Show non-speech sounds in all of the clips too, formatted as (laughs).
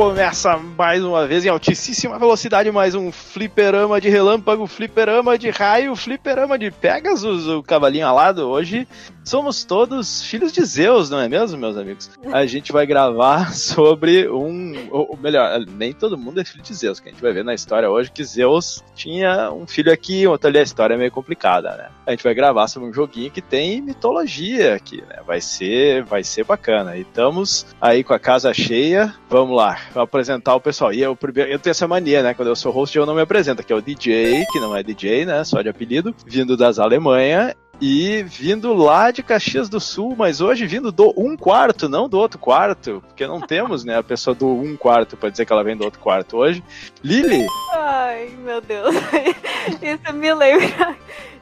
Começa mais uma vez em altíssima velocidade, mais um fliperama de relâmpago, fliperama de raio, fliperama de Pegasus, o cavalinho alado. Hoje somos todos filhos de Zeus, não é mesmo, meus amigos? A gente vai gravar (laughs) sobre um. Ou melhor, nem todo mundo é filho de Zeus, que a gente vai ver na história hoje que Zeus tinha um filho aqui, outro ali. A história é meio complicada, né? A gente vai gravar sobre um joguinho que tem mitologia aqui, né? Vai ser, vai ser bacana. E estamos aí com a casa cheia. Vamos lá, apresentar o pessoal. E eu, primeiro, eu tenho essa mania, né? Quando eu sou host, eu não me apresento, que é o DJ, que não é DJ, né? Só de apelido, vindo das Alemanha. E vindo lá de Caxias do Sul, mas hoje vindo do um quarto, não do outro quarto, porque não temos, né, a pessoa do um quarto para dizer que ela vem do outro quarto hoje. Lili! Ai, meu Deus. (laughs) Isso me lembra.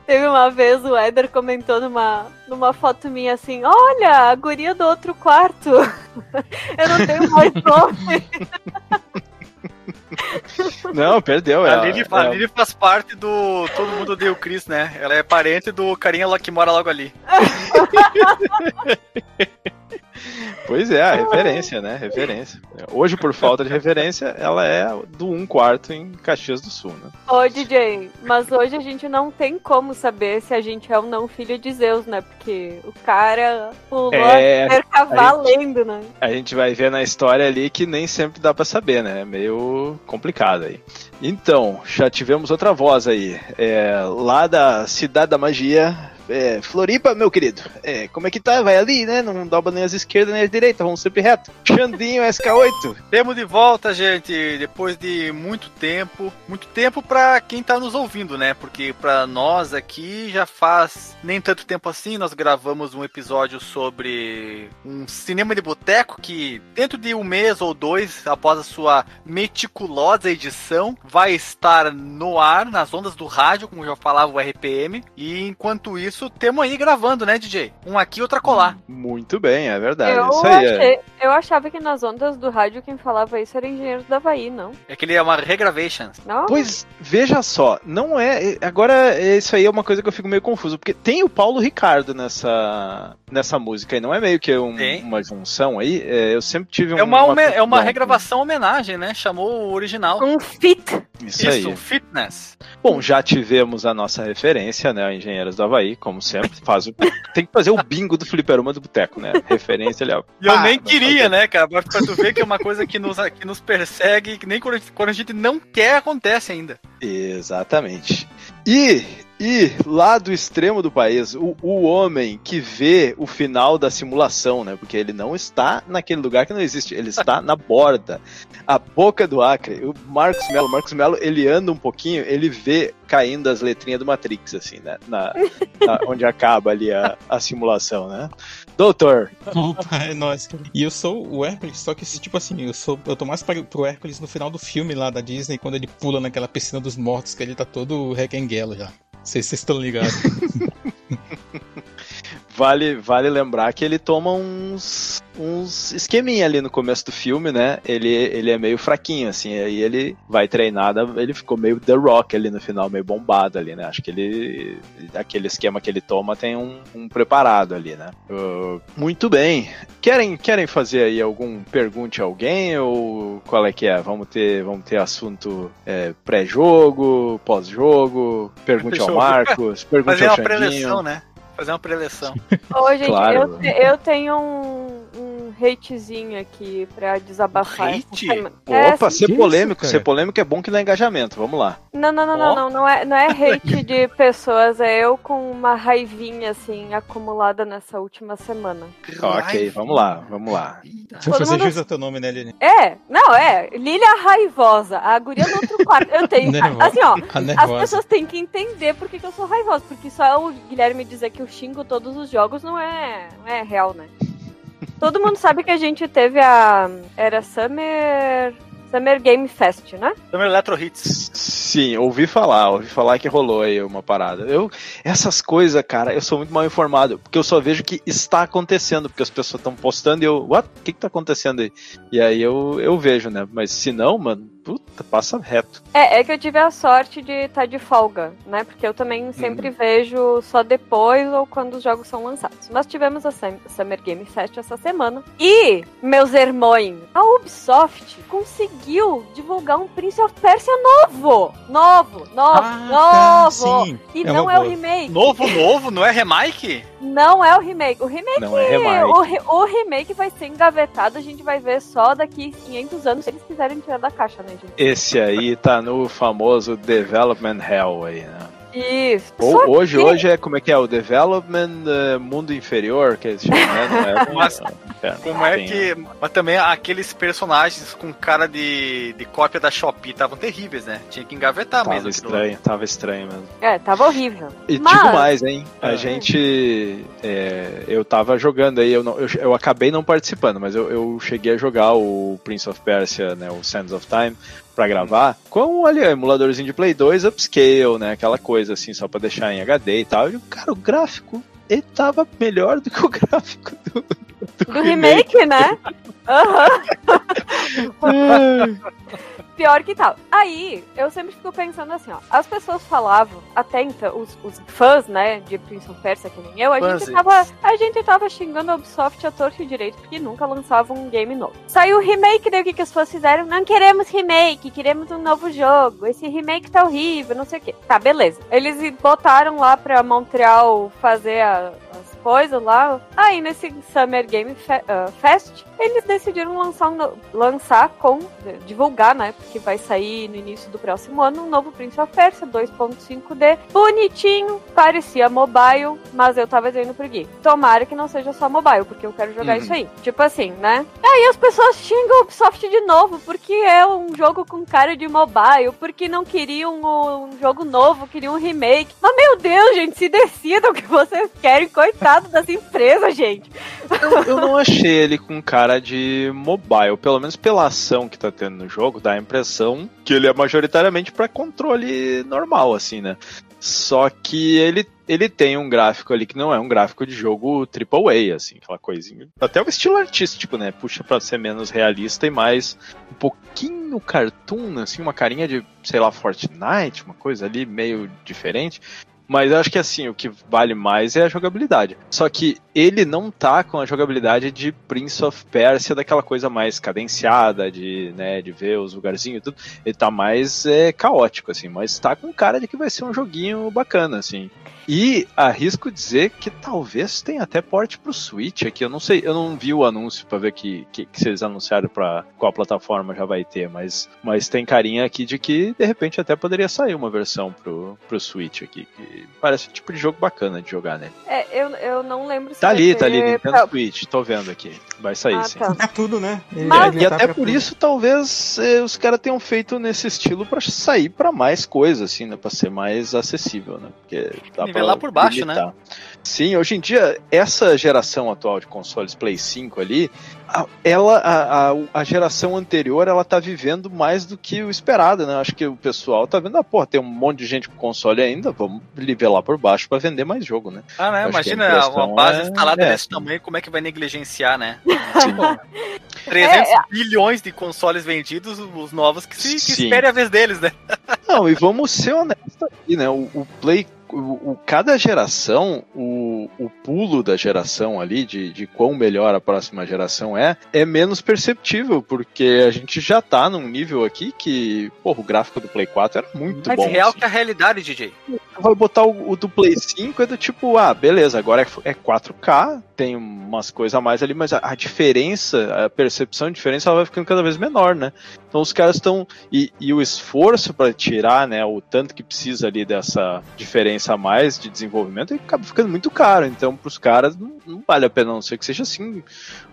Teve uma vez o Éder comentou numa, numa foto minha assim: Olha, a guria do outro quarto. (laughs) Eu não tenho mais (laughs) nome. Não, perdeu. A ela- Lili, a ela- Lili faz parte do Todo Mundo Odeia o Chris, né? Ela é parente do carinha lá que mora logo ali. (laughs) Pois é, a referência, né? Referência. Hoje, por falta de referência, ela é do um quarto em Caxias do Sul, né? Ô, DJ, mas hoje a gente não tem como saber se a gente é ou não filho de Zeus, né? Porque o cara pulou É, a cerca valendo, né? A gente vai ver na história ali que nem sempre dá pra saber, né? É meio complicado aí. Então, já tivemos outra voz aí. É, lá da Cidade da Magia. É, Floripa, meu querido. É, como é que tá? Vai ali, né? Não dobra nem as esquerdas nem as direitas, vamos sempre reto. Xandinho SK8. (laughs) Temos de volta, gente, depois de muito tempo. Muito tempo pra quem tá nos ouvindo, né? Porque pra nós aqui já faz nem tanto tempo assim. Nós gravamos um episódio sobre um cinema de boteco que, dentro de um mês ou dois, após a sua meticulosa edição, vai estar no ar, nas ondas do rádio, como já falava o RPM. E enquanto isso, temos aí gravando, né, DJ? Um aqui, outro colar. Muito bem, é verdade. Eu, Isso aí é. achei- eu achava que nas ondas do rádio quem falava isso era engenheiro do Havaí, não? É que ele é uma regravation. Não? Pois, veja só, não é. Agora, isso aí é uma coisa que eu fico meio confuso, porque tem o Paulo Ricardo nessa, nessa música e não é meio que um- uma junção aí? É, eu sempre tive um. É uma, home- é uma regravação homenagem, né? Chamou o original. Um fit. Isso, Isso, aí. fitness. Bom, já tivemos a nossa referência, né? Engenheiros do Havaí, como sempre. Faz o... Tem que fazer o bingo do fliperama do boteco, né? Referência ali, ó. E eu Pá, nem queria, fazer. né, cara? Mas pra tu ver que é uma coisa que nos, que nos persegue, que nem quando a gente não quer, acontece ainda. Exatamente. E, e lá do extremo do país, o, o homem que vê o final da simulação, né? Porque ele não está naquele lugar que não existe, ele está na borda, a boca do Acre. O Marcos Melo, Marcos Melo, ele anda um pouquinho, ele vê caindo as letrinhas do Matrix, assim, né? Na, na- onde acaba ali a, a simulação, né? Doutor, Opa, é nóis, cara. E eu sou o Hércules, só que, tipo assim, eu sou. Eu tô mais para, pro Hércules no final do filme lá da Disney, quando ele pula naquela piscina dos mortos, que ele tá todo requenguelo já. Vocês vocês estão ligados. (laughs) vale, vale lembrar que ele toma uns, uns esqueminha ali no começo do filme, né? Ele, ele é meio fraquinho, assim, aí ele vai treinar, ele ficou meio The Rock ali no final, meio bombado ali, né? Acho que ele, aquele esquema que ele toma tem um, um preparado ali, né? Uh, muito bem. Querem, querem fazer aí algum pergunte a alguém ou qual é que é? Vamos ter, vamos ter assunto é, pré-jogo, pós-jogo, pergunte ao. Marcos, pergunte Fazer ao uma Xandinho. pré-eleção, né? Fazer uma pré-eleção. Ô, gente, Claro. eu, te- eu tenho um hatezinho aqui pra desabafar. Essa hate? É, Opa, ser polêmico, isso, ser polêmico é bom que dá engajamento. Vamos lá. Não, não, não, Ó. não, não, não é, não é hate de (laughs) pessoas, é eu com uma raivinha, assim, acumulada nessa última semana. Ok, vvamos lá, vamos lá. Vou Todo fazer mundo- jus ao teu nome, né, Lili? É, não, é, Lilia raivosa, a guria do outro quarto. Eu tenho, (laughs) Nervosa. assim, ó, (laughs) as pessoas têm que entender por que, que eu sou raivosa, porque só o Guilherme dizer que eu xingo todos os jogos não é, não é real, né? Todo mundo sabe que a gente teve a. Era Summer. Summer Game Fest, né? Summer Electro Hits. Sim, ouvi falar, ouvi falar que rolou aí uma parada. Eu, essas coisas, cara, eu sou muito mal informado, porque eu só vejo que está acontecendo, porque as pessoas estão postando e eu, what? O que que tá acontecendo aí? E aí eu, eu vejo, né? Mas se não, mano, puta, passa reto. É, é que eu tive a sorte de estar de folga, né? Porque eu também sempre vejo só depois ou quando os jogos são lançados. Mas tivemos a Sam- Summer Game Fest essa semana. E, meus irmãos, a Ubisoft conseguiu divulgar um Prince of Persia novo! Novo, novo, tá, novo! sim. E É não é o remake. Novo, novo, não é remake? Não é o remake. O remake, Não é remake. o, re- o remake vai ser engavetado, a gente vai ver só daqui 500 anos, se eles quiserem tirar da caixa, né, gente? Esse aí tá no famoso Development Hell aí, né? Isso. Ou- hoje, que- hoje é como é que é? O Development eh, Mundo Inferior, que eles chamam, né? Não é, (laughs) Mas é, Como é tem- que. Mas também aqueles personagens com cara de, de cópia da Shopee estavam terríveis, né? Tinha que engavetar Tava mesmo. aquilo. estranho, tava estranho mesmo. É, tava horrível. E Mas- digo mais, hein? A Ah. gente. é, eu tava jogando aí, eu, não- eu, eu acabei não participando, mas eu, eu cheguei a jogar o Prince of Persia, né? O Sands of Time, pra gravar, com ali, emuladorzinho de Play 2 upscale, né? Aquela coisa assim, só pra deixar em HD e tal. E, cara, o gráfico. Ele tava melhor do que o (laughs) gráfico do, do, Do remake, né? Aham. (laughs) Pior que tal. Aí, eu sempre fico pensando assim, ó. As pessoas falavam, até então, os, os fãs, né, de Prince of Persia, que nem eu, a gente, tava, a gente tava xingando a Ubisoft a torto e direito, porque nunca lançava um game novo. Saiu o remake, daí o que, que as pessoas fizeram? Não queremos remake, queremos um novo jogo. Esse remake tá horrível, não sei o quê. Tá, beleza. Eles botaram lá pra Montreal fazer a- as coisas lá. Aí, nesse Summer Game Fe- ah, Fest, eles decidiram lançar, um lançar com, divulgar, né? Porque vai sair no início do próximo ano um novo Prince of Persia 2.5D, bonitinho, parecia mobile, mas eu tava dizendo pro Gui, tomara que não seja só mobile, porque eu quero jogar Uhum. isso aí. Tipo assim, né? Aí as pessoas xingam a Ubisoft de novo, porque é um jogo com cara de mobile, porque não queriam um jogo novo, queriam um remake. Mas meu Deus, gente, se decidam o que vocês querem, coitado das empresas, gente. Eu, eu não achei ele com cara de mobile, pelo menos pela ação que tá tendo no jogo, dá a impressão que ele é majoritariamente pra controle normal, assim, né? Só que ele, ele tem um gráfico ali que não é um gráfico de jogo AAA, assim, aquela coisinha. Até o estilo artístico, né? Puxa pra ser menos realista e mais um pouquinho cartoon, assim, uma carinha de, sei lá, Fortnite, uma coisa ali meio diferente. Mas eu acho que assim, o que vale mais é a jogabilidade. Só que ele não tá com a jogabilidade de Prince of Persia, daquela coisa mais cadenciada, de, né, de ver os lugarzinhos e tudo. Ele tá mais é, caótico, assim, mas tá com cara de que vai ser um joguinho bacana, assim. E arrisco dizer que talvez tenha até porte pro Switch aqui. Eu não sei, eu não vi o anúncio pra ver que, que, que eles anunciaram pra qual plataforma já vai ter, mas, mas tem carinha aqui de que de repente até poderia sair uma versão pro, pro Switch aqui. Que parece um tipo de jogo bacana de jogar nele. É, eu, eu não lembro se Tá ali, tá ali, Nintendo pra- Switch, tô vendo aqui. Vai sair Ah, sim. tá. É tudo, né? Ele- Mas- ele E tá até por tudo. isso, talvez eh, os caras tenham feito nesse estilo pra sair pra mais coisas, assim, né? Pra ser mais acessível, né? Porque dá Nivelar pra por baixo, né? Sim, hoje em dia, essa geração atual de consoles Play 5 ali, a- ela, a, a, a geração anterior, ela tá vivendo mais do que o esperado, né? Acho que o pessoal tá vendo, ah, porra, tem um monte de gente com console ainda, vamos nivelar por baixo pra vender mais jogo, né? Ah, né? Acho a Imagina impressão uma base é instalada essa. desse tamanho, como é que vai negligenciar, né? (laughs) Sim. (laughs) 300 É, bilhões de consoles vendidos, os novos que se que espere a vez deles, né? Não, e vamos ser honestos aqui, né? O, o Play, o, o- cada geração, o, o pulo da geração ali, de, de quão melhor a próxima geração é, é menos perceptível, porque a gente já tá num nível aqui que, porra, o gráfico do Play 4 era muito Mais bom. real assim. que a realidade, DJ. Vai botar o, o do Play 5 é do tipo, ah, beleza, agora é, é 4K, tem umas coisas a mais ali, mas a, a diferença, a percepção de diferença, ela vai ficando cada vez menor, né? Então os caras estão. E, e o esforço para tirar, né, o tanto que precisa ali dessa diferença a mais de desenvolvimento, acaba ficando muito caro. Então, pros caras, não, não vale a pena, a não ser que seja assim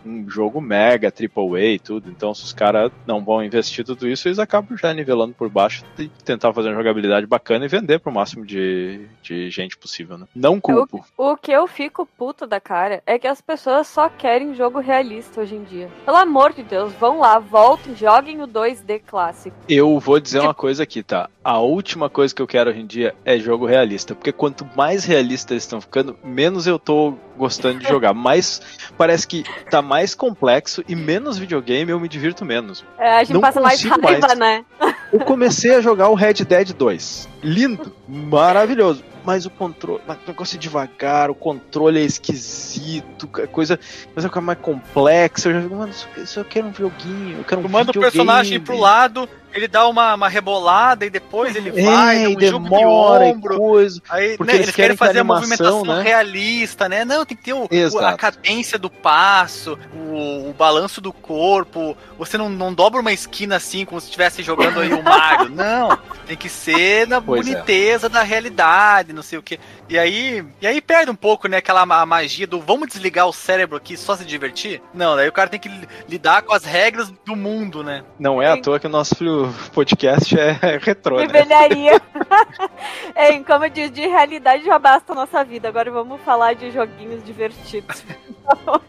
um jogo mega, triple A e tudo. Então, se os caras não vão investir tudo isso, eles acabam já nivelando por baixo e tentar fazer uma jogabilidade bacana e vender pro máximo de, de gente possível, né? Não culpo. O, o que eu fico puto da cara é que as pessoas só querem jogo realista hoje em dia. Pelo amor de Deus, vão lá, voltem, joguem o 2D clássico. Eu vou dizer uma coisa aqui, tá? A última coisa que eu quero hoje em dia é jogo realista. Porque quanto mais realista eles estão ficando, menos eu tô gostando de jogar. Mas parece que tá mais complexo e menos videogame eu me divirto menos. É, a gente Não passa mais consigo raiva, mais. né? Eu comecei a jogar o Red Dead 2. Lindo, maravilhoso. Mas o controle, mas o negócio é devagar, o controle é esquisito, a coisa, coisa fica mais complexa. Eu já fico, mano, isso, isso eu quero um joguinho, eu quero um Tu manda o personagem pro lado, ele dá uma, uma rebolada e depois ele vai, É, e um jogo de demora e ombro. coisa. Aí, Porque né, eles eles querem querem que a fazer a animação, movimentação né? realista, né? Não, tem que ter o, o- a cadência do passo, o, o balanço do corpo. Você não, não dobra uma esquina assim, como se estivesse jogando aí o (laughs) Mario. Não, tem que ser na Pois é. boniteza da realidade, não sei o que. E aí, e aí perde um pouco, né, aquela ma- magia do vamos desligar o cérebro aqui só se divertir? Não, daí o cara tem que li- lidar com as regras do mundo, né? Não é à toa que o nosso podcast é (laughs) retrô, né? velharia. é, (laughs) como eu disse, de realidade já basta a nossa vida. Agora vamos falar de joguinhos divertidos. (laughs)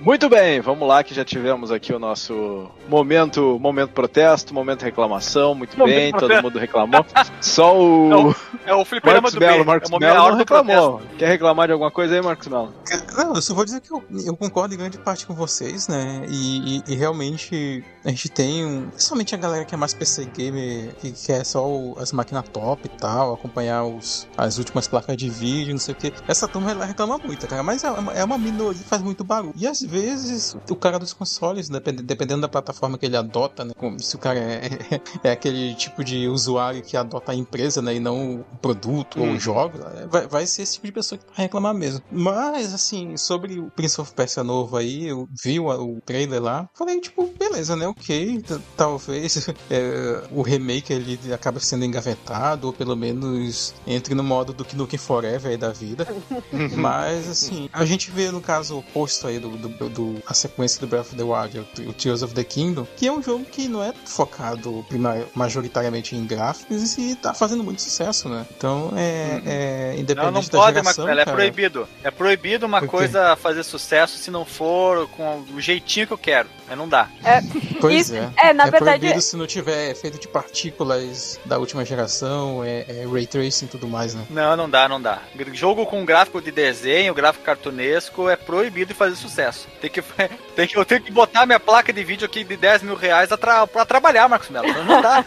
Muito bem, vamos lá que já tivemos aqui o nosso momento, momento protesto, momento reclamação, muito Momento bem, protesto. todo mundo reclamou. Só o Não, É o fliperama Marcos do Melo. Marcos é Melo não do protesto. reclamou. Quer reclamar de alguma coisa aí, Marcos Melo? Não, eu só vou dizer que eu, eu concordo em grande parte com vocês, né? E, e- e realmente a gente tem, um, principalmente a galera que é mais PC gamer, que quer só o- as máquinas top e tal, acompanhar os, as últimas placas de vídeo, não sei o que. Essa turma ela reclama muito, cara, mas é uma, é uma minoria que faz muito barulho. E às vezes o cara dos consoles, depend- dependendo da plataforma que ele adota, né? Se o cara é, é aquele tipo de usuário que adota a empresa, né? E não o produto ou Hum. o jogo, é, vai, vai ser esse tipo de pessoa que vai reclamar mesmo. Mas, assim, sobre o Prince of Persia novo aí, eu vi o, o trailer lá, falei, tipo, beleza, né? Ok, t- talvez (laughs) é, o remake ele acabe sendo engavetado, ou pelo menos entre no modo do que Nukem Forever aí da vida. Mas, assim, a gente vê no caso oposto aí do, do, do- a sequência do Breath of the Wild, o Tears of the Kingdom, que é um jogo que não é focado majoritariamente em gráficos e tá fazendo muito sucesso, né? Então, é, é Não, independente não da pode, geração, é cara, proibido. É proibido uma coisa fazer sucesso se não for com o jeitinho que eu quero. Aí não dá. Pois Isso- é. é, na é verdade- proibido se não tiver feito de partículas da última geração, é, é ray tracing e tudo mais, né? Não, não dá, não dá. Jogo com gráfico de desenho, gráfico cartunesco, é proibido de fazer sucesso. Tem que, (laughs) tem que, eu tenho que botar minha placa de vídeo aqui de 10 mil reais a tra, pra trabalhar, Marcos Melo. Não dá.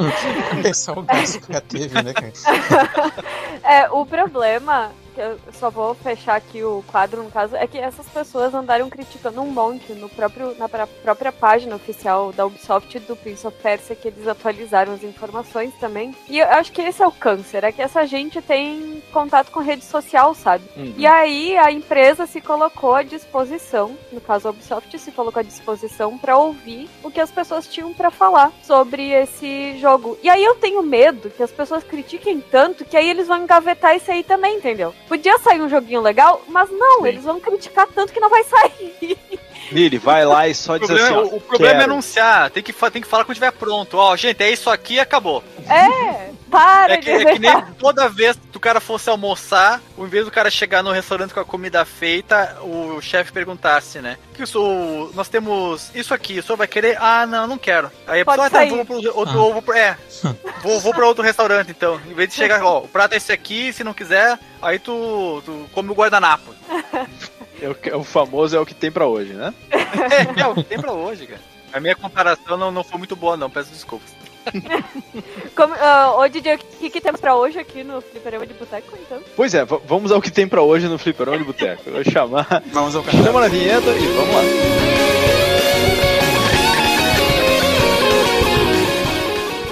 (laughs) Pensar o gasto que já teve, né, cara? (laughs) É, o problema, que eu só vou fechar aqui o quadro no caso, é que essas pessoas andaram criticando um monte no próprio, na própria página oficial da Ubisoft do Prince of Persia, que eles atualizaram as informações também. E eu acho que esse é o câncer, é que essa gente tem contato com rede social, sabe? Uhum. E aí a empresa se colocou à disposição, no caso a Ubisoft se colocou à disposição pra ouvir o que as pessoas tinham pra falar sobre esse jogo. E aí eu tenho medo que as pessoas critiquem tanto que aí eles vão engavetar isso aí também, entendeu? Podia sair um joguinho legal, mas não, Sim. eles vão criticar tanto que não vai sair. (laughs) Lili, vai lá e só O diz problema, assim, ó, o- problema é quero. anunciar. Tem que, tem que falar quando estiver pronto. Ó, gente, é isso aqui e acabou. É, para É que, de é que nem toda vez que o cara fosse almoçar, ao invés do cara chegar no restaurante com a comida feita, o chefe perguntasse, né? Que isso, nós temos isso aqui, o senhor vai querer? Ah, não, não quero. Aí a Pode pessoa, ah, então vou pro outro, Ah. ou vou pro- é, vou, vou pra outro restaurante então. Em vez de chegar, ó, o prato é esse aqui, se não quiser, aí tu, tu come o guardanapo. (laughs) É o, é o famoso é o que tem pra hoje, né? É, (laughs) é o que tem pra hoje, cara. A minha comparação não, não foi muito boa, não, peço desculpas. (laughs) Como, ah, ô DJ, o que, que temos pra hoje aqui no Fliperama de Boteco, então? Pois é, vamos ao que tem pra hoje no Fliperão de Boteco. Eu vou chamar, Vamos ao (laughs) chama na vinheta e vamos lá.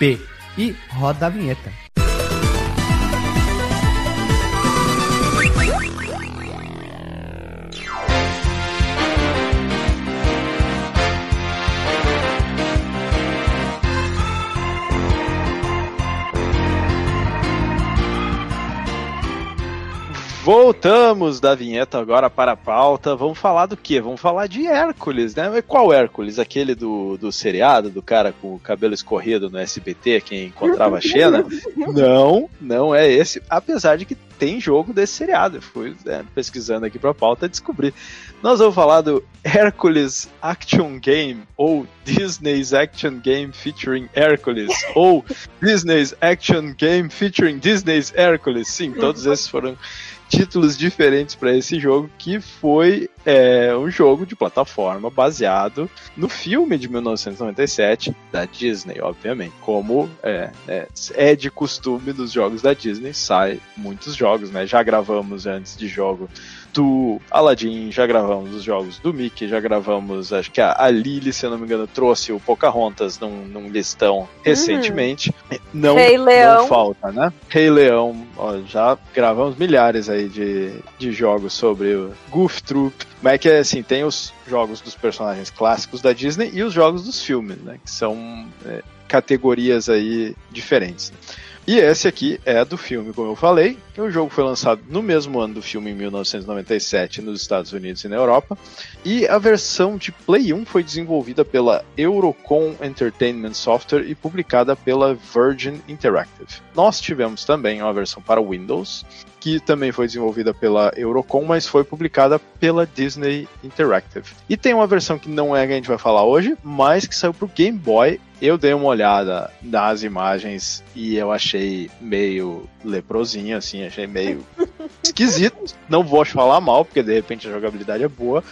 fdb. E roda a vinheta. Voltamos da vinheta agora para a pauta. Vamos falar do quê? Vamos falar de Hércules, né? Mas qual Hércules? Aquele do, do seriado, do cara com o cabelo escorrido no SBT, quem encontrava a Xena? (laughs) Não, não é esse. Apesar de que tem jogo desse seriado. Eu fui é, pesquisando aqui para a pauta e descobri. Nós vamos falar do Hércules Action Game, ou Disney's Action Game featuring Hércules, (laughs) ou Disney's Action Game featuring Disney's Hércules. Sim, todos esses foram títulos diferentes para esse jogo, que foi é, um jogo de plataforma baseado no filme de 1997 da Disney, obviamente. Como é, é, é de costume dos jogos da Disney, sai muitos jogos, né? Já gravamos antes de jogo do Aladdin, já gravamos os jogos do Mickey, já gravamos, acho que a, a Lily, se eu não me engano, trouxe o Pocahontas num, num listão recentemente. Não, Rei Leão. não falta, né? Rei Leão, ó, já gravamos milhares aí de, de jogos sobre o Goof Troop. Mas é que assim, tem os jogos dos personagens clássicos da Disney e os jogos dos filmes, né? Que são é, categorias aí diferentes. E esse aqui é do filme, como eu falei, o jogo foi lançado no mesmo ano do filme, em 1997, nos Estados Unidos e na Europa. E a versão de Play 1 foi desenvolvida pela Eurocom Entertainment Software e publicada pela Virgin Interactive. Nós tivemos também uma versão para Windows, que também foi desenvolvida pela Eurocom, mas foi publicada pela Disney Interactive. E tem uma versão que não é a que a gente vai falar hoje, mas que saiu para o Game Boy eu dei uma olhada nas imagens e eu achei meio leprosinho, assim, achei meio (laughs) esquisito. Não vou falar mal, porque de repente a jogabilidade é boa.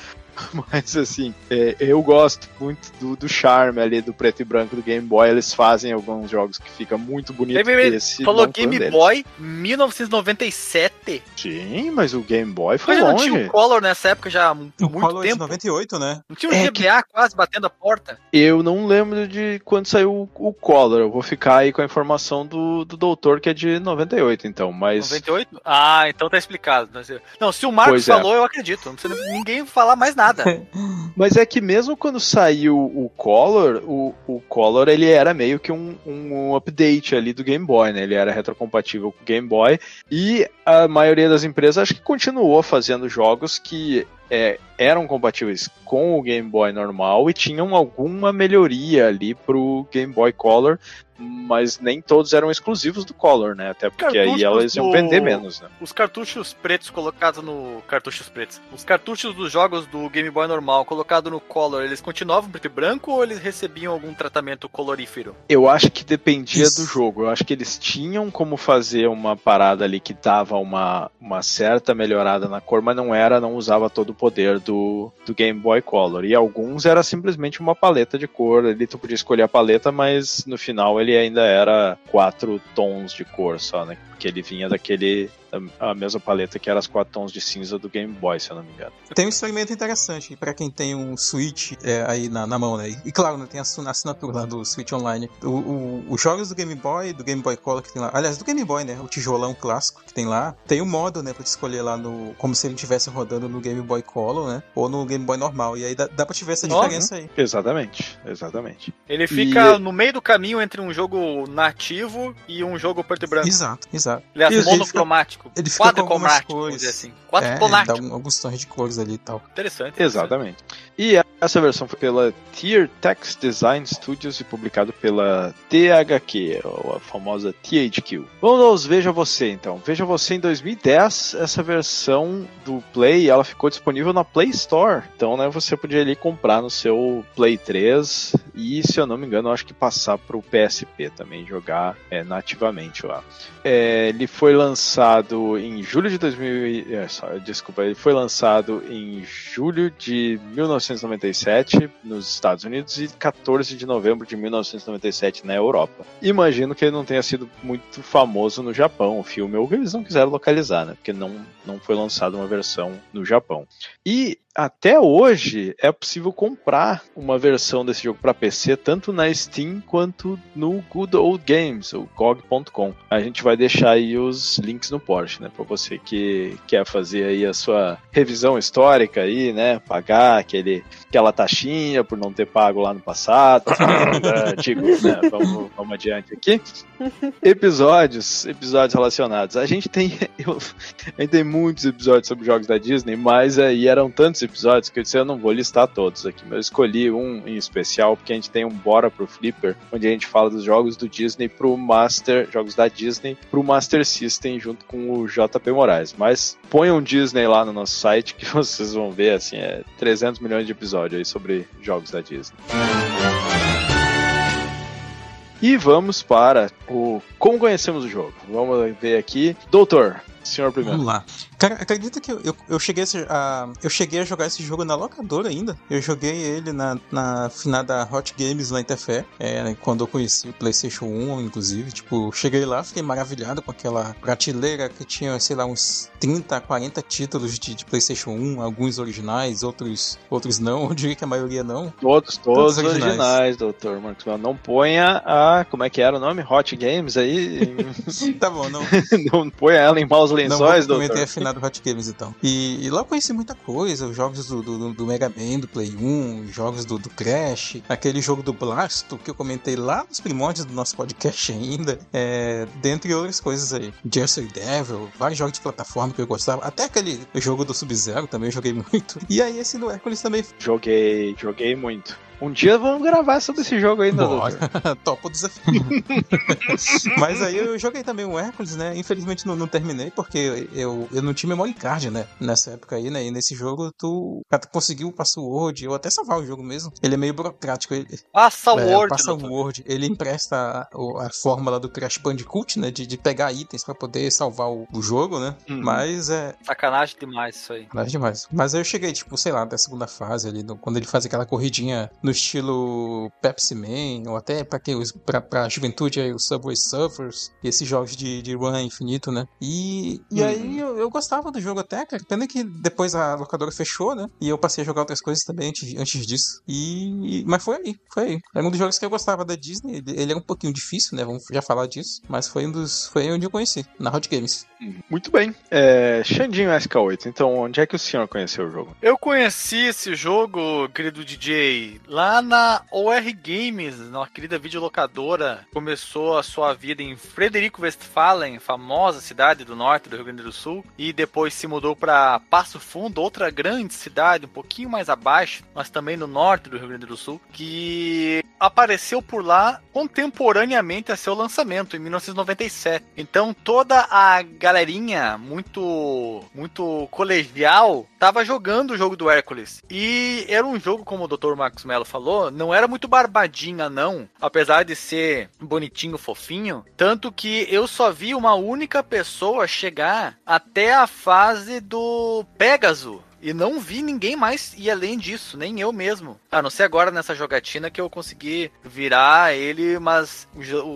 (laughs) Mas assim, é, eu gosto muito do, do, charme ali do preto e branco do Game Boy. Eles fazem alguns jogos que fica muito bonito. Ei, esse falou Game Boy 1997? Sim, mas o Game Boy foi mas longe. não tinha o Color nessa época já há muito o Color tempo. de 98, né? Não tinha o é GBA que... quase batendo a porta? Eu não lembro de quando saiu o, o Color. Eu vou ficar aí com a informação do, do doutor que é de 98, então. Mas 98? Ah, então tá explicado. Não, se o Marcos Pois é. falou, eu acredito. Não precisa ninguém falar mais nada. (laughs) Mas é que mesmo quando saiu o Color, o, o Color ele era meio que um, um update ali do Game Boy, né? Ele era retrocompatível com o Game Boy e a maioria das empresas acho que continuou fazendo jogos que é, eram compatíveis com o Game Boy normal e tinham alguma melhoria ali pro Game Boy Color, mas nem todos eram exclusivos do Color, né? Até porque aí elas iam vender menos, né? Os cartuchos pretos colocados no. Cartuchos pretos. Os cartuchos dos jogos do Game Boy normal colocado no Color, eles continuavam preto e branco ou eles recebiam algum tratamento colorífero? Eu acho que dependia Isso. do jogo. Eu acho que eles tinham como fazer uma parada ali que dava uma, uma certa melhorada na cor, mas não era, não usava todo o poder do, do Game Boy Color. E alguns era simplesmente uma paleta de cor. Ali tu podia escolher a paleta, mas no final ele ainda era quatro tons de cor só, né? Porque ele vinha daquele. A mesma paleta que era as quatro tons de cinza do Game Boy, se eu não me engano. Tem um experimento interessante pra quem tem um Switch é, aí na, na mão, né? E claro, né, tem a assinatura lá do Switch Online. O- o- os jogos do Game Boy, do Game Boy Color que tem lá. Aliás, do Game Boy, né? O tijolão clássico que tem lá. Tem o modo, né? Pra te escolher lá no. Como se ele estivesse rodando no Game Boy Color, né? Ou no Game Boy normal. E aí dá, dá pra te ver essa diferença aí. Exatamente, exatamente. Ele fica no meio do caminho entre um jogo nativo e um jogo preto e branco. Exato, exato. Aliás, Isso, ele monocromático. Ele fica com algumas cores. assim. Quatro É, cromático. dá um- alguns tons de cores ali e tal. Interessante. Exatamente. E essa versão foi pela Tier Text Design Studios e publicado pela THQ, ou a famosa THQ. Vamos aos Veja Você então. Veja Você em 2010, essa versão do Play, ela ficou disponível na Play Store. Então, né, você podia ali comprar no seu Play 3 e, se eu não me engano, eu acho que passar pro PSP também, jogar é, nativamente lá. É, ele foi lançado em julho de 2000. e- é, só, desculpa, ele foi lançado em julho de 1997 nos Estados Unidos e 14 de novembro de 1997 na Europa. Imagino que ele não tenha sido muito famoso no Japão, o filme, ou eles não quiseram localizar, né? Porque não, não foi lançada uma versão no Japão. E até hoje é possível comprar uma versão desse jogo para PC, tanto na Steam quanto no Good Old Games, o GOG.com. A gente vai deixar aí os links no Porsche, né? Para você que quer fazer aí a sua revisão histórica aí, né? Pagar aquele, aquela taxinha por não ter pago lá no passado. (laughs) Digo, né? Vamos, vamos adiante aqui. Episódios, episódios relacionados. A gente tem, (laughs) eu, a gente tem muitos episódios sobre jogos da Disney, mas aí eram tantos episódios que eu disse, eu não vou listar todos aqui, mas eu escolhi um em especial, porque a gente tem um Bora pro Flipper, onde a gente fala dos jogos do Disney pro Master, jogos da Disney pro Master System, junto com o JP Moraes. Mas ponham Disney lá no nosso site que (laughs) vocês vão ver, assim, é 300 milhões de episódios aí sobre jogos da Disney. E vamos para o como conhecemos o jogo. Vamos ver aqui. Doutor, senhor primeiro. Vamos lá. Cara, acredita que eu, eu, eu, cheguei a, eu cheguei a jogar esse jogo na locadora ainda. Eu joguei ele na, na finada Hot Games lá em Tefé, é, quando eu conheci o PlayStation 1, inclusive. Tipo, cheguei lá, fiquei maravilhado com aquela prateleira que tinha, sei lá, uns 30, 40 títulos de, de PlayStation 1, alguns originais, outros, outros não. (laughs) Eu diria que a maioria não. Todos, todos, todos originais. originais, doutor Marcos. Não ponha a. Como é que era o nome? Hot Games aí? (laughs) tá bom, não. (laughs) não ponha ela em maus lençóis, não, doutor. Não, do Hot Games então. E, e lá eu conheci muita coisa, os jogos do, do, do Mega Man, do Play 1, jogos do, do, Crash, aquele jogo do Blasto que eu comentei lá nos primórdios do nosso podcast ainda, é, dentre outras coisas aí. Jersey Devil, vários jogos de plataforma que eu gostava, até aquele jogo do Sub-Zero também eu joguei (laughs) muito. E aí esse do Hércules também. Joguei, joguei muito. Um dia vamos gravar sobre esse jogo ainda, (laughs) Topo o desafio. (laughs) Mas aí eu joguei também o Hércules, né? Infelizmente não, não, terminei, porque eu, eu não tinha memory card, né? Nessa época aí, né? E nesse jogo tu, conseguiu o password, ou até salvar o jogo mesmo. Ele é meio burocrático. Ele, password! É, password. Ele empresta a, a, fórmula do Crash Bandicoot, né? De, de pegar itens pra poder salvar o, o jogo, né? Uhum. Mas é... Sacanagem demais isso aí. Sacanagem demais. Mas aí eu cheguei, tipo, sei lá, até a segunda fase ali, no, quando ele faz aquela corridinha no estilo Pepsi Man, ou até para quem pra, pra juventude aí, o Subway Surfers, e esses jogos de, de run infinito, né? E, e uhum. aí eu, eu, gostava do jogo até, cara. Pena que depois a locadora fechou, né? E eu passei a jogar outras coisas também antes, antes disso. E, mas foi aí, foi aí. Era um dos jogos que eu gostava da Disney. Ele, ele era um pouquinho difícil, né? Vamos já falar disso. Mas foi um dos. Foi onde eu conheci, na Hot Games. Muito bem. É, Xandinho SK8, então onde é que o senhor conheceu o jogo? Eu conheci esse jogo, querido DJ, lá na OR Games, na querida videolocadora. Começou a sua vida em Frederico Westphalen, famosa cidade do norte do Rio Grande do Sul, e depois se mudou para Passo Fundo, outra grande cidade, um pouquinho mais abaixo, mas também no norte do Rio Grande do Sul, que apareceu por lá contemporaneamente a seu lançamento em 1997. Então toda a galerinha muito muito colegial tava jogando o jogo do Hércules. E era um jogo como o Dr. Marcos Mello falou, não era muito barbadinha não, apesar de ser bonitinho, fofinho, tanto que eu só vi uma única pessoa chegar até a fase do Pégaso e não vi ninguém mais ir além disso, nem eu mesmo. A não ser agora nessa jogatina que eu consegui virar ele, mas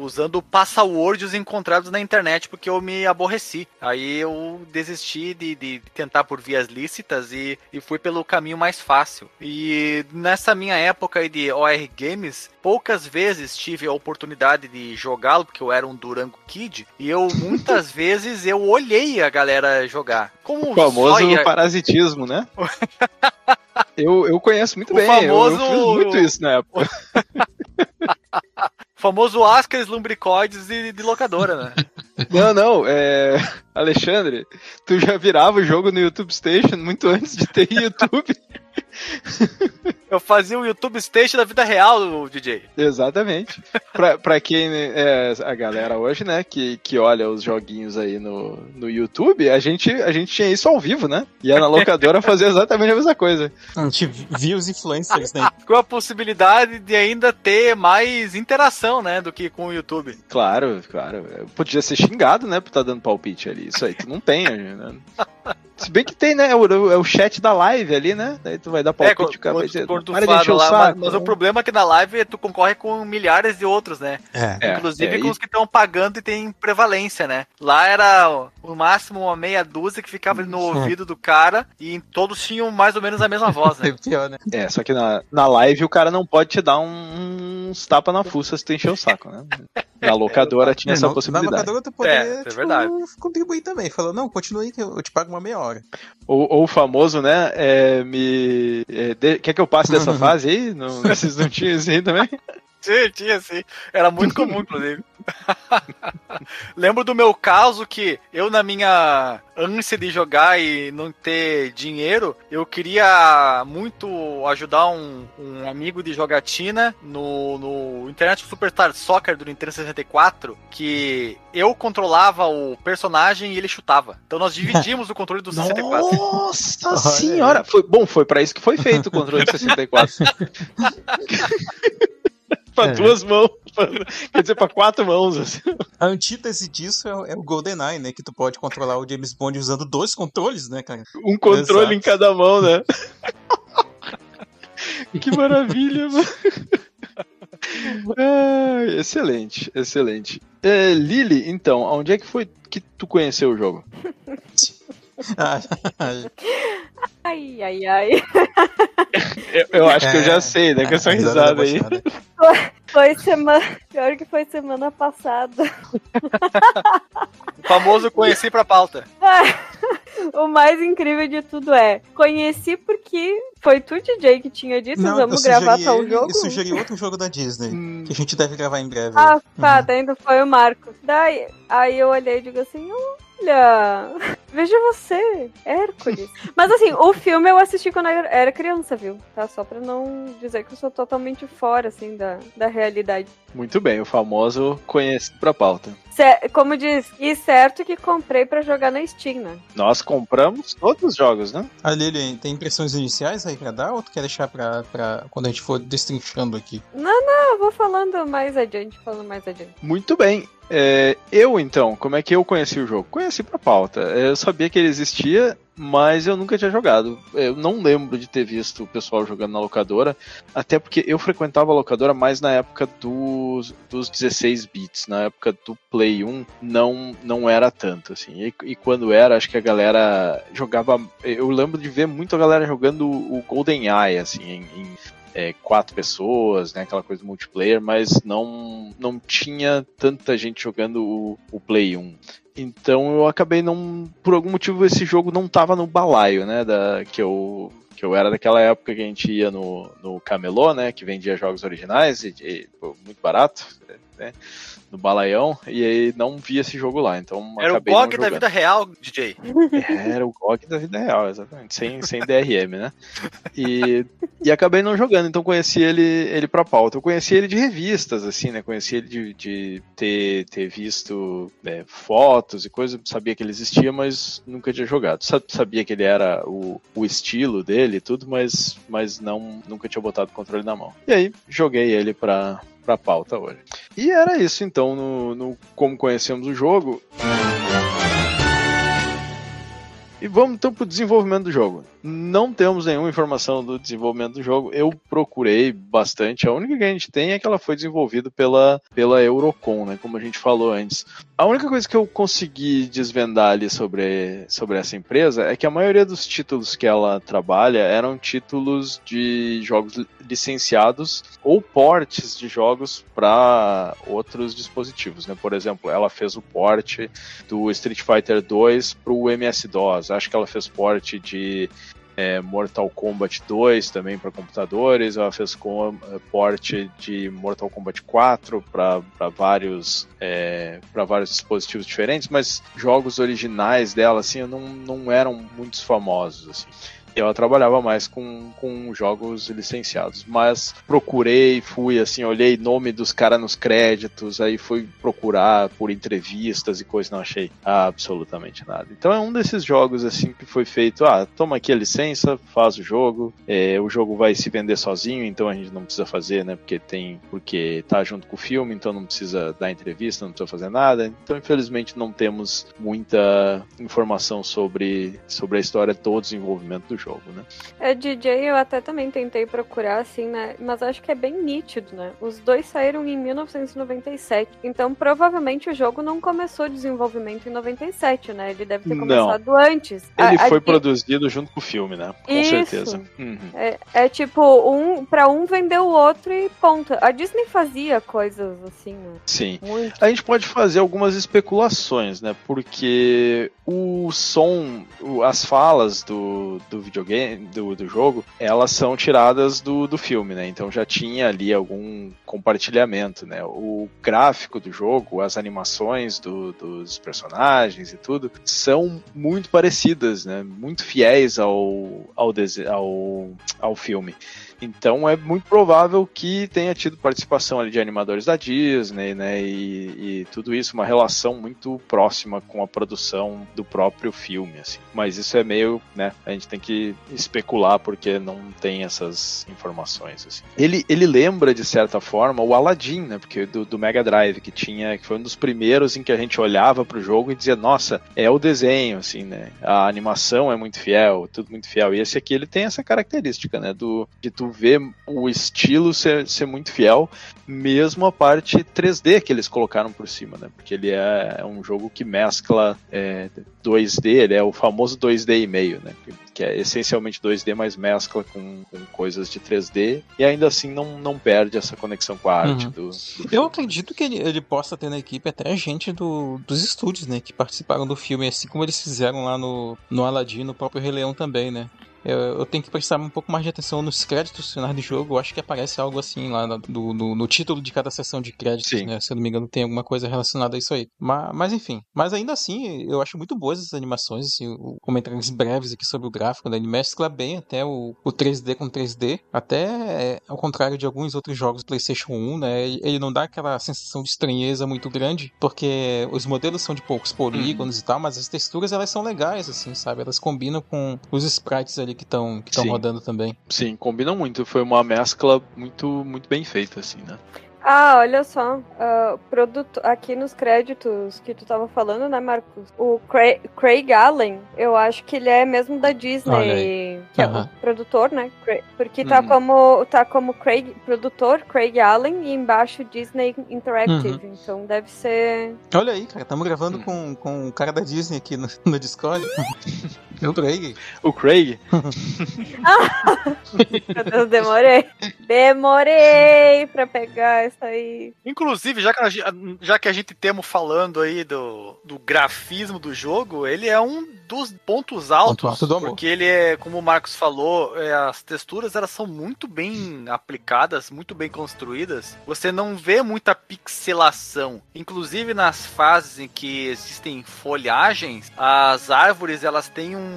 usando passwords encontrados na internet porque eu me aborreci. Aí eu desisti de, de tentar por vias lícitas e, e fui pelo caminho mais fácil. E nessa minha época de OR Games, poucas vezes tive a oportunidade de jogá-lo, porque eu era um Durango Kid, e eu (laughs) muitas vezes eu olhei a galera jogar. Como o famoso ia... parasitismo, né? (laughs) eu, eu conheço muito o bem, famoso... eu, eu fiz muito isso na época. (laughs) famoso Ascas Lumbricoides de, de locadora, né? (laughs) Não, não, é... Alexandre, tu já virava o jogo no YouTube Station muito antes de ter YouTube. (laughs) Eu fazia o YouTube Station da vida real, DJ. Exatamente. pra, pra quem é a galera hoje, né, que, que olha os joguinhos aí no, no YouTube, a gente, a gente tinha isso ao vivo, né? Ia na locadora (laughs) fazer exatamente a mesma coisa. A gente via os influencers, né? (laughs) Com a possibilidade de ainda ter mais interação, né, do que com o YouTube. Claro, claro. Eu podia ser xingado, né, por estar dando palpite ali. Isso aí tu não tem, né? Se bem que tem, né? É o, é o chat da live ali, né? Daí tu vai dar palpite É, é, cara tu para de fala encher o lá, saco. mas, mas o problema é que na live tu concorre com milhares de outros, né? É. É, Inclusive é, com e- os que estão pagando e tem prevalência, né? Lá era o- o máximo uma meia dúzia que ficava no ouvido do cara e todos tinham mais ou menos a mesma voz, É né? (laughs) né? É, só que na, na live o cara não pode te dar um- uns tapa na fuça se tu encher o saco, né? Na locadora (laughs) tinha É, essa não- Na possibilidade. locadora tu poderia É, é tipo, verdade. contribuir também. Falou, não, continue aí que eu te pago uma meia hora. Ou, ou o famoso, né? é, me. é, de- quer que eu passe dessa (laughs) fase aí? Não, vocês não tinham isso aí também? (laughs) Tinha, tinha sim. Era muito comum, inclusive. (laughs) Lembro do meu caso que eu, na minha ânsia de jogar e não ter dinheiro, eu queria muito ajudar um, um amigo de jogatina no, no Internet Superstar Soccer do Nintendo 64, que eu controlava o personagem e ele chutava. Então nós dividimos o controle do 64. (laughs) Nossa senhora! Foi, bom, foi pra isso que foi feito o controle de 64. (laughs) pra É. duas mãos. (laughs) pra- quer dizer, pra quatro mãos. assim. A antítese disso é, o- é o GoldenEye, né? Que tu pode controlar o James Bond usando dois controles, né, cara? Um controle Exato. em cada mão, né? (laughs) que maravilha, mano. Ah, excelente, excelente. É, Lili, então, onde é que foi que tu conheceu o jogo? (laughs) (laughs) Ai, ai, ai. Eu, eu acho que eu já É. sei, né? Com essa a risada aí. debochada. Foi semana. Pior que foi semana passada. O famoso conheci pra pauta. (laughs) O mais incrível de tudo é, conheci porque foi tu, DJ, que tinha dito, Não, vamos gravar tal ele- jogo? Eu sugeri outro jogo da Disney, Hum, que a gente deve gravar em breve. Ah, tá, Uhum. ainda foi o Marcos. Daí, aí eu olhei e digo assim, olha, (laughs) veja você, Hércules. (laughs) Mas assim, o filme eu assisti quando eu era criança, viu? Tá? Só pra não dizer que eu sou totalmente fora, assim, da, da realidade. Muito bem, o famoso conhecido pra pauta. Como diz, e certo que comprei pra jogar na Steam, né? Nós compramos todos os jogos, né? A Lili, tem impressões iniciais aí pra dar ou tu quer deixar pra, pra quando a gente for destrinchando aqui? Ah, eu vou falando mais adiante, falando mais adiante. Muito bem. É, eu, então, como é que eu conheci o jogo? Conheci pra pauta. Eu sabia que ele existia, mas eu nunca tinha jogado. Eu não lembro de ter visto o pessoal jogando na locadora, até porque eu frequentava a locadora mais na época dos, dos 16 bits, na época do Play 1 não, não era tanto, assim. E, e quando era, acho que a galera jogava. Eu lembro de ver muito a galera jogando o GoldenEye, assim, em, em é, quatro pessoas, né, aquela coisa multiplayer, mas não, não tinha tanta gente jogando o, o Play 1. Então eu acabei não. Por algum motivo esse jogo não tava no balaio, né? Da, que eu. Que eu era daquela época que a gente ia no, no Camelô, né? Que vendia jogos originais e, e, pô, muito barato, né? No balaião, e aí não vi esse jogo lá. Então Era o GOG da vida real, DJ. Era o GOG da vida real, exatamente. Sem, sem DRM, né? E, e acabei não jogando, então conheci ele, ele pra pauta. Eu conheci ele de revistas, assim, né? Conheci ele de, de ter, ter visto né, fotos e coisas, sabia que ele existia, mas nunca tinha jogado. Sa- Sabia que ele era o, o estilo dele e tudo, mas, mas não, nunca tinha botado o controle na mão. E aí, joguei ele pra, pra pauta hoje. E era isso, então, no, no como conhecemos o jogo. E vamos então pro desenvolvimento do jogo. Não temos nenhuma informação do desenvolvimento do jogo. Eu procurei bastante. A única que a gente tem é que ela foi desenvolvida pela, pela Eurocom, né? Como a gente falou antes. A única coisa que eu consegui desvendar ali sobre, sobre essa empresa é que a maioria dos títulos que ela trabalha eram títulos de jogos li- licenciados ou portes de jogos para outros dispositivos, né? Por exemplo, ela fez o porte do Street Fighter 2 para o MS-DOS. Acho que ela fez porte de é, Mortal Kombat 2 também para computadores. Ela fez com, é, porte de Mortal Kombat 4 para vários é, vários dispositivos diferentes, mas jogos originais dela assim não, não eram muito famosos assim. Eu trabalhava mais com, com jogos licenciados, mas procurei, fui assim, olhei nome dos caras nos créditos, aí fui procurar por entrevistas e coisas, não achei absolutamente nada. Então é um desses jogos assim que foi feito, ah, toma aqui a licença, faz o jogo, é, o jogo vai se vender sozinho, então a gente não precisa fazer, né? Porque tem, porque tá junto com o filme, então não precisa dar entrevista, não precisa fazer nada. Então infelizmente não temos muita informação sobre sobre a história do desenvolvimento do jogo, né? É, DJ eu até também tentei procurar, assim, né? Mas acho que é bem nítido, né? Os dois saíram em 1997. Então, provavelmente o jogo não começou desenvolvimento em 97, né? Ele deve ter começado não. antes. Ele a, foi a... produzido junto com o filme, né? Com Isso. certeza. Uhum. É, é, tipo, um para um vender o outro e ponta. A Disney fazia coisas assim, né? Sim. Muito. A gente pode fazer algumas especulações, né? Porque o som, as falas do, do videogame, do, do jogo, elas são tiradas do, do filme, né? Então já tinha ali algum compartilhamento, né? O gráfico do jogo, as animações do, dos personagens e tudo, são muito parecidas, né? Muito fiéis ao, ao, ao, ao filme. Então é muito provável que tenha tido participação ali de animadores da Disney, né? E, e, tudo isso, uma relação muito próxima com a produção do próprio filme, assim. Mas isso é meio, né? A gente tem que especular porque não tem essas informações, assim. Ele, ele lembra, de certa forma, o Aladdin, né? Porque do, do Mega Drive, que tinha, que foi um dos primeiros em que a gente olhava para o jogo e dizia, nossa, é o desenho, assim, né? A animação é muito fiel, tudo muito fiel. E esse aqui, ele tem essa característica, né? Do, de tu ver o estilo ser, ser muito fiel, mesmo a parte 3D que eles colocaram por cima, né? Porque ele é, é um jogo que mescla é, 2D, ele é o famoso 2D e meio, né? Que é essencialmente 2D, mas mescla com, com coisas de 3D e ainda assim não, não perde essa conexão com a arte uhum. do, do, Eu acredito que ele, ele, possa ter na equipe até gente do, dos estúdios, né? Que participaram do filme, assim como eles fizeram lá no, no Aladdin, no próprio Rei Leão também, né? Eu, eu, tenho que prestar um pouco mais de atenção nos créditos finais do jogo. Eu acho que aparece algo assim lá no, no, no título de cada sessão de créditos, Sim. né? Se eu não me engano, tem alguma coisa relacionada a isso aí. Mas, mas enfim. Mas ainda assim, eu acho muito boas essas animações, assim, comentários breves aqui sobre o gráfico, né? Ele mescla bem até o, o 3D com 3D. Até é, ao contrário de alguns outros jogos do PlayStation 1, né? Ele não dá aquela sensação de estranheza muito grande, porque os modelos são de poucos polígonos uhum. e tal, mas as texturas elas são legais, assim, sabe? Elas combinam com os sprites ali ali que estão que rodando também. Sim, combinam muito. Foi uma mescla muito, muito bem feita, assim, né? Ah, olha só. Uh, produto, aqui nos créditos que tu tava falando, né, Marcos? O Craig, Craig Allen, eu acho que ele é mesmo da Disney, que uhum. é o produtor, né? Porque tá, uhum. como, tá como Craig, produtor, Craig Allen, e embaixo Disney Interactive. Uhum. Então deve ser. Olha aí, cara, estamos gravando hum. com, com o cara da Disney aqui no, (laughs) no Discord. (laughs) o Craig. O Craig? ah, meu Deus, demorei. Demorei pra pegar isso aí. Inclusive, já que, a, já que a gente temos falando aí do, do grafismo do jogo, ele é um dos pontos altos. Ponto alto porque ele é, como o Marcos falou, é, as texturas elas são muito bem aplicadas, muito bem construídas. Você não vê muita pixelação. Inclusive nas fases em que existem folhagens, as árvores elas têm um,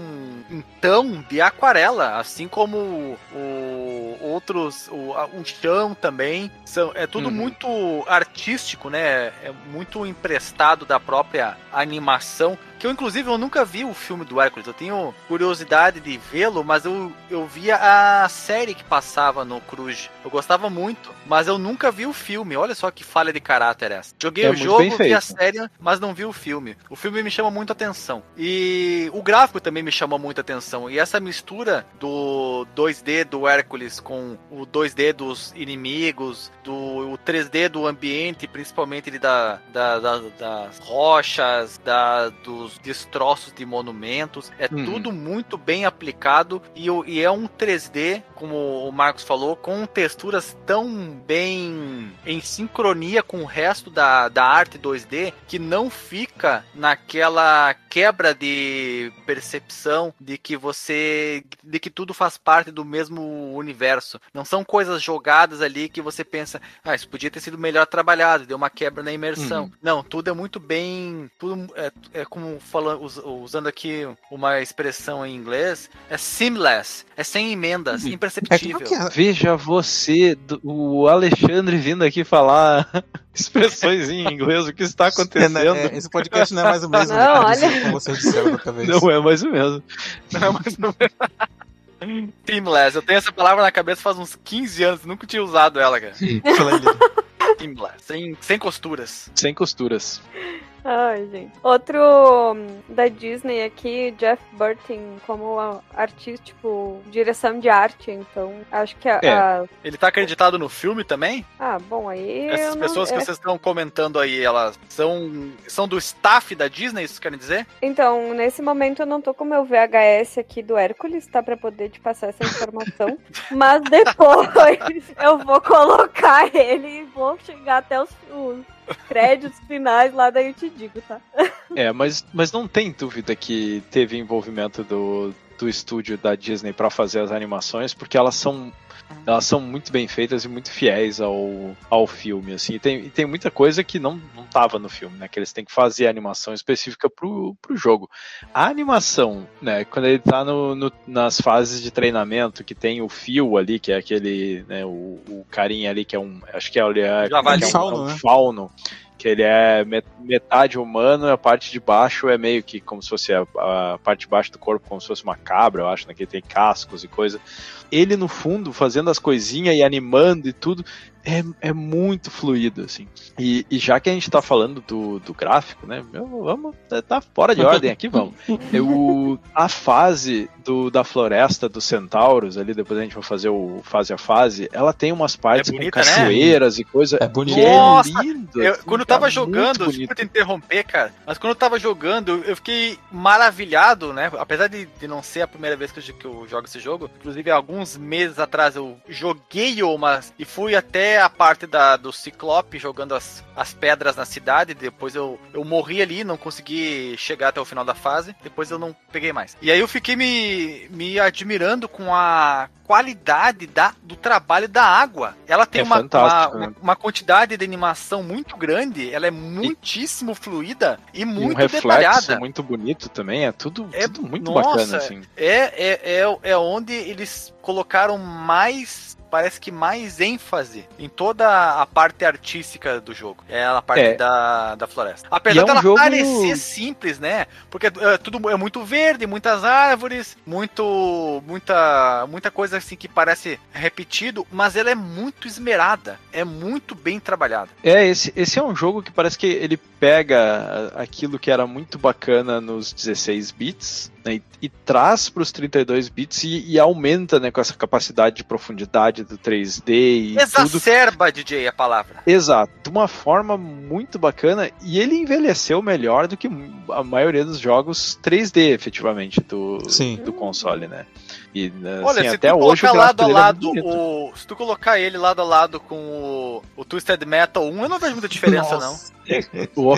tom de aquarela, assim como o, outros, o, um chão também. São, é tudo tudo uhum. muito artístico, né? É muito emprestado da própria animação que eu inclusive eu nunca vi o filme do Hércules. Eu tenho curiosidade de vê-lo, mas eu, eu via a série que passava no Cruz. Eu gostava muito, mas eu nunca vi o filme. Olha só que falha de caráter essa. Joguei é o jogo, vi a série, mas não vi o filme. O filme me chama muito atenção. E o gráfico também me chamou muito atenção. E essa mistura do 2D do Hércules com o 2D dos inimigos, do 3D do ambiente, principalmente da, da, da das rochas, da, dos destroços de monumentos. É uhum. tudo muito bem aplicado e, e, é um 3D, como o Marcos falou, com texturas tão bem em sincronia com o resto da, da arte 2D que não fica naquela quebra de percepção de que você. de que tudo faz parte do mesmo universo. Não são coisas jogadas ali que você pensa, ah, isso podia ter sido melhor trabalhado, deu uma quebra na imersão. Uhum. Não, tudo é muito bem. Tudo é, é como falando, usando aqui uma expressão em inglês, é seamless, é sem emendas, imperceptível. É, Veja você, o Alexandre vindo aqui falar (laughs) expressões em inglês, o que está acontecendo? É, é, esse podcast não é mais o mesmo não, olha... como vocês disseram outra vez. Não é mais o mesmo. Não é mais o mesmo. Seamless, eu tenho essa palavra na cabeça faz uns 15 anos, nunca tinha usado ela, cara. Seamless, sem, sem costuras. Sem costuras. Ai, gente. Outro hum, da Disney aqui, Jeff Burton, como artista, tipo, direção de arte, então acho que a, é. a... Ele tá acreditado no filme também? Ah, bom, aí. Essas pessoas não... que é. vocês estão comentando aí, elas são, são do staff da Disney, isso querem dizer? Então, nesse momento eu não tô com o meu VHS aqui do Hércules, tá? Pra poder te passar essa informação. (laughs) mas depois eu vou colocar ele e vou chegar até os, os créditos finais lá, daí eu te digo, tá? (laughs) É, mas, mas não tem dúvida que teve envolvimento do, do estúdio da Disney para fazer as animações, porque elas são elas são muito bem feitas e muito fiéis ao, ao filme, assim. E tem, e tem muita coisa que não, não tava no filme, né? Que eles têm que fazer a animação específica pro, pro jogo. A animação, né? Quando ele tá no, no nas fases de treinamento, que tem o fio ali, que é aquele, né? O, o carinha ali, que é um, acho que é, é, Já vai que é um, fauno, é um né? fauno que ele é metade humano e a parte de baixo é meio que como se fosse a, a, parte de baixo do corpo, como se fosse uma cabra, eu acho, né? Que ele tem cascos e coisa. Ele no fundo fazendo as coisinhas e animando e tudo, é, é muito fluido, assim. E, e, já que a gente tá falando do, do gráfico, né? Vamos, tá fora de ordem aqui, vamos. (laughs) Eu, a fase do, da floresta dos centauros, ali depois a gente vai fazer o fase a fase, ela tem umas partes é bonita, com cachoeiras né? e coisa. É bonito. Nossa, é lindo. Eu, assim, quando eu tava tá jogando, desculpa te interromper, cara, mas quando eu tava jogando, eu fiquei maravilhado, né? Apesar de, de não ser a primeira vez que eu, que eu jogo esse jogo, inclusive alguns meses atrás eu joguei uma e fui até a parte da, do Ciclope jogando as, as pedras na cidade. Depois eu, eu morri ali, não consegui chegar até o final da fase. Depois eu não peguei mais. E aí eu fiquei me, me admirando com a qualidade da, do trabalho da água. Ela tem É uma, uma, fantástico, né? uma, uma quantidade de animação muito grande, ela é muitíssimo fluida e E muito um reflexo detalhada. muito bonito também, é tudo, É- tudo muito nossa, bacana, assim. É, é, é, é onde eles colocaram mais. Parece que mais ênfase em toda a parte artística do jogo. É a parte É. da, da floresta. Apesar é um dela jogo- parecer simples, né? Porque é, tudo é muito verde, muitas árvores, muito. muita. muita coisa assim que parece repetido, mas ela é muito esmerada. É muito bem trabalhada. É, esse, esse é um jogo que parece que ele pega aquilo que era muito bacana nos 16 bits né, e, e traz para os 32 bits e, e aumenta né, com essa capacidade de profundidade do 3D e tudo. Exacerba, DJ, a palavra. Exato, de uma forma muito bacana e ele envelheceu melhor do que a maioria dos jogos 3D, efetivamente, do, Sim. do console, né? E Olha, assim, se até tu hoje colocar lado a é lado bonito. o. Se tu colocar ele lado a lado com o, o Twisted Metal 1, eu não vejo muita diferença, Nossa. Não. (laughs)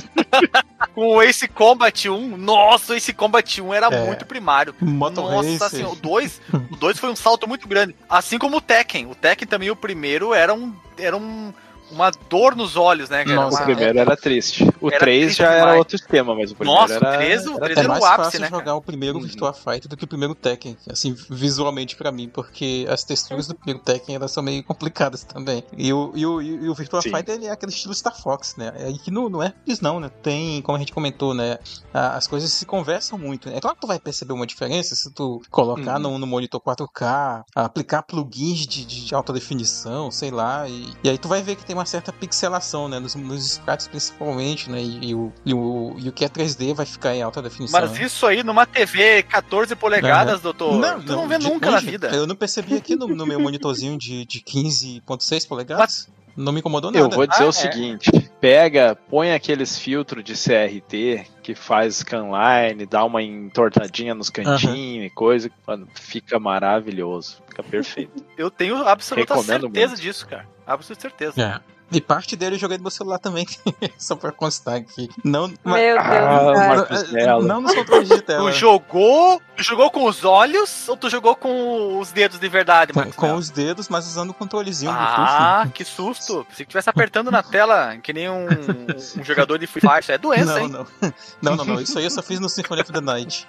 (laughs) Com o Ace Combat 1, nossa, o Ace Combat 1 era É. muito primário. Moto nossa Racer. senhora, o 2, o 2 foi um salto muito grande. Assim como o Tekken. O Tekken também, o primeiro, era um. Era um uma dor nos olhos, né? cara? Nossa, O primeiro era triste. O Era 3 triste já era demais. outro esquema, mas o primeiro Nossa, o era. 3, o era 3 É era mais o ápice, fácil né? jogar cara? o primeiro Uhum. Virtua Fighter do que o primeiro Tekken, assim, visualmente pra mim, porque as texturas do primeiro Tekken elas são meio complicadas também. E o, e o, e o Virtua Sim. Fighter ele é aquele estilo Star Fox, né? E que no, no RTS não, né? Tem, como a gente comentou, né? As coisas se conversam muito. Né? É claro que tu vai perceber uma diferença se tu colocar Uhum. no, no monitor 4K, aplicar plugins de, de alta definição, sei lá, e, e aí tu vai ver que tem uma certa pixelação, né? Nos, nos sprites principalmente, né? E, e o, e, o, e o que é 3D vai ficar em alta definição. Mas né? isso aí numa TV 14 polegadas, doutor, tu não vê de nunca na vida. Eu não percebi aqui no, no meu monitorzinho de, de 15.6 polegadas. Não me incomodou nada. Eu vou dizer Ah, o é. seguinte: pega, põe aqueles filtros de CRT que faz scanline, dá uma entortadinha nos cantinhos e coisa, mano, fica maravilhoso, fica perfeito. (laughs) Eu tenho absoluta Recomendo certeza muito. disso, cara. Absoluta certeza. É. E parte dele eu joguei no meu celular também, (laughs) só pra constar aqui. Não, Meu Deus Ah, do céu. Marcos Mello. não nos controles de tela. Tu jogou. Tu jogou com os olhos ou tu jogou com os dedos de verdade, Com, Marcos com os dedos, mas usando o controlezinho Ah, que susto! Se tivesse apertando na tela, que nem um, um jogador de Free Fire, isso é do doença, Não, hein? não. Não, não, não. Isso aí eu só fiz no Symphony of the Night.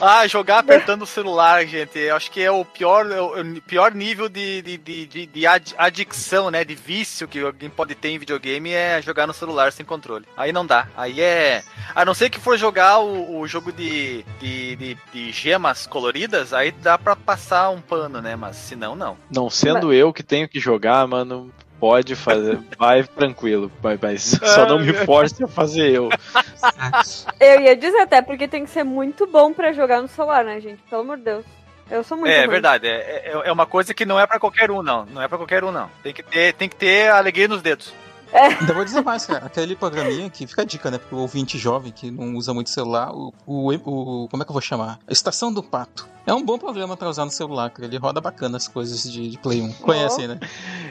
Ah, jogar (laughs) apertando o celular, gente, eu acho que é o pior, é o o pior nível de, de, de, de, de ad- adicção, né? De vício que alguém pode ter em videogame é jogar no celular sem controle. Aí não dá. Aí é. A não ser que for jogar o, o jogo de, de, de, de gemas coloridas, aí dá pra passar um pano, né? Mas se não, não. Não sendo eu que tenho que jogar, mano, pode fazer. (laughs) Vai tranquilo, vai, mas só não me force a fazer eu. Eu ia dizer até porque tem que ser muito bom pra jogar no celular, né, gente? Pelo amor de Deus. Eu sou muito É, ruim. verdade. É, é, é uma coisa que não é pra qualquer um, não. Não é pra qualquer um, não. Tem que ter, tem que ter alegria nos dedos. Ainda vou dizer mais, cara. Aquele programinha que fica a dica, né? Porque o ouvinte jovem que não usa muito celular, o, o, o- Como é que eu vou chamar? A Estação do Pato. É um bom programa pra usar no celular, cara. Ele roda bacana as coisas de, de Play 1. Conhecem, né?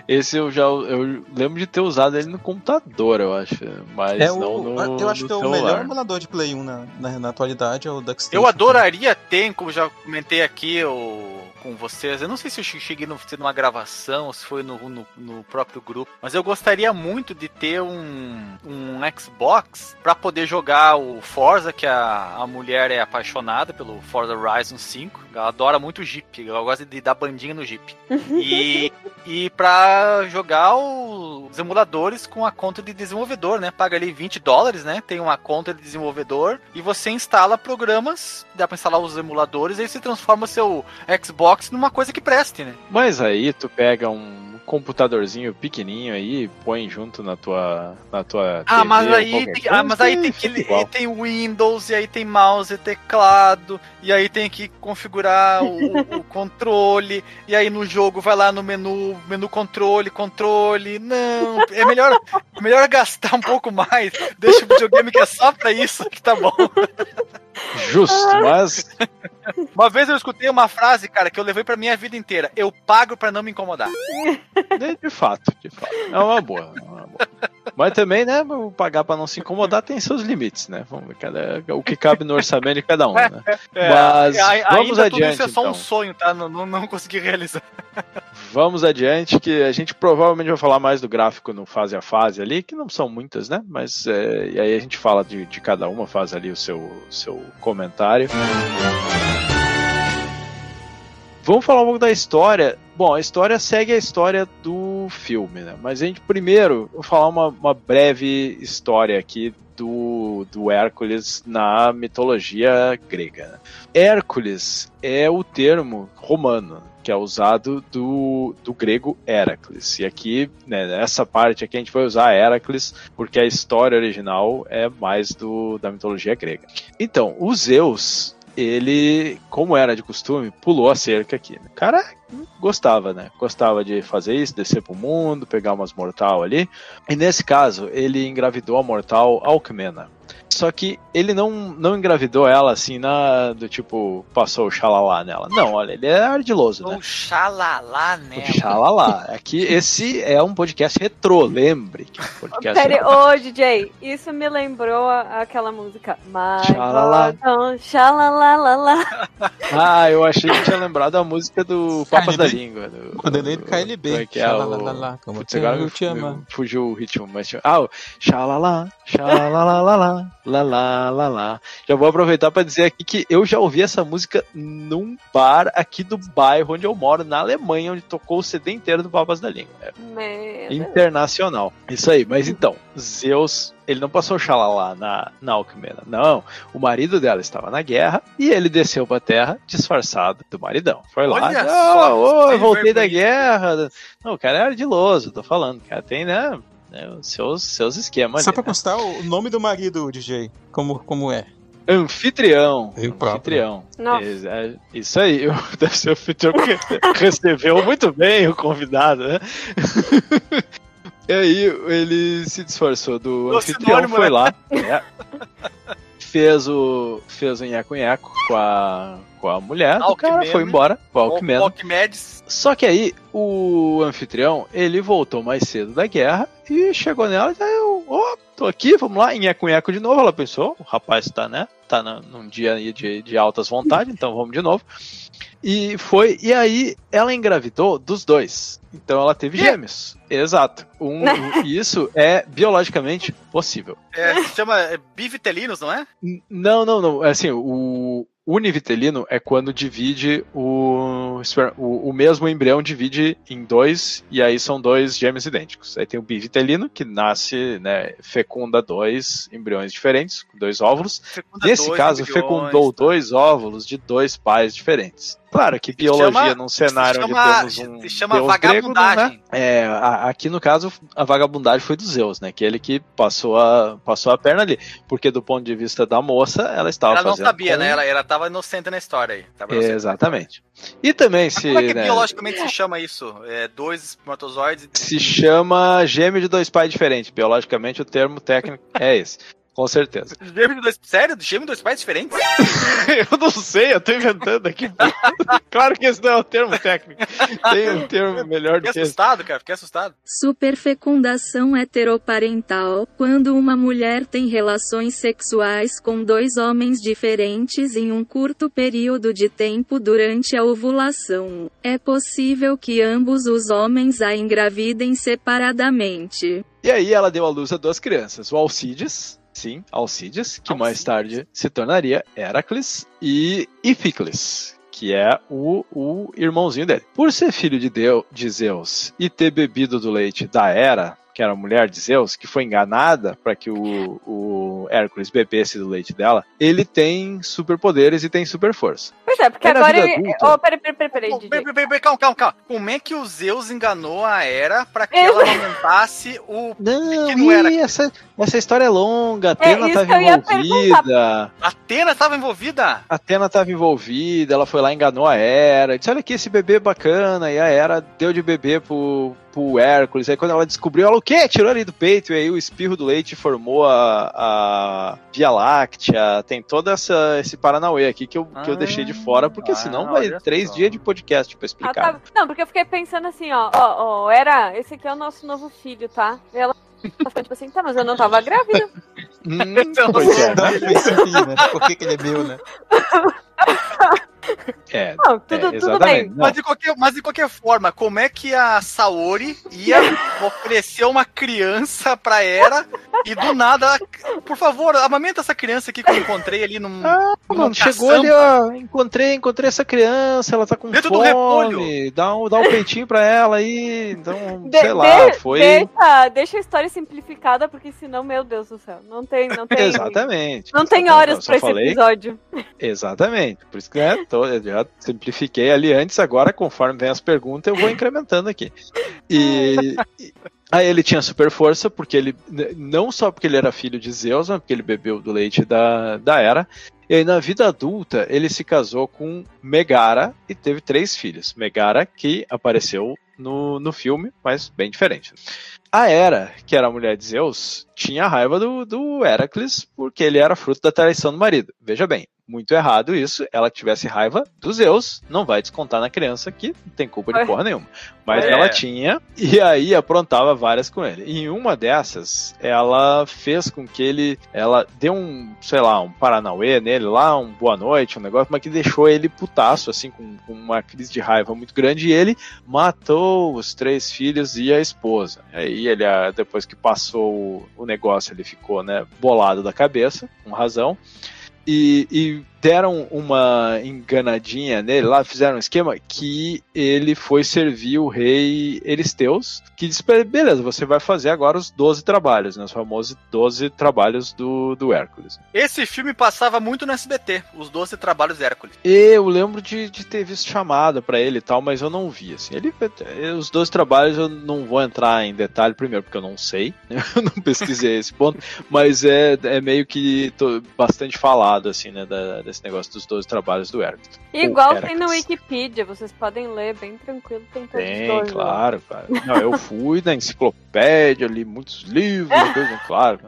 Esse eu já eu lembro de ter usado ele no computador, eu acho. Mas É o, não no, eu acho no que é o melhor emulador de Play 1 na, na, na atualidade, é o DuckStation. Eu adoraria ter, como já comentei aqui o, com vocês, eu não sei se eu cheguei no, se numa gravação ou se foi no, no, no próprio grupo, mas eu gostaria muito de ter um, um Xbox pra poder jogar o Forza, que a, a mulher é apaixonada pelo Forza Horizon 5. Ela adora muito o Jeep, ela gosta de dar bandinha no Jeep. (laughs) E, e pra jogar os emuladores com a conta de desenvolvedor, né? Paga ali 20 dólares, né? Tem uma conta de desenvolvedor e você instala programas, dá pra instalar os emuladores e aí você transforma seu Xbox numa coisa que preste, né? Mas aí tu pega um computadorzinho pequenininho aí, põe junto na tua na tua Ah, TV mas ou aí, tem, ah, mas aí coisa, tem que igual. tem Windows, e aí tem mouse, e teclado, e aí tem que configurar o, o (laughs) controle, e aí no jogo vai lá no menu, menu controle, controle. Não, é melhor, é melhor gastar um pouco mais. Deixa o videogame que é só pra isso, que tá bom. (laughs) Justo, mas Uma vez eu escutei uma frase, cara, que eu levei pra minha vida inteira. Eu pago pra não me incomodar. de, de fato, de fato. É uma boa. é uma boa. Mas também, né, o pagar pra não se incomodar tem seus limites, né? Vamos ver cada, o que cabe no orçamento de cada um, né? (laughs) Mas a- vamos ainda tudo adiante, isso é só então. um sonho, tá? Não, não, não consegui realizar. (laughs) Vamos adiante, que a gente provavelmente vai falar mais do gráfico no fase a fase ali, que não são muitas, né? Mas é, e aí a gente fala de, de cada uma, faz ali o seu, seu comentário. Vamos falar um pouco da história. Bom, a história segue a história do filme, né? Mas a gente primeiro, vou falar uma, uma breve história aqui do, do Hércules na mitologia grega. né? Hércules é o termo romano que é usado do, do grego Heracles. E aqui, né, nessa parte aqui, a gente vai usar Heracles porque a história original é mais do, da mitologia grega. Então, o Zeus, ele, como era de costume, pulou a cerca aqui. né? O cara gostava, né? Gostava de fazer isso, descer pro mundo, pegar umas mortal ali. E nesse caso, ele engravidou a mortal Alcmena. Só que ele não, não engravidou ela assim, na, do tipo, passou o xalalá nela. Não, olha, ele é ardiloso, né? Ou xalalá nela. O xalalá. Aqui, esse é um podcast retrô, lembre que é um podcast Pera, ô DJ, isso me lembrou aquela música. Bottom, xalalalala. Ah, eu achei que tinha lembrado a música do Papas KLB. da Língua. Do, O delay do KLB. Como é que é o... Putz, agora eu te amo. fugiu o ritmo, mas Ah, o xalalá, lalalala. Já vou aproveitar para dizer aqui que eu já ouvi essa música num bar aqui do bairro onde eu moro, na Alemanha, onde tocou o CD inteiro do Papas da Língua. É Meu Deus. internacional. Isso aí, mas então, Zeus, ele não passou xalalá na, na Alcmena, não. O marido dela estava na guerra e ele desceu pra terra disfarçado do maridão. Foi lá, Olha ah, só, oi, sem voltei da guerra. Não, o cara é ardiloso, tô falando. O cara tem, né, né, os seus, seus esquemas. Só ali, pra né? constar o nome do marido, DJ. Como, como é? Anfitrião. Eu. Anfitrião. É Isso aí, deve (laughs) ser o anfitrião que recebeu muito bem o convidado, né? (laughs) E aí ele se disfarçou do O anfitrião, foi lá, é, (laughs) fez o fez o nheco-nheco com a, com a mulher do cara, Alckmin. foi embora, com a. Só que aí o anfitrião, ele voltou mais cedo da guerra e chegou nela e eu, ó, tô aqui, vamos lá, nheco-nheco de novo. Ela pensou, o rapaz tá, né, tá num dia aí de, de altas vontades, então vamos de novo. E foi, e aí ela engravidou dos dois. Então ela teve gêmeos. Exato. Um, (laughs) um- isso é biologicamente possível. É, se chama é, bivitelinos, não é? N- Não, não, não. É Assim, o univitelino é quando divide o, o, o mesmo embrião divide em dois e aí são dois gêmeos idênticos. Aí tem o bivitelino que nasce, né, fecunda dois embriões diferentes, dois óvulos. Fecunda Nesse dois caso, embriões, fecundou tá. dois óvulos de dois pais diferentes. Claro que biologia chama- num cenário se chama, onde temos um se chama deus grego, vagabundagem. né? É, a- aqui no caso a vagabundagem foi do Zeus, né? Que ele que passou a passou a perna ali, porque do ponto de vista da moça, ela estava Ela não fazendo sabia, com- né? Ela, ela tava inocente na história aí. Exatamente. E também Mas se como é que né, biologicamente se chama isso? É, dois espermatozoides. se chama gêmeo de dois pais diferentes. Biologicamente o termo técnico é esse. Com certeza. (laughs) Gêmeo de dois. Sério? Gêmeo de dois pais diferentes? Eu não sei, eu tô inventando aqui. (laughs) claro que esse não é o termo técnico. Tem um termo melhor do Fiquei que esse. assustado, cara. Fiquei assustado. Superfecundação heteroparental, quando uma mulher tem relações sexuais com dois homens diferentes em um curto período de tempo durante a ovulação. É possível que ambos os homens a engravidem separadamente. E aí ela deu à luz a duas crianças, o Alcides, sim, Alcides, que mais Alcides. tarde se tornaria Heracles, e Iphicles, que é o, o irmãozinho dele. Por ser filho de, Deu, de Zeus e ter bebido do leite da Hera, que era a mulher de Zeus, que foi enganada para que o, o Hércules bebesse do leite dela, ele tem superpoderes e tem super força. Pois é, porque É agora ele. adulta. Oh, peraí, peraí, peraí, peraí, Pô, DJ. peraí, peraí, peraí, calma, calma, calma. Como é que o Zeus enganou a Hera pra que ela amamentasse o. (laughs) Não, Pequeno essa, essa história é longa, Atena isso estava envolvida. Atena estava envolvida? A Atena estava envolvida, ela foi lá, enganou a Hera, disse, olha aqui, esse bebê é bacana, e a Hera deu de bebê pro, pro Hércules, aí quando ela descobriu, ela o quê? Tirou ali do peito, e aí o espirro do leite formou a, a Via Láctea, tem todo essa, esse Paranauê aqui que eu, que eu deixei de fora, porque Ah, senão vai três só. dias de podcast pra Ah, explicar. tá. Não, porque eu fiquei pensando assim, ó, ó, ó, era, esse aqui é o nosso novo filho, tá? E ela ficou tipo assim, tá, mas eu não tava grávida. (laughs) Hum, Então, pois é, Não fez sentido, né? Por que, que ele é meu, né? (laughs) é, (laughs) Não, tudo, é, tudo bem. Mas de, qualquer, mas de qualquer forma, como é que a Saori ia (laughs) oferecer uma criança pra Hera e do nada, por favor, amamenta essa criança aqui que eu encontrei ali num. Ah, mano, chegou ali, ó. Encontrei, encontrei essa criança, ela tá com Dentro do fome. repolho. Dá um, dá um peitinho pra ela aí. Então, De- sei lá, de- foi. Deixa, deixa a história simplificada, porque senão, meu Deus do céu, não tem, não tem. Exatamente. Não tem horas pra esse falei- episódio. Exatamente. Por isso que né, tô, eu já simplifiquei ali antes, agora, conforme vem as perguntas, eu vou incrementando aqui. E. (laughs) Aí ele tinha super força, porque ele. Não só porque ele era filho de Zeus, mas porque ele bebeu do leite da, da Hera. E aí, na vida adulta, ele se casou com Megara e teve três filhos. Megara, que apareceu no, no filme, mas bem diferente. A Hera, que era a mulher de Zeus, tinha raiva do, do Heracles porque ele era fruto da traição do marido. Veja bem, muito errado isso. Ela tivesse raiva do Zeus, não vai descontar na criança que não tem culpa de porra nenhuma. Mas É. ela tinha, e aí aprontava várias com ele. E em uma dessas, ela fez com que ele. Ela deu um, sei lá, um Paranauê nele lá, um boa noite, um negócio, mas que deixou ele putaço, assim, com, com uma crise de raiva muito grande. E ele matou os três filhos e a esposa. Aí ele, ah, depois que passou o, o negócio, ele ficou, né, bolado da cabeça, com razão. E, e deram uma enganadinha nele lá, fizeram um esquema que ele foi servir o rei Eristeus, que disse pra ele, beleza, você vai fazer agora os 12 trabalhos, né, os famosos 12 trabalhos do, do Hércules. Esse filme passava muito no SBT, os 12 trabalhos Hércules. Eu lembro de, de ter visto chamada pra ele e tal, mas eu não vi, assim. Ele, os dois trabalhos eu não vou entrar em detalhe, primeiro porque eu não sei, né? (laughs) eu não pesquisei esse ponto, mas é, é meio que bastante falado, assim, né, da, desse esse negócio dos 12 trabalhos do Hércules. Igual tem no Heracles. Wikipedia, vocês podem ler bem tranquilo, tem todos Tem, dois. claro, cara. Não, eu fui na enciclopédia, li muitos livros, (laughs) coisa, claro.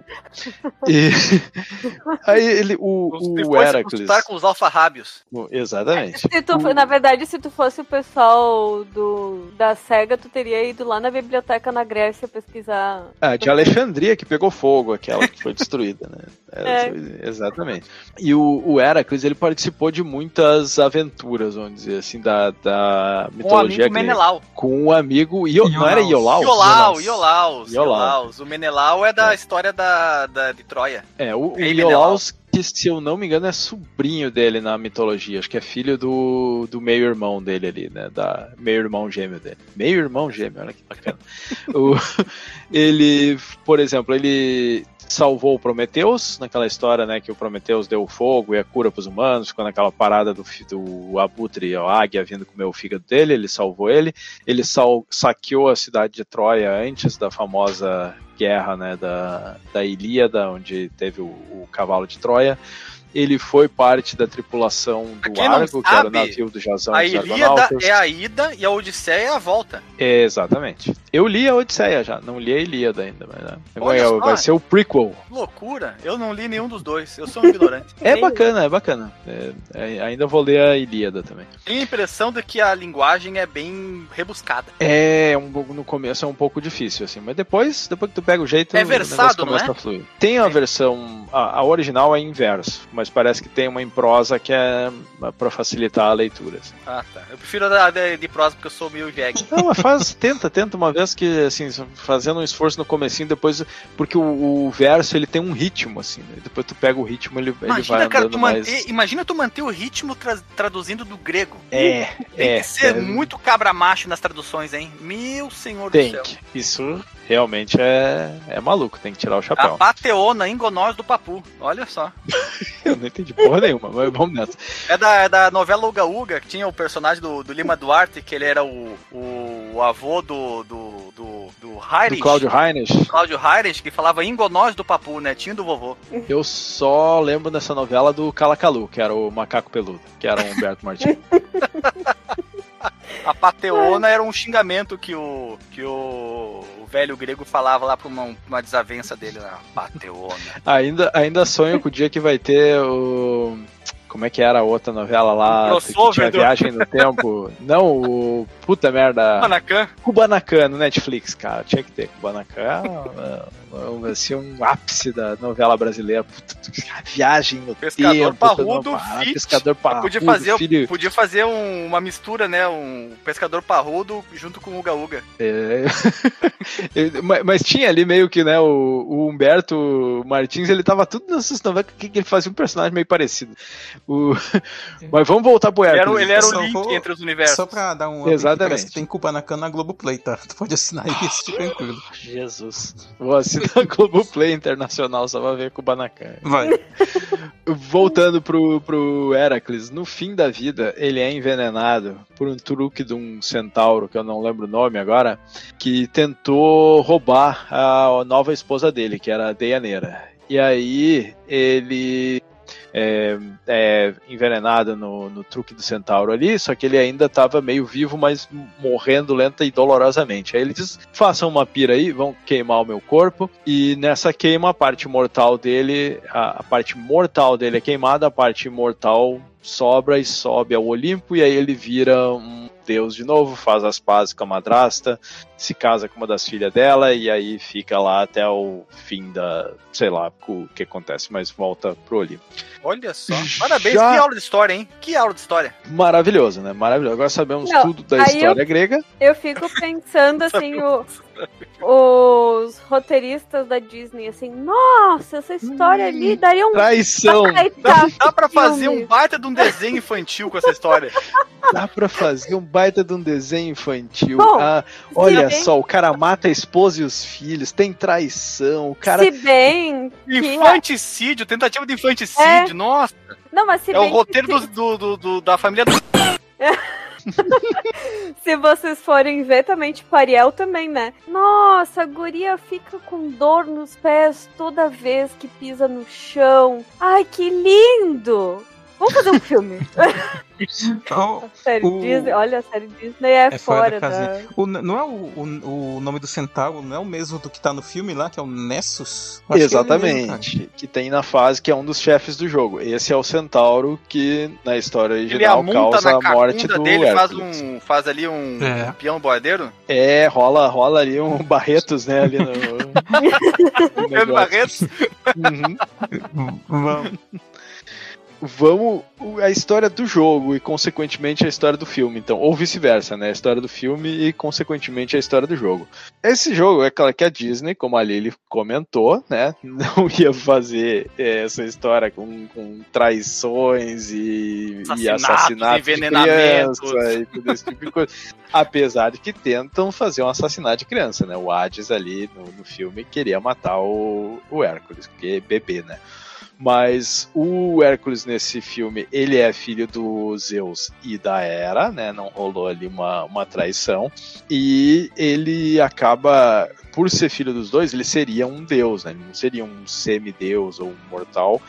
E (laughs) aí ele, o, Se o Heracles. consultar com os alfarrábios. o- Exatamente. Se tu, na verdade, se tu fosse o pessoal do, da SEGA, tu teria ido lá na biblioteca na Grécia pesquisar. Ah, de Alexandria que pegou fogo, aquela que foi destruída, né? (laughs) É. Exatamente. E o, o Heracles, ele participou de muitas aventuras, vamos dizer assim, da, da Com o mitologia amigo grega. Menelau. Com o amigo. Io, não era Iolau? Iolau, Iolau. Iolaus, Iolaus. Iolaus. O Menelau é da É. história da, da, de Troia. É, o, o Iolaus, que se eu não me engano, é sobrinho dele na mitologia. Acho que é filho do, do meio-irmão dele ali, né? Da meio-irmão gêmeo dele. Meio-irmão gêmeo, olha que bacana. (laughs) o, ele, por exemplo, ele salvou o Prometheus naquela história, né? Que o Prometheus deu fogo e a cura para os humanos, ficou naquela parada do, do abutre, a águia vindo comer o fígado dele, ele salvou ele. Ele sal, saqueou a cidade de Troia antes da famosa guerra né, da, da Ilíada, onde teve o, o cavalo de Troia. Ele foi parte da tripulação do não Argo, que era o sabe, navio do Jasão A Ilíada é a ida e a Odisseia é a volta. Exatamente. Eu li a Odisseia já, não li a Ilíada ainda, mas né? Vai, só. vai ser o prequel. Loucura. Eu não li nenhum dos dois. Eu sou um ignorante. (laughs) É bacana, é bacana. É, é, ainda vou ler a Ilíada também. Tenho a impressão de que a linguagem é bem rebuscada. É, um, no começo é um pouco difícil, assim, mas depois, depois que tu pega o jeito, É o negócio versado, não começa é? a fluir. Tem a versão, a, a original é em verso, mas parece que tem uma em prosa que é pra facilitar a leitura. assim. Ah, tá. Eu prefiro a de, de prosa porque eu sou meio jegue. Não, mas faz, (laughs) tenta, tenta uma vez que, assim, fazendo um esforço no comecinho, depois, porque o, o verso, ele tem um ritmo, assim, né? depois tu pega o ritmo, ele, ele vai Imagina, cara, andando tu mais... manter, imagina tu manter o ritmo tra- traduzindo do grego. É, Tem é. que ser é, muito cabra macho nas traduções, hein? Meu senhor Tem do céu. que. Isso realmente é, é maluco, tem que tirar o A chapéu. Pateona Engonós do Papu. Olha só. (laughs) Eu não entendi porra nenhuma, mas vamos nessa. É da, é da novela Uga Uga, que tinha o personagem do, do Lima Duarte, que ele era o, o, o avô do, do, do, do Do Heinrich. Cláudio Heinrich, Cláudio Heinrich, que falava Engonós do Papu, netinho do vovô. eu só lembro dessa novela do Calacalu, que era o macaco peludo, que era o Humberto Martins. (laughs) A Pateona era um xingamento que o, que o velho grego falava lá pra uma, uma desavença dele lá. Pateona. ainda, ainda sonho com o dia que vai ter o. Como é que era a outra novela lá? Que tinha do- viagem no tempo. (laughs) Não, o. Puta merda. Manacan. Kubanacan no Netflix, cara. Tinha que ter. Kubanacan ser um ápice da novela brasileira. Puta, viagem no Pescador tempo. parrudo, fit. Pescador parrudo. Podia fazer, filho, podia fazer um- uma mistura, né? Um pescador parrudo junto com o Uga Uga. É. (laughs) Mas, mas tinha ali meio que, né, o, o Humberto Martins, ele tava tudo nessas novelas que ele fazia um personagem meio parecido. O- Mas vamos voltar pro Ele era, o- Hércules. ele era o link vou- entre os universos. Só pra dar um Exatamente. parece que tem Kubanacan na Globoplay, tá? Tu pode assinar (laughs) assistir tranquilo. Jesus. Vou assinar (laughs) Globoplay Internacional só pra ver com o Banacan. Vai. (laughs) Voltando pro, pro Heracles, no fim da vida, ele é envenenado por um truque de um centauro, que eu não lembro o nome agora, que tentou roubar a nova esposa dele, que era a Deianira. E aí ele é, é envenenado no, no truque do centauro ali, só que ele ainda estava meio vivo, mas morrendo lenta e dolorosamente. Aí ele diz: façam uma pira aí, vão queimar o meu corpo. E nessa queima, a parte mortal dele, a, a parte mortal dele é queimada, a parte mortal sobra e sobe ao Olimpo, e aí ele vira um deus de novo, faz as pazes com a madrasta, se casa com uma das filhas dela, e aí fica lá até o fim da. sei lá o que acontece, mas volta pro Olimpo. Olha só. (laughs) Parabéns, Já- que aula de história, hein? Que aula de história. Maravilhoso, né? Maravilhoso. Agora sabemos Não, tudo da história grega. Eu fico pensando assim, (laughs) o- os roteiristas da Disney, assim, nossa, essa história ali daria um Traição! Dá, dá pra fazer filme. um baita de um desenho infantil com essa história. (laughs) Dá pra fazer um baita de um desenho infantil. Bom, Ah, olha bem- só, o cara mata a esposa e os filhos, tem traição, o cara. Se bem que... Infanticídio, tentativa de infanticídio, nossa. Não, mas se É o bem roteiro que, do, do- do- do- da família do. (laughs) (laughs) se vocês forem ver também, tipo, Ariel também, né? Nossa, a guria fica com dor nos pés toda vez que pisa no chão. Ai, que lindo! Vamos fazer um filme. (laughs) Então, A série O- Disney, olha, a série Disney é, é fora fora, da da. O- não é o, o, o nome do centauro, não é o mesmo do que tá no filme lá, que é o Nessus? Acho que é mesmo. Exatamente. que tem na fase que é um dos chefes do jogo. Esse é o centauro que na história original causa na a morte do dele, faz, um, faz ali um É. peão boadeiro. É, rola, rola ali um Barretos, né, ali no, (laughs) no. Barretos. Uhum. (laughs) Vamos. Vamos a história do jogo e consequentemente a história do filme, então, ou vice-versa, né? A história do filme e consequentemente a história do jogo. Esse jogo é claro que a Disney, como a Lily comentou, né, (laughs) não ia fazer eh, essa história com, com traições e, e Assassinatos, assassinatos de envenenamentos. e tudo esse tipo de coisa. (laughs) Apesar de que tentam fazer um assassinato de criança, né? O Hades ali no, no filme queria matar o, o Hércules, porque é bebê, né? Mas o Hércules nesse filme, ele é filho do Zeus e da Hera, né? Não rolou ali uma, uma traição. E ele acaba, por ser filho dos dois, ele seria um deus, né? Ele não seria um semideus ou um mortal.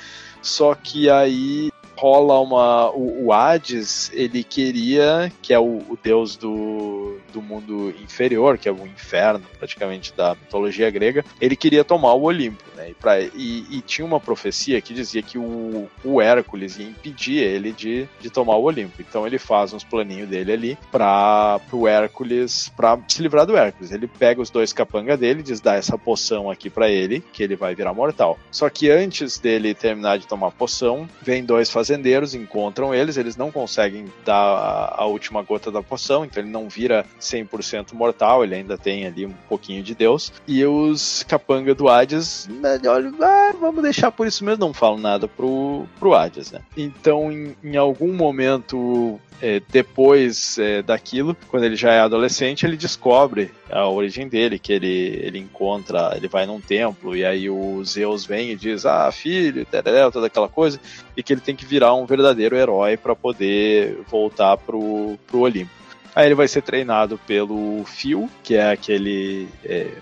Só que aí rola uma. O, o Hades, ele queria, que é o, o deus do, do mundo inferior, que é o inferno, praticamente, da mitologia grega, ele queria tomar o Olimpo, né? E, pra, e, e tinha uma profecia que dizia que o, o Hércules ia impedir ele de, de tomar o Olimpo. Então ele faz uns planinhos dele ali para o Hércules, para se livrar do Hércules. Ele pega os dois capanga dele, diz dá essa poção aqui para ele, que ele vai virar mortal. Só que antes dele terminar de tomar a poção, vem dois fazendeiros, encontram eles, eles não conseguem dar a, a última gota da poção, então ele não vira 100% mortal, ele ainda tem ali um pouquinho de Deus. E os capanga do Hades, né, olha, ah, vamos deixar por isso mesmo, não falam nada pro, pro Hades, né? Então, em, em algum momento é, depois é, daquilo, quando ele já é adolescente, ele descobre a origem dele, que ele, ele encontra, ele vai num templo, e aí o Zeus vem e diz, ah, filho, tereré, toda aquela coisa, e que ele tem que virar um verdadeiro herói para poder voltar pro, pro Olimpo. Aí ele vai ser treinado pelo Phil, que é aquele é,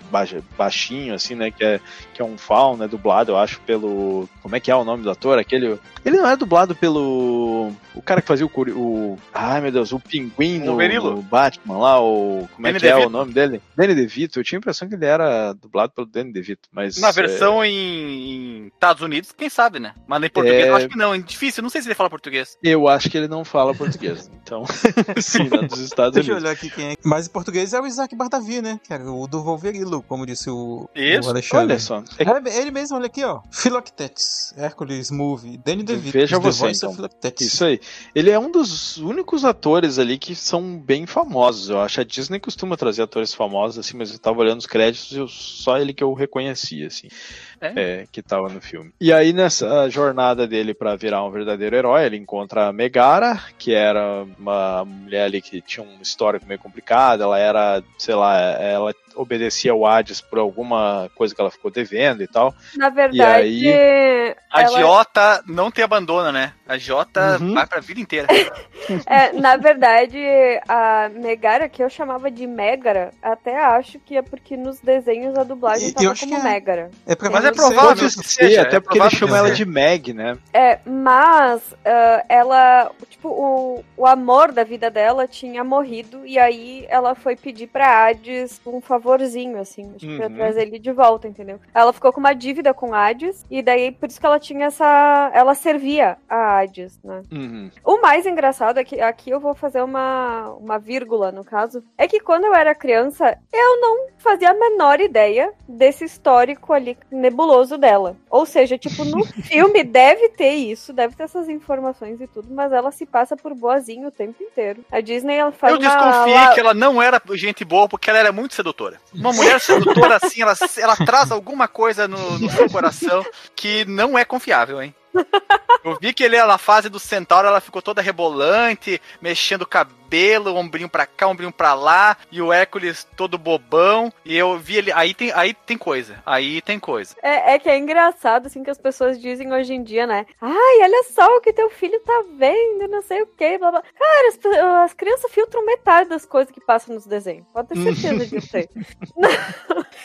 baixinho, assim, né? Que é, que é um faun, né? Dublado, eu acho, pelo. Como é que é o nome do ator? Aquele. Ele não é dublado pelo. O cara que fazia o. o ai meu Deus, o pinguim O no, no Batman lá, o. Como é Danny que é o nome dele? Danny DeVito. Eu tinha a impressão que ele era dublado pelo Danny DeVito, mas. Na é, versão em, em Estados Unidos, quem sabe, né? Mas em português, É. eu acho que não. É difícil, não sei se ele fala português. eu acho que ele não fala português. (laughs) Então, (laughs) sim, lá dos Estados Deixa eu Unidos. olhar aqui quem é. Mas em português é o Isaac Bardavi, né? Que era o do Wolverilo, como disse o, Isso, o Alexandre. Olha só. É É ele mesmo, olha aqui, ó. Philoctetes, Hércules Movie, Danny DeVito. Veja você, Voice então. Philoctetes. Isso aí. Ele é um dos únicos atores ali que são bem famosos. Eu acho a Disney costuma trazer atores famosos, assim, mas eu tava olhando os créditos e só ele que eu reconhecia, assim, É? é, que tava no filme. E aí, nessa jornada dele pra virar um verdadeiro herói, ele encontra a Megara, que era uma mulher ali que tinha um histórico meio complicado, ela era, sei lá, ela obedecia ao Hades por alguma coisa que ela ficou devendo e tal. Na verdade, A ela- Jota não te abandona, né? A Jota Uhum. vai pra vida inteira. (laughs) É, na verdade, a Megara, que eu chamava de Megara, até acho que é porque nos desenhos a dublagem E- eu tava acho como é. Megara. É pra Mas é provável que ser, seja, até é porque ele chama ela de Meg, né? É, mas ah, ela, tipo, o, o amor da vida dela tinha morrido e aí ela foi pedir pra Hades um favorzinho, assim, tipo, pra Uhum. trazer ele de volta, entendeu? Ela ficou com uma dívida com Hades e daí por isso que ela tinha essa, ela servia a Né? Uhum. O mais engraçado é que aqui eu vou fazer uma, uma vírgula, no caso, é que quando eu era criança, eu não fazia a menor ideia desse histórico ali nebuloso dela. Ou seja, tipo, no (laughs) filme deve ter isso, deve ter essas informações e tudo, mas ela se passa por boazinha o tempo inteiro. A Disney, ela faz Eu desconfiei que ela não era gente boa porque ela era muito sedutora. Uma mulher (laughs) sedutora assim, ela, ela traz alguma coisa no, no seu coração que não é confiável, hein? Eu vi que ele na fase do centauro, ela ficou toda rebolante, mexendo o cabelo, cabelo, ombrinho pra cá, ombrinho pra lá, e o Hércules todo bobão, e eu vi ele, aí tem, aí tem coisa, aí tem coisa. É, é que é engraçado, assim, que as pessoas dizem hoje em dia, né? Ai, olha só o que teu filho tá vendo, não sei o que, blá blá. Cara, as, as crianças filtram metade das coisas que passam nos desenhos. Pode ter certeza (laughs) disso aí. Não,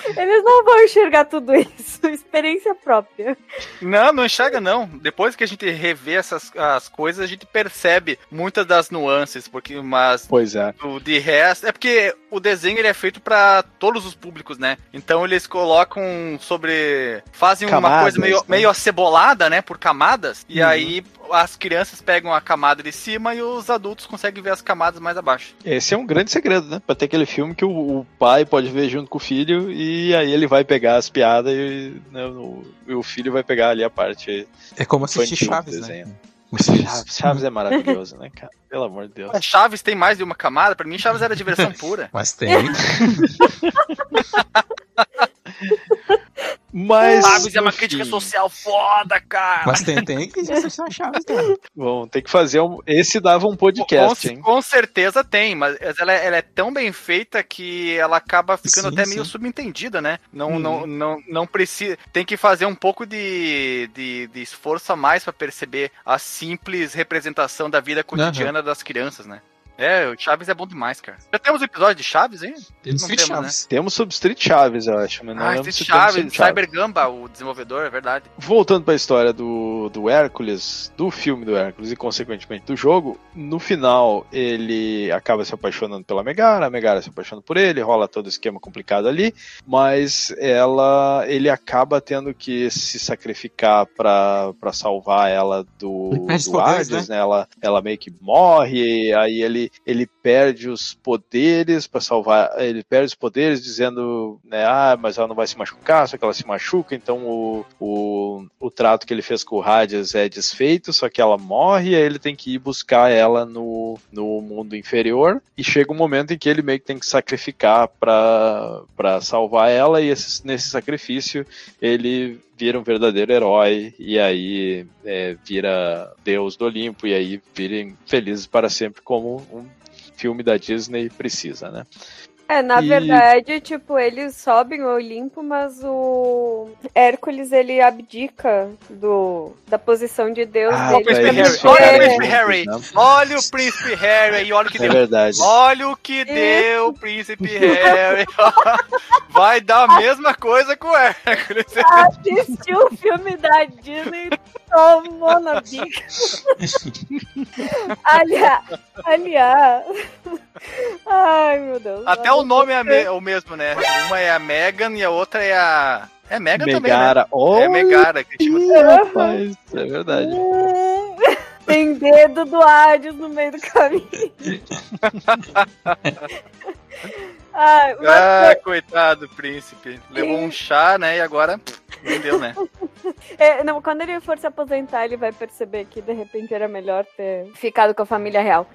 (laughs) Eles não vão enxergar tudo isso. (laughs) Experiência própria. Não, não enxerga não. Depois que a gente revê essas as coisas, a gente percebe muitas das nuances, porque mas Pois é. o de resto é porque o desenho ele é feito pra todos os públicos, né? Então eles colocam sobre fazem uma Camadas, coisa meio né? meio acebolada, né, por camadas, e Uhum. aí as crianças pegam a camada de cima e os adultos conseguem ver as camadas mais abaixo. Esse é um grande segredo, né? Pra ter aquele filme que o, o pai pode ver junto com o filho e aí ele vai pegar as piadas e, né, o, e o filho vai pegar ali a parte. É como assistir Chaves, né? Chaves, Chaves é maravilhoso, né, cara? Pelo amor de Deus. Mas Chaves tem mais de uma camada, pra mim Chaves era diversão (laughs) pura. Mas tem. (laughs) Mas. Chaves é uma crítica social foda, cara. Mas tem, tem que assistir Chaves, cara. Bom, tem que fazer um. Esse dava um podcast, com, hein? com certeza tem, mas ela, é- ela é tão bem feita que ela acaba ficando Sim, até sim. meio subentendida, né? Não, Uhum. não, não, não precisa. Tem que fazer um pouco de, de, de esforço a mais pra perceber a simples representação da vida cotidiana das crianças, né? É, o Chaves é bom demais, cara. Já temos episódio de Chaves, hein? Temos Street temos, Chaves. Temos sobre Street Chaves, eu acho, mas não ah, Street Chaves, Chaves. Cyber Gamba, o desenvolvedor, é verdade. Voltando pra história do, do Hércules, do filme do Hércules e consequentemente do jogo, no final ele acaba se apaixonando pela Megara, a Megara se apaixona por ele, rola todo o esquema complicado ali, mas ela ele acaba tendo que se sacrificar pra pra salvar ela do, do Hades, né? Ela, ela meio que morre, aí ele, ele perde os poderes pra salvar, ele perde os poderes dizendo, né, ah, mas ela não vai se machucar, só que ela se machuca, então o, o, o trato que ele fez com o Hades é desfeito, só que ela morre, e aí ele tem que ir buscar ela no, no mundo inferior, e chega um momento em que ele meio que tem que sacrificar pra salvar ela, e esse, nesse sacrifício ele vira um verdadeiro herói, e aí é, vira Deus do Olimpo, e aí virem felizes para sempre, como um filme da Disney precisa, né? É, na E- verdade, tipo, eles sobem o Olimpo, mas o Hércules, ele abdica do, da posição de Deus Ah, dele. Príncipe Harry, só olha o Príncipe Harry, olha o Príncipe Harry, e olha o que É deu. verdade. Olha o que deu o Príncipe Harry. (laughs) Vai dar a mesma coisa com o Hércules. assistiu o filme da Disney tomou na bica. (laughs) aliás, aliás. Ai, meu Deus. Até o nome é me- o mesmo, né? Uma é a Megan e a outra é a. É Megan também, né? Megara, É Megara. Que tipo... Rapaz, é verdade. (laughs) Tem dedo do Hades no meio do caminho. (laughs) Ai, mas Ah, coitado príncipe. Levou um chá, né? E agora. Não deu, né? (laughs) É, não, quando ele for se aposentar, ele vai perceber que de repente era melhor ter ficado com a família real.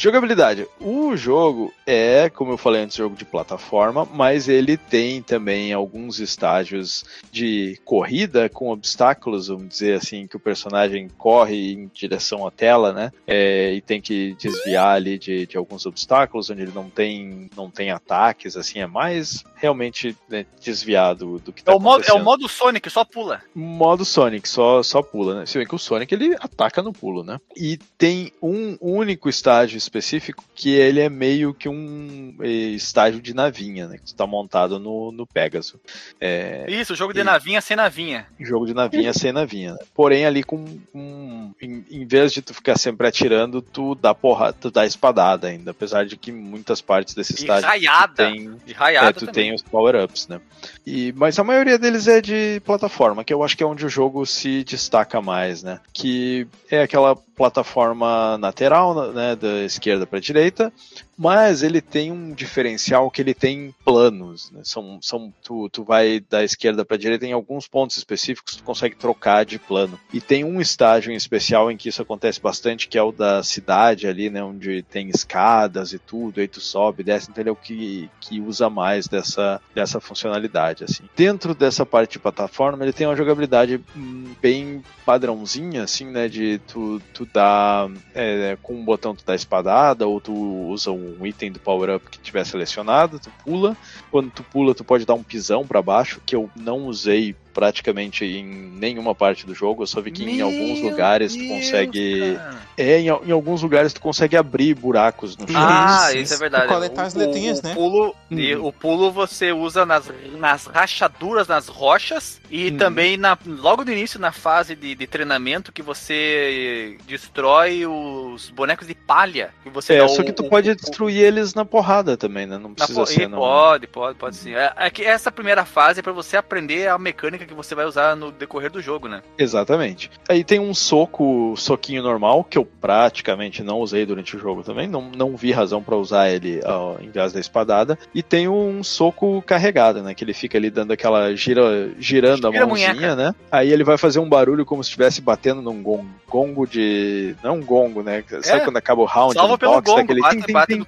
Jogabilidade. O jogo é, como eu falei antes, jogo de plataforma, mas ele tem também alguns estágios de corrida com obstáculos, vamos dizer assim, que o personagem corre em direção à tela, né? É, e tem que desviar ali de, de alguns obstáculos, onde ele não tem, não tem ataques, assim, é mais realmente né, desviado do que É tá o, modo, é o modo Sonic, só pula. modo Sonic, só, só pula, né? Se bem que o Sonic ele ataca no pulo, né? E tem um único estágio específico que ele é meio que um eh, estágio de navinha, né? Que está montado no, no Pegasus. É, Isso, jogo de E- navinha sem navinha. jogo de navinha sem navinha. né? Porém, ali com. com em, em vez de tu ficar sempre atirando, tu dá porrada, tu dá espadada ainda. Apesar de que muitas partes desse E estágio tu raiada. tem De raiada é, tu também. tem os power-ups, né? E, mas a maioria deles é de plataforma, que eu acho que é onde o jogo se destaca mais, né? Que é aquela plataforma lateral, né, da esquerda para direita, mas ele tem um diferencial que ele tem planos, né? São, são tu, tu vai da esquerda para direita em alguns pontos específicos tu consegue trocar de plano. E tem um estágio em especial em que isso acontece bastante, que é o da cidade ali, né, onde tem escadas e tudo, aí tu sobe, desce, então ele é o que, que usa mais dessa, dessa funcionalidade, assim. Dentro dessa parte de plataforma, ele tem uma jogabilidade hum, bem padrãozinha, assim, né, de tu, tu dá é, com um botão tu dá espadada, ou tu usa um item do power-up que tiver selecionado, tu pula. Quando tu pula, tu pode dar um pisão para baixo, que eu não usei praticamente em nenhuma parte do jogo. Eu só vi que em Meu alguns lugares tu consegue. cara. É, em, em alguns lugares tu consegue abrir buracos no chão. Ah, Isso, isso, é verdade. Coletar as letrinhas, o, né? Pulo, e o pulo você usa nas, nas rachaduras, nas rochas e Uhum. também na, logo no início, na fase de, de treinamento, que você destrói os bonecos de palha. Que você É, só o- que tu o- pode o- destruir eles na porrada também, né? Não precisa po- ser, não. Pode, pode, pode sim. É, é que essa primeira fase é pra você aprender a mecânica que você vai usar no decorrer do jogo, né? Exatamente. Aí tem um soco, soquinho normal, que eu praticamente não usei durante o jogo também. Não, não vi razão pra usar ele ó, em vez da espadada. E tem um soco carregado, né? Que ele fica ali dando aquela gira, girando Gira a mãozinha, munheca. né? Aí ele vai fazer um barulho como se estivesse batendo num gon- gongo de. Não um gongo, né? Sabe É. quando acaba o round Salva pelo gongo, daquele bate, tim, tim, bate tim, no.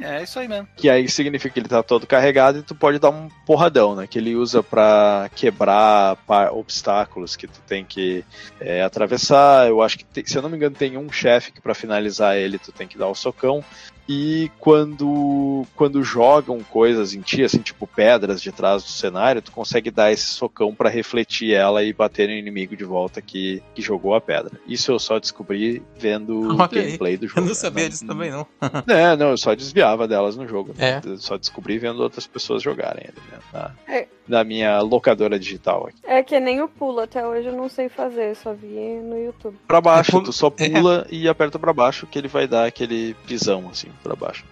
É isso aí mesmo. que aí significa que ele tá todo carregado e tu pode dar um porradão, né? Que ele usa pra quebrar pa- obstáculos que tu tem que é, atravessar. Eu acho que, tem- se eu não me engano, tem um chefe que pra finalizar ele tu tem que dar o socão. E quando, quando jogam coisas em ti, assim, tipo pedras de trás do cenário, tu consegue dar esse socão pra refletir ela e bater no inimigo de volta que, que jogou a pedra. Isso eu só descobri vendo (laughs) o aí. gameplay do jogo. Eu não né? sabia disso também, não. (laughs) É, não, eu só desviava delas no jogo. né? É. Eu só descobri vendo outras pessoas jogarem ele, né? Na, É. na minha locadora digital aqui. É que nem o pulo, até hoje eu não sei fazer, só vi no YouTube. Pra baixo, É, tu só pula e aperta pra baixo que ele vai dar aquele pisão, assim, pra baixo.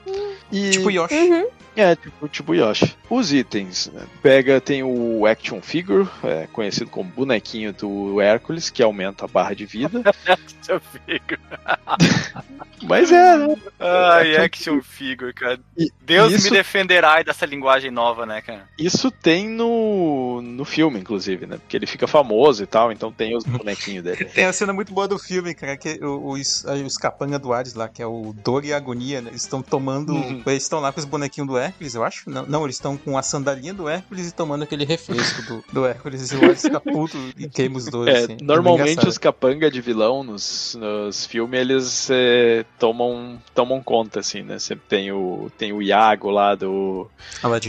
E, Tipo Yoshi. Uhum. É, tipo, tipo Yoshi. Os itens, né? Pega, tem o Action Figure, é, conhecido como bonequinho do Hércules, que aumenta a barra de vida. (laughs) Seu figo. (laughs) Mas é, né? Ai, action figure, cara. E- Deus isso- me defenderá dessa linguagem nova, né, cara? Isso tem no, no filme, inclusive, né? Porque ele fica famoso e tal, então tem os (laughs) bonequinhos dele. Tem a cena muito boa do filme, cara, que o- os, os capanga do Hades lá, que é o Dor e Agonia, né? Eles estão tomando. Uhum. Eles estão lá com os bonequinhos do Hércules, eu acho. Não, não eles estão com a sandalinha do Hércules e tomando aquele refresco do, do Hércules. E o Hades fica puto e queima os dois. É, assim. normalmente engraçado. os capanga de vilão nos, nos filmes, eles é, tomam, tomam conta, assim, né? Sempre tem o, tem o Iago lá do,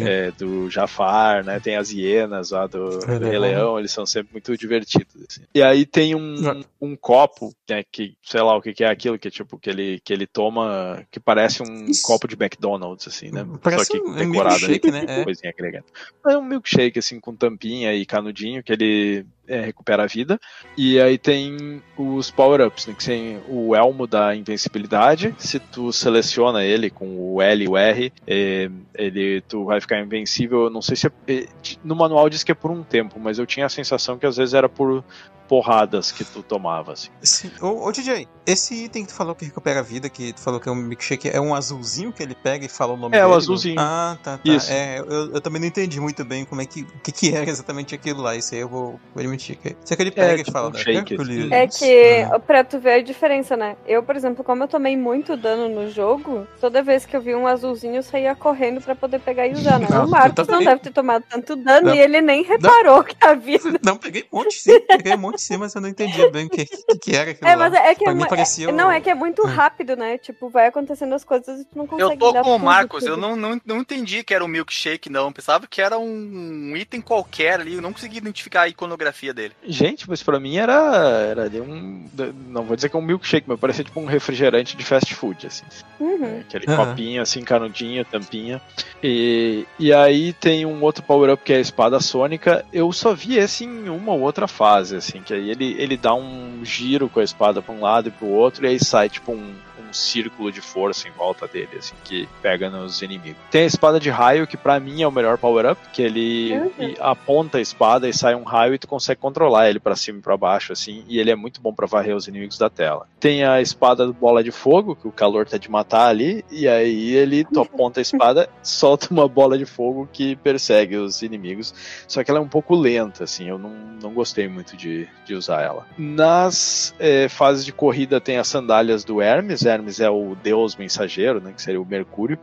é, do Jafar, né? Tem as hienas lá do, do Rei. Leão, eles são sempre muito divertidos. assim. E aí tem um, um copo, né, que sei lá o que, que é aquilo, que é tipo, que ele, que ele toma, que parece um Isso. copo de McDonald's, assim, né? Parece Só que um ali, milkshake, né? É. coisinha agregada. É um milkshake, assim, com tampinha e canudinho, que ele é, recupera a vida. E aí tem os power-ups, né? Que tem o elmo da invencibilidade. Se tu seleciona ele com o L e o R, é, ele, tu vai ficar invencível. Eu não sei se é, é, no manual diz que é por um tempo, mas eu tinha a sensação que às vezes era por porradas que tu tomava, assim. Sim. Ô, ô, DJ, esse item que tu falou que recupera a vida, que tu falou que é um milkshake, é um azulzinho que ele pega e fala o nome É, o dele? azulzinho. Ah, tá, tá. Isso. É, eu, eu também não entendi muito bem como é que, o que, que era exatamente aquilo lá. Isso aí eu vou, vou admitir. Que... Será que ele pega e tipo fala um shake, Hercules? assim. É que, Ah. pra tu ver a diferença, né? Eu, por exemplo, como eu tomei muito dano no jogo, toda vez que eu vi um azulzinho, eu saía correndo pra poder pegar e usar, né? Ah, o Marcos não deve ter tomado tanto dano Não. e ele nem reparou que a vida. (laughs) Não, peguei um monte sim, peguei um monte sim, mas eu não entendia bem o que, que, que era aquilo É, lá. mas é que Pra é, parecia é- o- Não, é que é muito Hum. rápido, né? Tipo, vai acontecendo as coisas e tu não consegue Eu tô dar com o Marcos, tudo. eu não, não, não entendi que era um milkshake, não. Eu pensava que era um item qualquer ali, eu não consegui identificar a iconografia dele. Gente, mas pra mim era, era ali um. Não vou dizer que é um milkshake, mas parecia tipo um refrigerante de fast food, assim. Uhum. É, Aquele Aham. copinho, assim, canudinho, tampinha. E, e aí tem um outro power-up que é a espada sônica. Eu só vi esse em uma ou outra fase, assim, que aí ele, ele dá um giro com a espada pra um lado e pro outro, e aí sai tipo um, um círculo de força em volta dele, assim, que pega nos inimigos. Tem a espada de raio, que pra mim é o melhor power-up, que ele Uhum. aponta a espada e sai um raio e tu consegue controlar ele pra cima e pra baixo, assim, e ele é muito bom pra varrer os inimigos da tela. Tem a espada do bola de fogo, que o calor tá de matar ali, e aí ele tu aponta a espada, solta uma bola de fogo que persegue os inimigos. Só que ela é um pouco lenta, assim, eu não, não gostei muito de, de usar ela. Nas eh, fases de corrida tem as sandálias do Hermes, Hermes Hermes é o deus mensageiro, né, que seria o Mercúrio,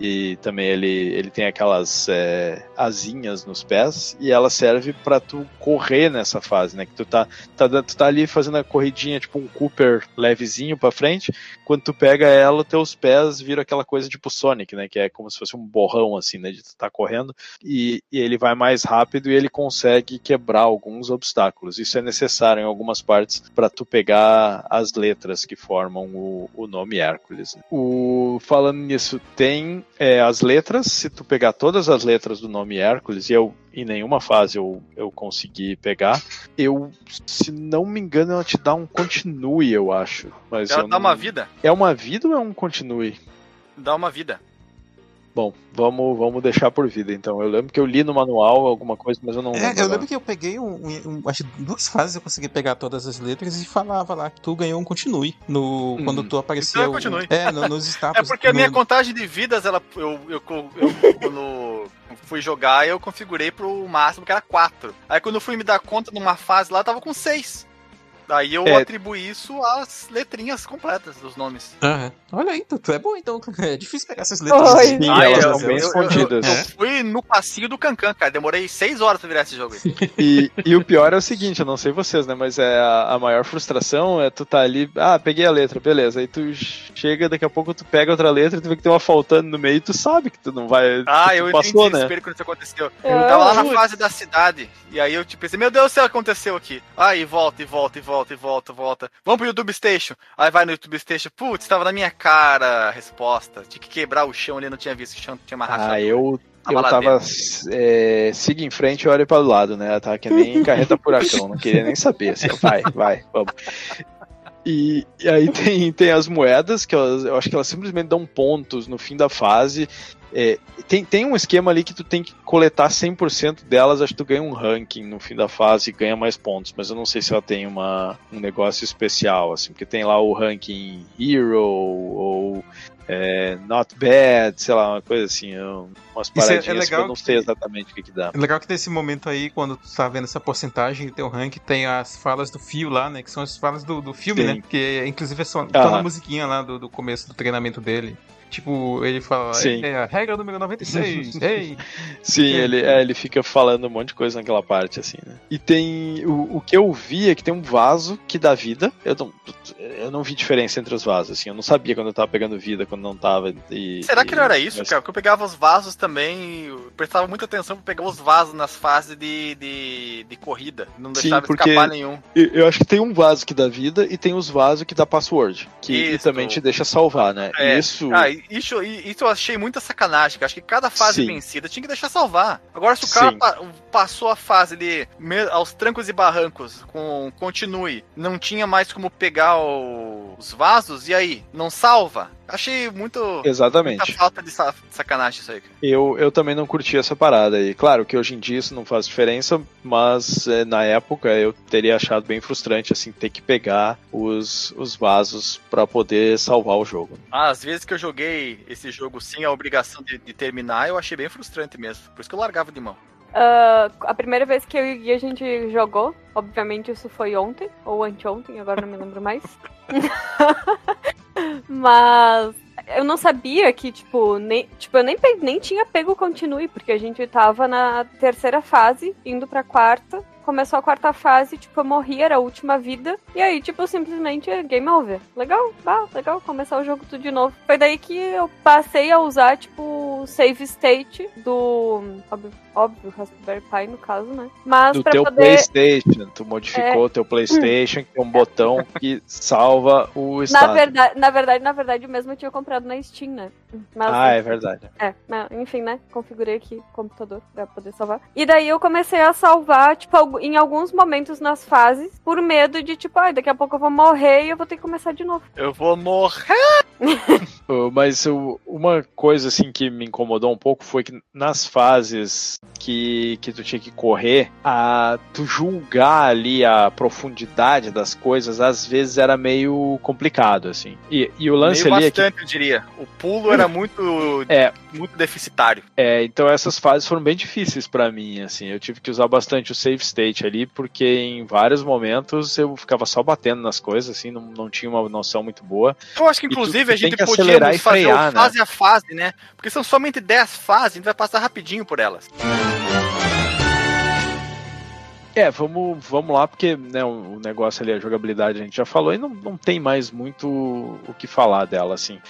e também ele, ele tem aquelas é, asinhas nos pés e ela serve para tu correr nessa fase, né? Que tu tá, tá, tu tá ali fazendo a corridinha, tipo um Cooper levezinho para frente, quando tu pega ela, teus pés viram aquela coisa tipo Sonic, né? Que é como se fosse um borrão, assim, né? De tu tá correndo e, e ele vai mais rápido e ele consegue quebrar alguns obstáculos. Isso é necessário em algumas partes para tu pegar as letras que formam o, o nome Hércules. Né? O, falando nisso, tem é, as letras, se tu pegar todas as letras do nome Hércules, e eu em nenhuma fase eu, eu consegui pegar, eu, se não me engano, ela te dá um continue, eu acho. Mas Ela eu dá não- uma vida. É uma vida ou é um continue? Dá uma vida. Bom, vamos, vamos deixar por vida então. Eu lembro que eu li no manual alguma coisa, mas eu não É, lembro. eu agora. lembro que eu peguei um, um- um- acho que duas (laughs) fases eu consegui pegar todas as letras e falava lá que tu ganhou um continue no Hum. quando tu apareceu. Então é continue. É, no- nos (laughs) É status. porque a minha no- contagem de vidas, ela, eu, eu, eu, quando fui jogar, eu configurei pro máximo, que era 4. Aí quando eu fui me dar conta numa fase lá, eu tava com 6. Daí eu É. atribuí isso às letrinhas completas dos nomes. Aham. Olha aí, tu, tu é bom então. (laughs) É difícil pegar essas letras. Oi. Sim, Ah, elas eu- são bem eu- escondidas. Eu fui no passinho do Cancan, cara. Demorei 6 horas pra virar esse jogo. aí. E, e o pior é o seguinte, eu não sei vocês, né? Mas é a, a maior frustração é tu tá ali, ah, peguei a letra, beleza. Aí tu chega, daqui a pouco tu pega outra letra, tu vê que tem uma faltando no meio e tu sabe que tu não vai. Ah, eu passou, né? desespero quando isso aconteceu. É. Eu tava lá na fase da cidade. E aí eu tipo, pensei, meu Deus do céu, o que aconteceu aqui? Aí volta, e volta, e volta, e volta, volta. Vamos pro YouTube Station. Aí vai no YouTube Station. Putz, tava na minha cara a resposta. Tinha que quebrar o chão ali, não tinha visto o chão, tinha uma rachadura. Ah, eu, eu tava. É, siga em frente e olha para o lado, né? Tava que nem carreta furacão, não queria nem saber. Assim, vai, vai, vamos. E, e aí tem, tem as moedas, que elas, eu acho que elas simplesmente dão pontos no fim da fase. É, tem, tem um esquema ali que tu tem que coletar 100% delas, acho que tu ganha um ranking no fim da fase e ganha mais pontos, mas eu não sei se ela tem uma, um negócio especial, assim, porque tem lá o ranking Hero ou é, Not Bad, sei lá, uma coisa assim, eu- umas Isso é- é paradinhas que legal eu não sei exatamente o que, que dá. É legal que nesse momento aí, quando tu tá vendo essa porcentagem do teu rank, tem as falas do fio lá, né? Que são as falas do, do filme, Sim. né? Que inclusive é só, tá na musiquinha lá do, do começo do treinamento dele. Tipo, ele fala, Sim. é a regra número 96, (laughs) ei! Sim, ele, é, ele fica falando um monte de coisa naquela parte, assim, né? E tem. O, o que eu vi é que tem um vaso que dá vida. Eu não, eu não vi diferença entre os vasos, assim. Eu não sabia quando eu tava pegando vida, quando não tava. E, Será que e- não era isso, mas- cara? Porque eu pegava os vasos também, eu prestava muita atenção pra pegar os vasos nas fases de, de, de corrida. Não Sim, deixava porque- escapar nenhum. Eu eu acho que tem um vaso que dá vida e tem os vasos que dá password. Que e também te deixa salvar, né? É. Isso. Ah, e- isso, isso eu achei muita sacanagem, cara. Acho que cada fase Sim. vencida tinha que deixar salvar. Agora, se o cara pa- passou a fase ali aos trancos e barrancos com continue, não tinha mais como pegar o- os vasos, e aí? Não salva? Achei muito. Muita Exatamente. falta de sa- sacanagem isso aí, cara. Eu, eu também não curti essa parada aí. Claro que hoje em dia isso não faz diferença, mas é, na época eu teria achado bem frustrante assim ter que pegar os, os vasos pra poder salvar o jogo. Ah, às vezes que eu joguei esse jogo sem a obrigação de, de terminar, eu achei bem frustrante mesmo. Por isso que eu largava de mão. Ah, a primeira vez que eu e a gente jogou, obviamente isso foi ontem, ou anteontem, agora não me lembro mais. (laughs) Mas eu não sabia que, tipo, nem, tipo eu nem, nem tinha pego continue, porque a gente tava na terceira fase, indo pra quarta. Começou a quarta fase, tipo, eu morri, era a última vida. E aí, tipo, simplesmente game over. Legal, bah, legal, começar o jogo tudo de novo. Foi daí que eu passei a usar, tipo, save state do. Óbvio, óbvio Raspberry Pi, no caso, né? Mas Do pra teu poder. É. PlayStation, tu modificou o teu PlayStation, que tem um botão (laughs) que salva o Na estado. verdade, na verdade, na verdade, mesmo eu tinha comprado na Steam, né? Mas, Ah, é verdade. É, mas, enfim, né? Configurei aqui o computador pra poder salvar. E daí eu comecei a salvar, tipo, em alguns momentos nas fases, por medo de, tipo, ai, daqui a pouco eu vou morrer e eu vou ter que começar de novo. Eu vou morrer. (laughs) Mas uma coisa assim que me incomodou um pouco foi que nas fases que, que tu tinha que correr, a, tu julgar ali a profundidade das coisas, às vezes era meio complicado, assim. E, e o lance Meio ali é que bastante, eu diria. O pulo era muito. É, muito deficitário. É, então essas fases foram bem difíceis pra mim, assim. Eu tive que usar bastante o save state ali, porque em vários momentos eu ficava só batendo nas coisas, assim, não, não tinha uma noção muito boa. Eu acho que, inclusive, tu a gente podia fazer frear, o fase a fase, né? Porque são somente 10 fases, a gente vai passar rapidinho por elas. É, vamos, vamos lá, porque né, o, negócio ali, a jogabilidade a gente já falou, e não, não tem mais muito o que falar dela, assim.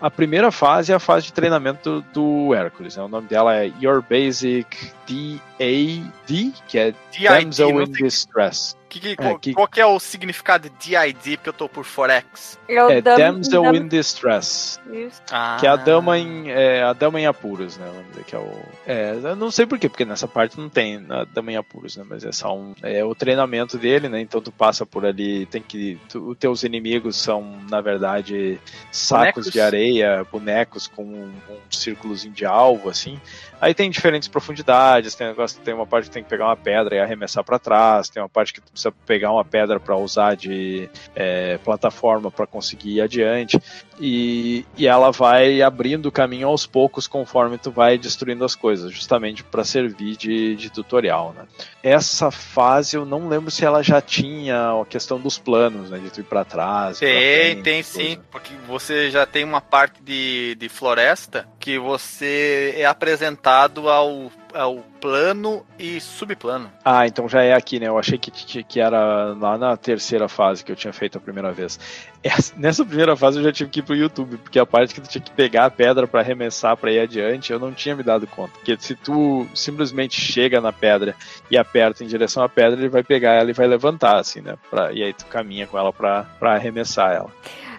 A primeira fase é a fase de treinamento do Hércules, né? O nome dela é Your Basic DAD, que é Damsel in Distress. Que, que, É, qual, que- qual que é o significado de DID, porque eu tô por Forex. Eu É dam- Damsel dam- in Distress. Isso. Ah. Que é a dama em, é, a dama em apuros, né? Vamos dizer que é o. É, eu não sei porquê, porque nessa parte não tem a dama em apuros, né? Mas é só um. É o treinamento dele, né? Então tu passa por ali, tem que. Tu, os teus inimigos são, na verdade, sacos Bonecos. de areia, bonecos com um, um círculozinho de alvo, assim. Aí tem diferentes profundidades, tem, negócio, tem uma parte que tem que pegar uma pedra e arremessar para trás, tem uma parte que tu precisa pegar uma pedra para usar de é, plataforma para conseguir ir adiante. E, e ela vai abrindo o caminho aos poucos conforme tu vai destruindo as coisas, justamente para servir de, de tutorial, né? Essa fase eu não lembro se ela já tinha a questão dos planos, né? De tu ir para trás. Tem, frente, tem coisa. sim, porque você já tem uma parte de, de floresta que você é apresentado ao, ao plano e subplano. Ah, então já é aqui, né? Eu achei que, que que era lá na terceira fase que eu tinha feito a primeira vez. (laughs) Essa- nessa primeira fase eu já tive que ir pro YouTube, porque a parte que tu tinha que pegar a pedra pra arremessar pra ir adiante, eu não tinha me dado conta. Porque se tu simplesmente chega na pedra e aperta em direção à pedra, ele vai pegar ela e vai levantar, assim, né? Pra, e aí tu caminha com ela pra arremessar ela.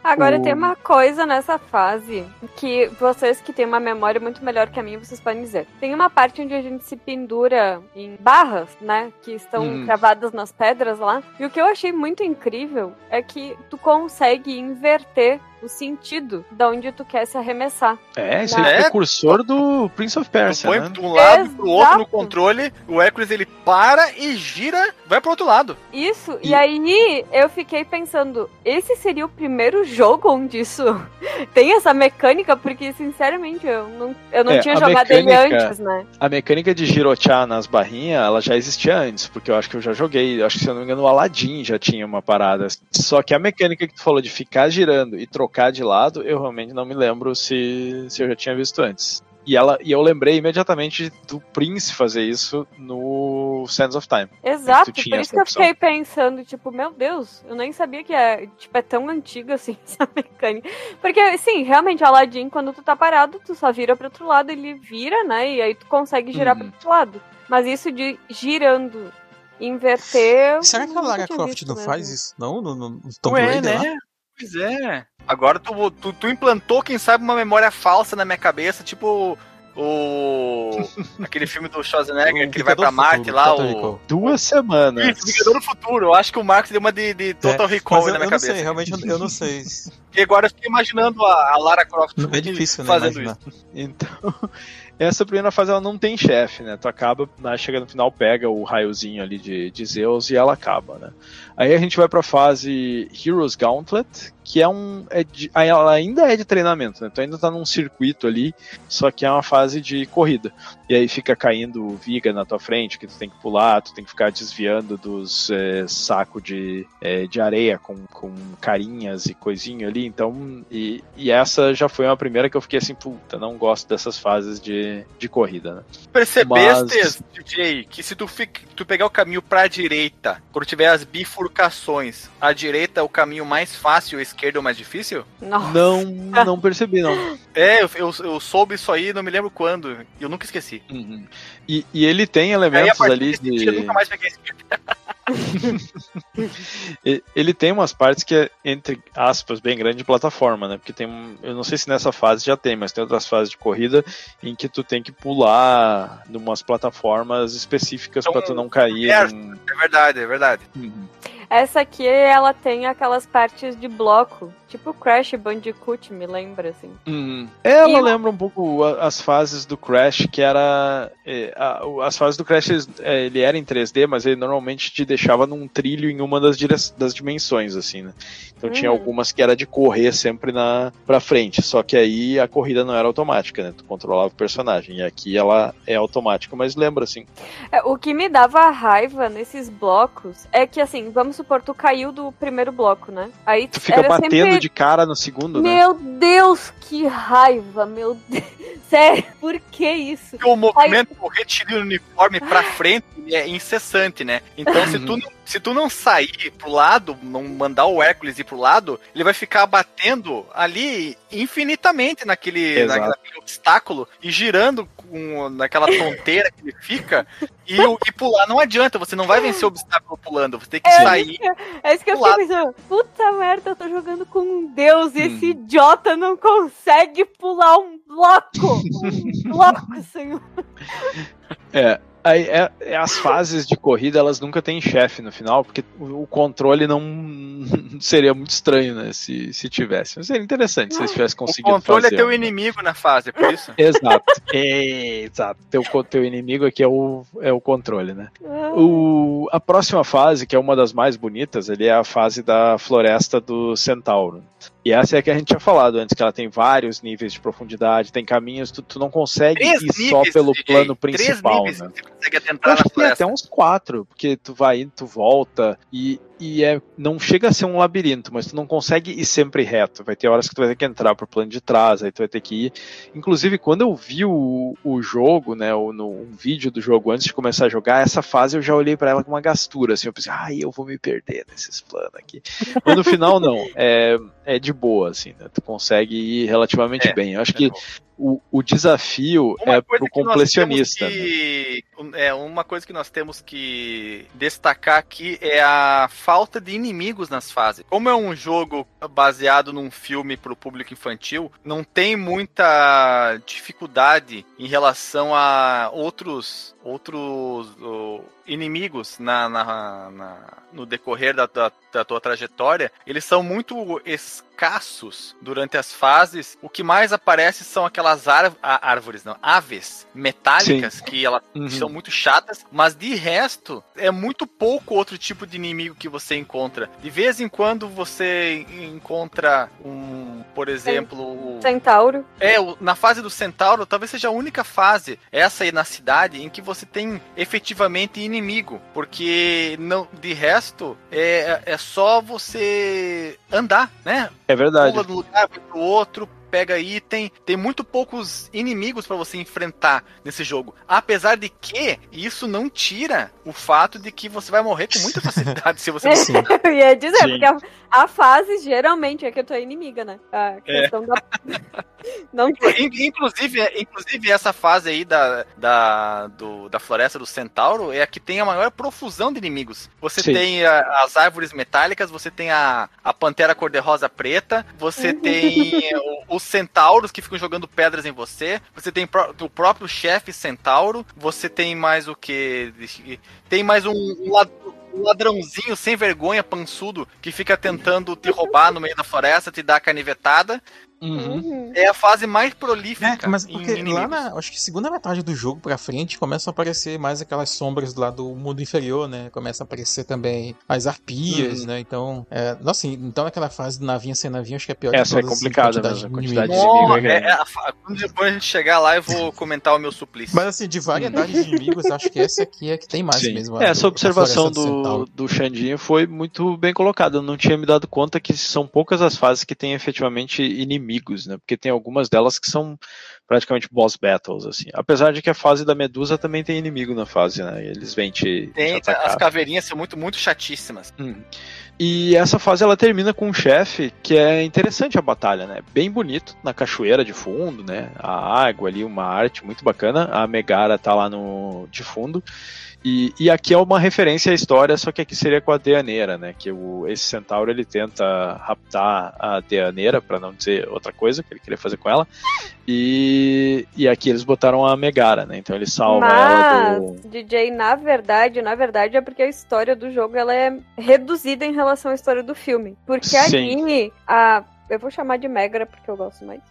Agora O- tem uma coisa nessa fase que vocês que têm uma memória muito melhor que a minha, vocês podem dizer. Tem uma parte onde a gente se pendura em barras, né? Que estão Uhum. cravadas nas pedras lá. E o que eu achei muito incrível é que tu consegue inverter o sentido de onde tu quer se arremessar. É, esse Não. é É. o precursor do Prince of Tu Persia, põe né? de um lado pro outro no Exato. controle, o Hércules ele para e gira, vai pro outro lado. Isso, e... E- aí eu fiquei pensando, esse seria o primeiro jogo onde isso (laughs) tem essa mecânica, porque sinceramente eu não, eu não É, tinha jogado ele mecânica- antes, né? A mecânica de girochar nas barrinhas, ela já existia antes, porque eu acho que eu já joguei, acho que se eu não me engano o Aladdin já tinha uma parada. Só que a mecânica que tu falou de ficar girando e trocar de lado, eu realmente não me lembro se, se eu já tinha visto antes. E, ela, e eu lembrei imediatamente do Prince fazer isso no Sands of Time. Exato, tu por isso que eu fiquei pensando, tipo, meu Deus, eu nem sabia que é, tipo, é tão antiga assim (laughs) essa mecânica. Porque, sim, realmente, Aladdin, quando tu tá parado, tu só vira pro outro lado, ele vira, né? E aí tu consegue girar Uhum. pro outro lado. Mas isso de girando, inverter. Será que a Lara Croft não mesmo. faz isso? Não? No, no, no Tomb Ué, Raider lá? né? Pois é. Agora tu, tu, tu implantou, quem sabe, uma memória falsa na minha cabeça, tipo o. (laughs) aquele filme do Schwarzenegger O que ele vai pra Marte Futuro, lá, o. Duas semanas. Isso, Vingador do Futuro. Eu acho que o Marcos deu uma de, de Total É, Recall eu, na minha eu não cabeça. sei, realmente eu, eu não sei. E agora eu fiquei imaginando a, a Lara Croft Não é difícil, né? fazendo imaginar. isso. Então, (laughs) essa primeira fase ela não tem chefe, né? Tu acaba, né, chega no final, pega o raiozinho ali de, de Zeus e ela acaba, né? Aí a gente vai pra fase Heroes Gauntlet, que é um. É de, ela ainda é de treinamento, né? Tu ainda tá num circuito ali, só que é uma fase de corrida. E aí fica caindo viga na tua frente, que tu tem que pular, tu tem que ficar desviando dos é, sacos de, é, de areia com, com carinhas e coisinha ali. Então, e, e essa já foi uma primeira que eu fiquei assim, puta, não gosto dessas fases de, de corrida, né? Percebeste, Mas- DJ, que se tu, fica, tu pegar o caminho pra direita, quando tiver as bifurcações, a direita é o caminho mais fácil, a esquerda é o mais difícil? Nossa. Não, (laughs) não percebi, não. É, eu, eu, eu soube isso aí, não me lembro quando, e eu nunca esqueci. Uhum. E, e ele tem Aí a elementos ali dia, eu de. nunca mais peguei a esquerda. E- (laughs) Ele tem umas partes que é, entre aspas, bem grande de plataforma, né? Porque tem um. Eu não sei se nessa fase já tem, mas tem outras fases de corrida em que tu tem que pular numas plataformas específicas Então, pra tu não cair. é, num- É verdade, é verdade. Uhum. Essa aqui, ela tem aquelas partes de bloco. Tipo Crash Bandicoot, me lembra, assim. Hum. Ela E- lembra um pouco as fases do Crash, que era. é, o- as fases do Crash, é, ele era em 3D, mas ele normalmente te deixava num trilho em uma das, dire- das dimensões, assim, né? Então tinha Uhum. algumas que era de correr sempre na, pra frente, só que aí a corrida não era automática, né? Tu controlava o personagem. E aqui ela é automática, mas lembra, assim. É, o que me dava raiva nesses blocos é que, assim, vamos supor, tu caiu do primeiro bloco, né? Aí Tu fica era batendo sempre... de cara no segundo, né? Meu Deus, que raiva, meu Deus. (laughs) Sério, por que isso? Porque o movimento do retiro uniforme pra frente é incessante, né? Então, se tu, não, se tu não sair pro lado, não mandar o Hércules ir pro lado, ele vai ficar batendo ali infinitamente naquele, na- naquele obstáculo e girando com, naquela tonteira que ele fica. E, e pular não adianta, você não vai vencer o obstáculo pulando, você tem que É sair. É isso que eu fiquei pensando. Puta merda, eu tô jogando com um deus e Hum. esse idiota não consegue pular um bloco. Um bloco, senhor. É. Aí, é- é as fases de corrida, elas nunca têm chefe no final, porque o, o controle não (laughs) seria muito estranho, né? Se, se tivesse. Mas seria interessante se eles tivessem O conseguido controle fazer. é teu né? inimigo na fase, é por isso. (laughs) Exato. É, exato. Teu, teu inimigo aqui é o, é o controle, né? O, a próxima fase, que é uma das mais bonitas, é a fase da floresta do Centauro. E essa é a que a gente tinha falado antes, que ela tem vários níveis de profundidade, tem caminhos, tu, tu não consegue Três ir níveis, só pelo DJ, plano Três principal, níveis né? que você consegue Eu acho que tem até uns quatro, porque tu vai indo, tu volta e, e é, não chega a ser um labirinto, mas tu não consegue ir sempre reto. Vai ter horas que tu vai ter que entrar pro plano de trás, aí tu vai ter que ir. Inclusive, quando eu vi o, o jogo, né, o, no, um vídeo do jogo antes de começar a jogar, essa fase eu já olhei pra ela com uma gastura, assim, eu pensei, ai, eu vou me perder nesses planos aqui. (laughs) Mas no final, não, é, é de boa, assim, né, tu consegue ir relativamente É, bem. Eu acho que o, o desafio Uma é pro que completionista. temos né? que- É, uma coisa que nós temos que destacar aqui é a falta de inimigos nas fases. Como é um jogo baseado num filme para o público infantil, não tem muita dificuldade em relação a outros outros inimigos na, na- na- no decorrer da, da- da tua trajetória. Eles são muito escassos durante as fases. O que mais aparece são aquelas árvores, não, aves metálicas que elas Uhum. são muito chatas, mas de resto é muito pouco outro tipo de inimigo que você encontra. De vez em quando você encontra um, por exemplo, o- Centauro. é, o- na fase do Centauro, talvez seja a única fase, essa aí na cidade, em que você tem efetivamente inimigo. Porque não, de resto, é, é só você andar, né? É verdade. Pula do lugar vai pro outro, pega item. Tem muito poucos inimigos pra você enfrentar nesse jogo. Apesar de que isso não tira o fato de que você vai morrer com muita (laughs) facilidade se você não Sim. Eu ia dizer, Sim. porque a, a fase geralmente é que eu tô inimiga, né? A questão da. (laughs) Não In- Inclusive, inclusive essa fase aí da, da, do- da floresta do Centauro é a que tem a maior profusão de inimigos. Você Sim. tem a- as árvores metálicas, você tem a, a pantera cor-de-rosa preta, você tem o- os centauros que ficam jogando pedras em você, você tem pró- o próprio chefe centauro, você tem mais o que? Tem mais um, um um ladrãozinho sem vergonha, pançudo, que fica tentando te roubar no meio da floresta, te dar canivetada. Uhum. Uhum. É a fase mais prolífica. É, mas em porque lá na. Acho que segunda metade do jogo pra frente começam a aparecer mais aquelas sombras lá do mundo inferior, né? Começa a aparecer também as arpias, Uhum. né? Então. É, nossa, então naquela fase do navinho sem navinho, acho que é pior Essa é de todas, complicada mesmo, a de quantidade de inimigo é é- é a quando depois a gente chegar lá, eu vou (laughs) comentar o meu suplício. Mas assim, de variedade de inimigos, acho que essa aqui é que tem mais Sim. mesmo. É, essa a observação do, do Xandinho foi muito bem colocada. Eu não tinha me dado conta que são poucas as fases que têm efetivamente inimigos, né? Porque tem algumas delas que são praticamente boss battles, assim. Apesar de que a fase da Medusa também tem inimigo na fase, né? Eles vêm te, te Tem, atacar. as caveirinhas são muito, muito chatíssimas. Hum. E essa fase ela termina com um chefe que é interessante a batalha, né? Bem bonito, na cachoeira de fundo, né? A água ali, uma arte muito bacana. A Megara tá lá no de fundo. E, e aqui é uma referência à história, só que aqui seria com a Deaneira, né? Que o, esse centauro ele tenta raptar a Deaneira, para não dizer outra coisa que ele queria fazer com ela. E, e aqui eles botaram a Megara, né? Então ele salva ela Mas, DJ, na verdade, na verdade é porque a história do jogo ela é reduzida em relação à história do filme. Porque Sim. ali, a. Eu vou chamar de Megra porque eu gosto mais.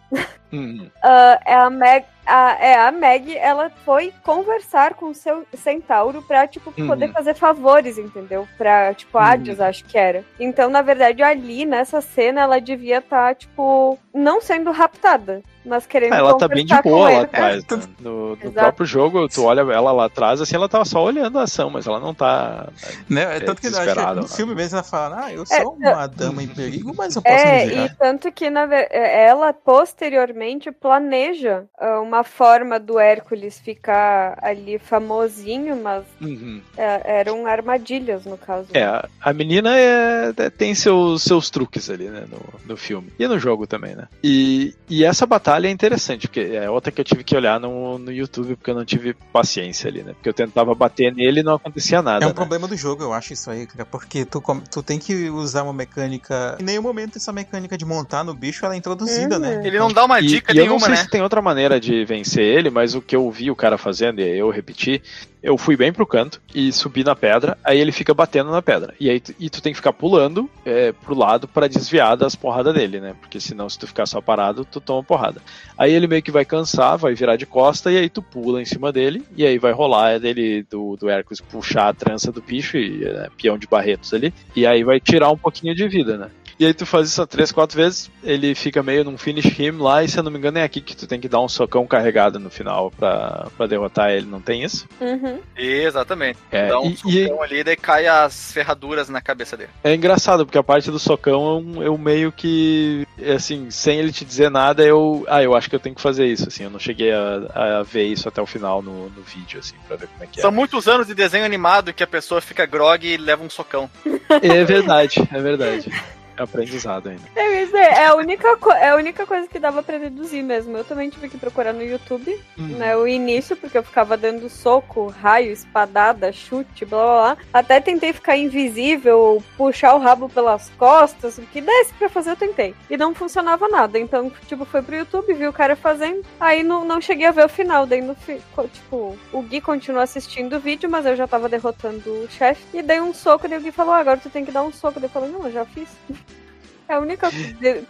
Hum, (laughs) Ah, é a Meg. A, é, a Meg, ela foi conversar com o seu centauro pra, tipo, Uhum. poder fazer favores, entendeu? Pra, tipo, Uhum. Hades, acho que era. Então, na verdade, ali, nessa cena, ela devia estar, tipo, não sendo raptada, mas querendo Ah, ela tá bem de boa lá atrás. É, né? (laughs) No, no próprio jogo, tu olha ela lá atrás, assim, ela tava só olhando a ação, mas ela não tá. Né? É tanto que que no filme mesmo ela fala, ah, eu É, sou uma dama em perigo, mas eu posso É, me e tanto que na é, ela posteriormente planeja ah, uma forma do Hércules ficar ali famosinho, mas Uhum. é, eram armadilhas no caso. É, a- menina é, é- tem seus, seus truques ali, né, no, no filme. E no jogo também, né? E, e essa batalha é interessante, porque é outra que eu tive que olhar no, no YouTube, porque eu não tive paciência ali, né? Porque eu tentava bater nele e não acontecia nada. É um né? problema do jogo, eu acho isso aí, cara, porque tu, tu tem que usar uma mecânica. Em nenhum momento essa mecânica de montar no bicho ela é introduzida, Uhum. né? Ele não dá uma E, dica e eu não nenhuma, sei né? se tem outra maneira de vencer ele, mas o que eu vi o cara fazendo, e eu repeti, eu fui bem pro canto e subi na pedra, aí ele fica batendo na pedra. E aí e tu tem que ficar pulando é, pro lado pra desviar das porradas dele, né? Porque senão, se tu ficar só parado, tu toma porrada. Aí ele meio que vai cansar, vai virar de costa, e aí tu pula em cima dele, e aí vai rolar é dele do, do Hércules puxar a trança do bicho, e é, peão de barretos ali, e aí vai tirar um pouquinho de vida, né? E aí tu faz isso três, quatro vezes, ele fica meio num finish him lá, e se eu não me engano é aqui que tu tem que dar um socão carregado no final pra, pra derrotar ele, não tem isso? Uhum. Exatamente. É, Dá um e, e socão ali, daí cai as ferraduras na cabeça dele. é engraçado, porque a parte do socão eu, eu meio que, assim, sem ele te dizer nada, eu. Ah, eu acho que eu tenho que fazer isso, assim, eu não cheguei a, a ver isso até o final no, no vídeo, assim, pra ver como é que é. São muitos anos de desenho animado que a pessoa fica grog e leva um socão. É verdade, é verdade. (laughs) É aprendizado ainda. É, isso é, é a única é a única coisa que dava pra deduzir mesmo. Eu também tive que procurar no YouTube, Hum. né, o início, porque eu ficava dando soco, raio, espadada, chute, blá blá blá. Até tentei ficar invisível, puxar o rabo pelas costas, o que desse pra fazer eu tentei. E não funcionava nada. Então, tipo, foi pro YouTube, vi o cara fazendo. Aí não, não cheguei a ver o final. Daí, no, fi- tipo, o Gui continuou assistindo o vídeo, mas eu já tava derrotando o chefe. E dei um soco, daí o Gui falou, ah, agora tu tem que dar um soco. Daí eu falei, não, eu já fiz. (laughs) A única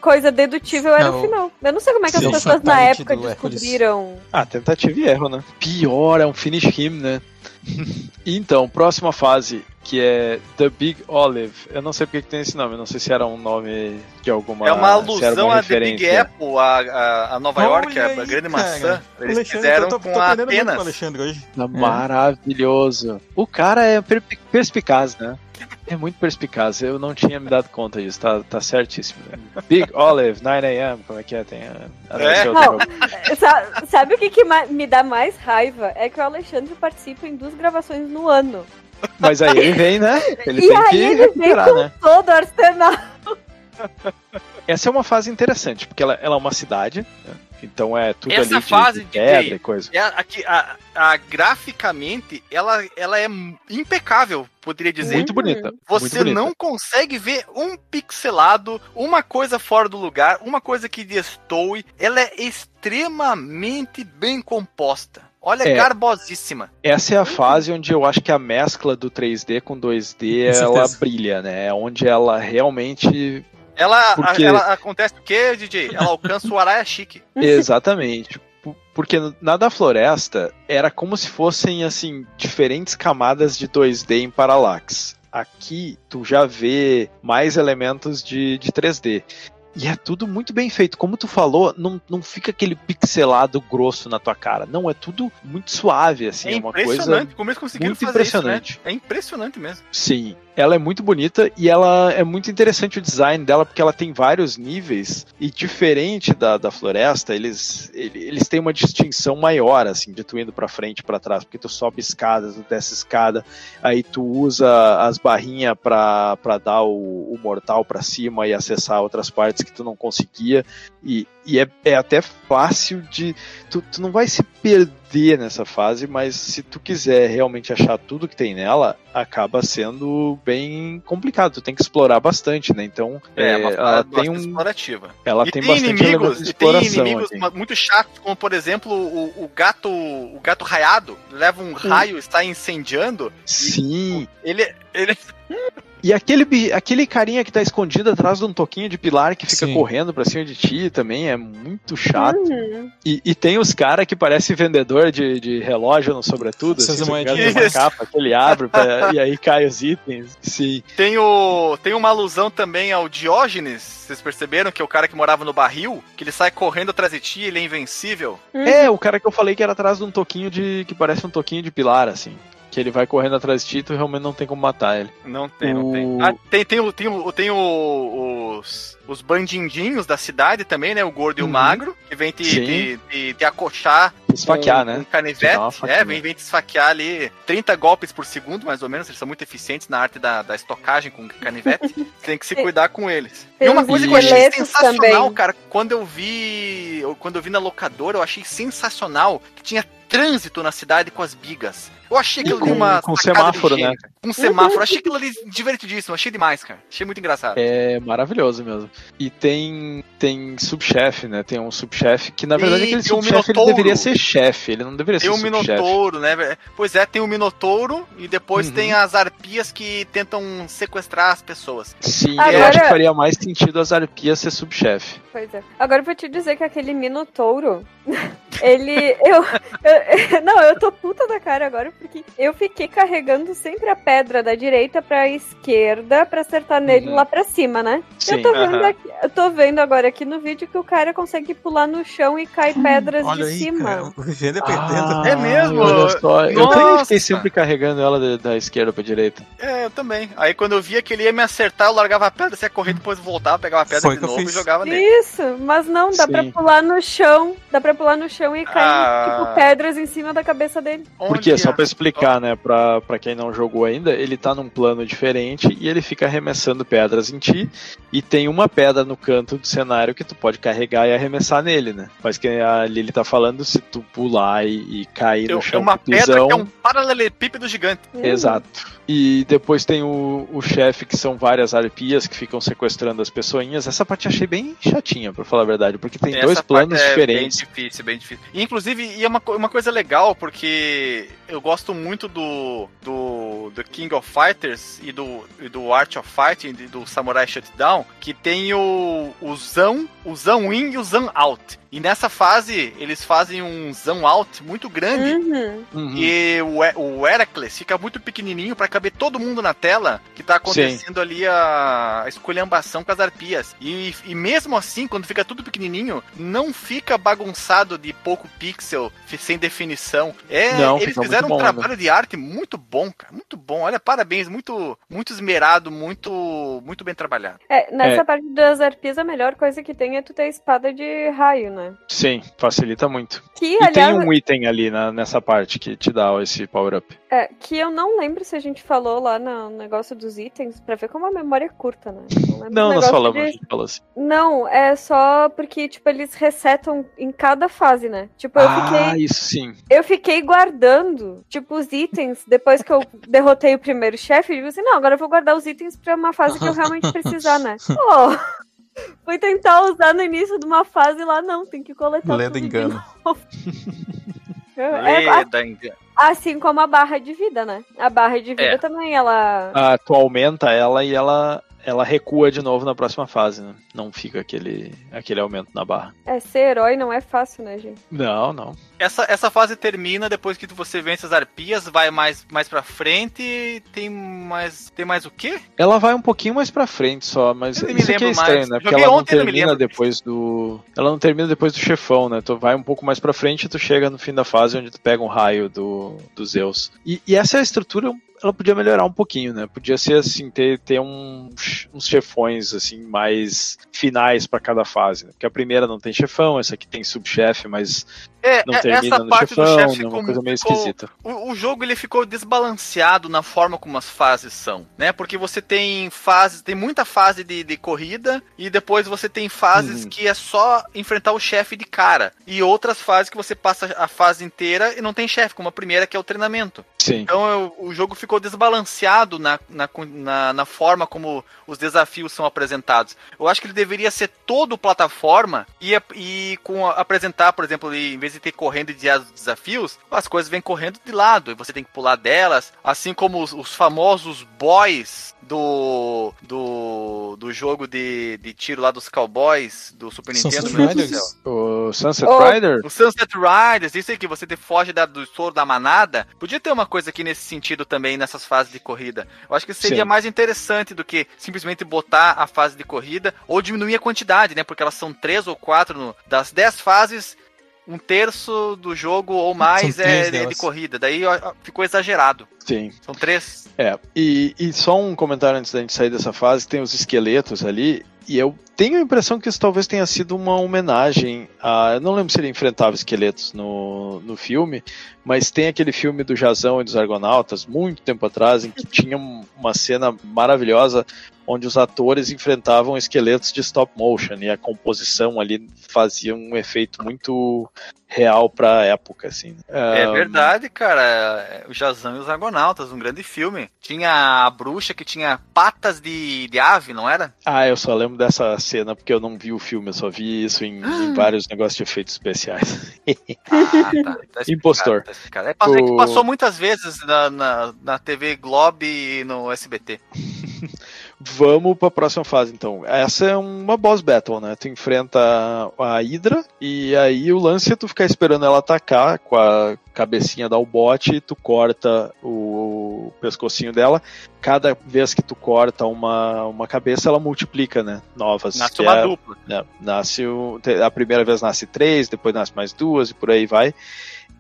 coisa dedutível era Não. o final. Eu não sei como é que as Sim, pessoas na época descobriram. Ah, tentativa e erro, né? Pior, é um finish him, né? (laughs) então, próxima fase, que é The Big Olive. Eu não sei porque que tem esse nome, eu não sei se era um nome de alguma. é uma era alusão a The Big. Apple, a, a, a Nova York, a, Olha a aí, grande cara. maçã. Eles Alexandre, fizeram tô, com tô muito com o apenas. Alexandre hoje. Maravilhoso. O cara é per- perspicaz, né? É muito perspicaz, eu não tinha me dado conta disso, tá, tá certíssimo. Big Olive, 9am, como é que é? Tem a, a É? Não. jogo. Sa- Sabe o que, que me dá mais raiva? É que o Alexandre participa em duas gravações no ano. Mas aí ele vem, né? Ele e tem aí que ele vem recuperar, com né? todo o arsenal. Essa é uma fase interessante, porque ela, ela é uma cidade, né? Então é tudo Essa ali de, fase, de pedra DJ, e coisa. É, aqui, a, a- graficamente, ela, ela é impecável, poderia dizer. Muito bonita. muito Você bonita. não consegue ver um pixelado, uma coisa fora do lugar, uma coisa que destoe. Ela é extremamente bem composta. Olha, É. garbosíssima. Essa é a fase onde eu acho que a mescla do 3D com 2D Com ela brilha, né? É onde ela realmente. Ela, Porque- ela acontece o quê, DJ? Ela alcança o Araia Chique. (laughs) Exatamente. Porque na da floresta era como se fossem assim diferentes camadas de 2D em Parallax. Aqui tu já vê mais elementos de, de 3D. E é tudo muito bem feito. Como tu falou, não, não fica aquele pixelado grosso na tua cara. Não, é tudo muito suave, assim. é É uma coisa impressionante. Como eles conseguiram muito fazer isso, impressionante. né? É impressionante mesmo. Sim, ela é muito bonita e ela é muito interessante o design dela porque ela tem vários níveis e diferente da, da floresta, eles, ele- eles têm uma distinção maior assim, de tu indo pra frente e pra trás, porque tu sobe escadas, tu desce escada, aí tu usa as barrinhas pra dar o, o mortal pra cima e acessar outras partes que tu não conseguia. E, e é, é até fácil de tu, tu não vai se perder nessa fase, mas se tu quiser realmente achar tudo que tem nela, acaba sendo bem complicado. Tu tem que explorar bastante, né? Então, É, é, uma ela tem um, explorativa. ela e tem, tem, bastante inimigos, de e tem exploração inimigos aqui. muito chatos, como por exemplo o, o gato, o gato raiado, leva um raio, está incendiando, Sim. ele, ele (laughs) E aquele, aquele carinha que tá escondido atrás de um toquinho de pilar que fica Sim. correndo pra cima de ti também é muito chato. Uhum. E, e tem os caras que parece vendedor de, de relógio no sobretudo, Essas assim, moedinhas. uma capa que ele abre pra- e aí cai os itens. Sim. tem o tem uma alusão também ao Diógenes. Vocês perceberam que é o cara que morava no barril, que ele sai correndo atrás de ti, ele é invencível. É, o cara que eu falei que era atrás de um toquinho de. que parece um toquinho de pilar, assim. Que ele vai correndo atrás de ti e tu realmente não tem como matar ele. Não tem, não O- tem. Ah, tem, tem, o- tem, o- tem o- os, os bandindinhos da cidade também, né? O gordo e o Uhum. magro, que vem te, te, te, te acochar Esfaquear, com, né? dá canivete. É, vem, vem te esfaquear ali 30 golpes por segundo, mais ou menos. Eles são muito eficientes na arte da, da estocagem com canivete. (laughs) Você tem que se cuidar com eles. Tem e uma coisa que eu achei sensacional, também. cara, quando eu vi. Quando eu vi na locadora, eu achei sensacional que tinha trânsito na cidade com as bigas. Eu achei aquilo com- uma. com semáforo, né? Com semáforo. Achei (laughs) aquilo ali divertidíssimo. Achei demais, cara. Achei muito engraçado. É maravilhoso mesmo. E tem tem subchefe, né? Tem um subchefe que na verdade E aquele tem um subchefe ele deveria ser chefe, ele não deveria Tem ser o subchefe. Minotouro, né? Pois é, tem o Minotouro e depois Uhum. tem as arpias que tentam sequestrar as pessoas. Sim, eu Agora- acho que faria mais sentido as arpias ser subchefe. Pois é. Agora eu vou te dizer que aquele Minotouro, (laughs) ele. Eu, eu- (laughs) Não, eu tô puta da cara agora, porque eu fiquei carregando sempre a pedra da direita pra esquerda pra acertar nele Uhum. lá pra cima, né? Sim. Eu tô, vendo aqui- eu tô vendo agora aqui no vídeo que o cara consegue pular no chão e cai pedras Olha de aí, cima. cara, o Vivendo é perdendo. Ah, É mesmo? Olha só, eu também fiquei sempre carregando ela da, da esquerda pra direita. É, eu também. Aí quando eu via que ele ia me acertar, eu largava a pedra, você ia correr, depois voltava, pegava a pedra Foi de novo e jogava nele. Isso, mas não, dá Sim. pra pular no chão. Dá pra pular no chão e cair, Ah. tipo, pedras em cima da cabeça dele. Porque, Olha só pra explicar, né, pra, pra quem não jogou ainda, ele tá num plano diferente e ele fica arremessando pedras em ti. E tem uma pedra no canto do cenário que tu pode carregar e arremessar nele, né? Mas que a Lily tá falando, se tu pular e, e cair Tem no chão uma com pedra pisão, que é um paralelepípedo gigante. Hum. Exato. E depois tem o, o chefe, que são várias arpias que ficam sequestrando as pessoinhas. Essa parte eu achei bem chatinha, pra falar a verdade, porque tem Essa dois planos parte é diferentes. Bem difícil, bem difícil. E, inclusive, e é uma, co- uma coisa legal, porque eu gosto muito do, do, do King of Fighters e do, e do Art of Fighting, e do Samurai Shutdown, que tem o, o Zão, o Zão In e o Zão Out. E nessa fase, eles fazem um Zão Out muito grande. Uhum. Uhum. E o, o Heracles fica muito pequenininho pra caber todo mundo na tela que tá acontecendo ali a, a esculhambação com as arpias. E, e mesmo assim, quando fica tudo pequenininho, não fica bagunçado de pouco pixel, sem definição. É, Não, eles fizeram um trabalho de arte muito bom, cara, muito bom. Olha, parabéns, muito, muito esmerado, muito, muito bem trabalhado. É, nessa É. parte das arpias, a melhor coisa que tem é tu ter espada de raio, né? Sim, facilita muito. Que, E aliás, tem um item ali na- nessa parte que te dá esse power-up. é, que eu não lembro se a gente falou lá no negócio dos itens, pra ver como a memória é curta, né? do Não, nós falamos, de- a gente falou assim. Não, é só porque, tipo, eles resetam em cada fase, né? Tipo, eu ah, fiquei. isso sim. Eu fiquei guardando, tipo, os itens depois que eu derrotei o primeiro chefe. Eu digo assim, não, agora eu vou guardar os itens pra uma fase que eu realmente precisar, né? (laughs) Pô, fui tentar usar no início de uma fase lá, não, tem que coletar Lenda tudo engano. (laughs) É, a- Leda, engano. assim como a barra de vida, né? A barra de vida É. também, ela. Ah, tu aumenta ela e ela, ela recua de novo na próxima fase, né? Não fica aquele, aquele aumento na barra. É ser herói não é fácil, né, gente? Não, não. Essa, essa fase termina depois que você vence as arpias, vai mais, mais pra frente. Tem mais. Tem mais o quê? Ela vai um pouquinho mais pra frente só, mas Eu isso aqui é estranho, mais. né? Porque Joguei ela não termina depois do. Ela não termina depois do chefão, né? Tu vai um pouco mais pra frente e tu chega no fim da fase onde tu pega um raio do, do Zeus. E, e essa é a estrutura ela podia melhorar um pouquinho, né? Podia ser assim, ter, ter uns, uns chefões assim mais finais para cada fase. Né? Porque a primeira não tem chefão, essa aqui tem subchefe, mas É, não é- termina essa no parte chefão, do chefe né? ficou, Uma coisa meio ficou- esquisita. O, o jogo ele ficou desbalanceado na forma como as fases são, né? Porque você tem fases, tem muita fase de, de corrida e depois você tem fases Uhum. que é só enfrentar o chefe de cara e outras fases que você passa a fase inteira e não tem chefe, como a primeira que é o treinamento. Sim. Então eu- o jogo ficou desbalanceado na, na, na, na forma como os desafios são apresentados. Eu acho que ele deveria ser todo plataforma e, e com apresentar, por exemplo, em vez de ter correndo e desviar dos desafios, as coisas vêm correndo de lado e você tem que pular delas, assim como os, os famosos boys do, do, do jogo de, de tiro lá dos cowboys do Super Sunset Nintendo. Riders? O Sunset Oh. Rider? O Sunset Riders, isso aí que você te foge da- do soro da manada, podia ter uma coisa aqui nesse sentido também nessas fases de corrida. Eu acho que seria Sim. mais interessante do que simplesmente botar a fase de corrida ou diminuir a quantidade, né? Porque elas são três ou quatro no- das dez fases. Um terço do jogo ou mais é de, corrida. Daí ó, ficou exagerado. Sim. São três. É, e, e só um comentário antes da gente sair dessa fase, tem os esqueletos ali, e eu tenho a impressão que isso talvez tenha sido uma homenagem a. Eu não lembro se ele enfrentava esqueletos no, no filme, mas tem aquele filme do Jazão e dos Argonautas, muito tempo atrás, em que tinha um- uma cena maravilhosa onde os atores enfrentavam esqueletos de stop motion e a composição ali fazia um efeito muito real pra época, assim. É Ah, verdade, cara. É, O Jazão e os Argonautas, um grande filme. Tinha a bruxa que tinha patas de, de ave, não era? Ah, eu só lembro dessa cena porque eu não vi o filme, eu só vi isso em, (gasps) em vários negócios de efeitos especiais. Ah, tá. Tá Impostor. tá. É, passou- é que O- passou muitas vezes na, na, na TV Globo e no SBT. (laughs) Vamos pra próxima fase então. Essa é uma boss battle, né? Tu enfrenta a Hydra e aí o lance é tu ficar esperando ela atacar com a cabecinha da bote tu corta o pescocinho dela. Cada vez que tu corta uma, uma cabeça, ela multiplica, né? Novas. Nasce uma é- dupla. né, nasce a primeira vez nasce três, depois nasce mais duas e por aí vai.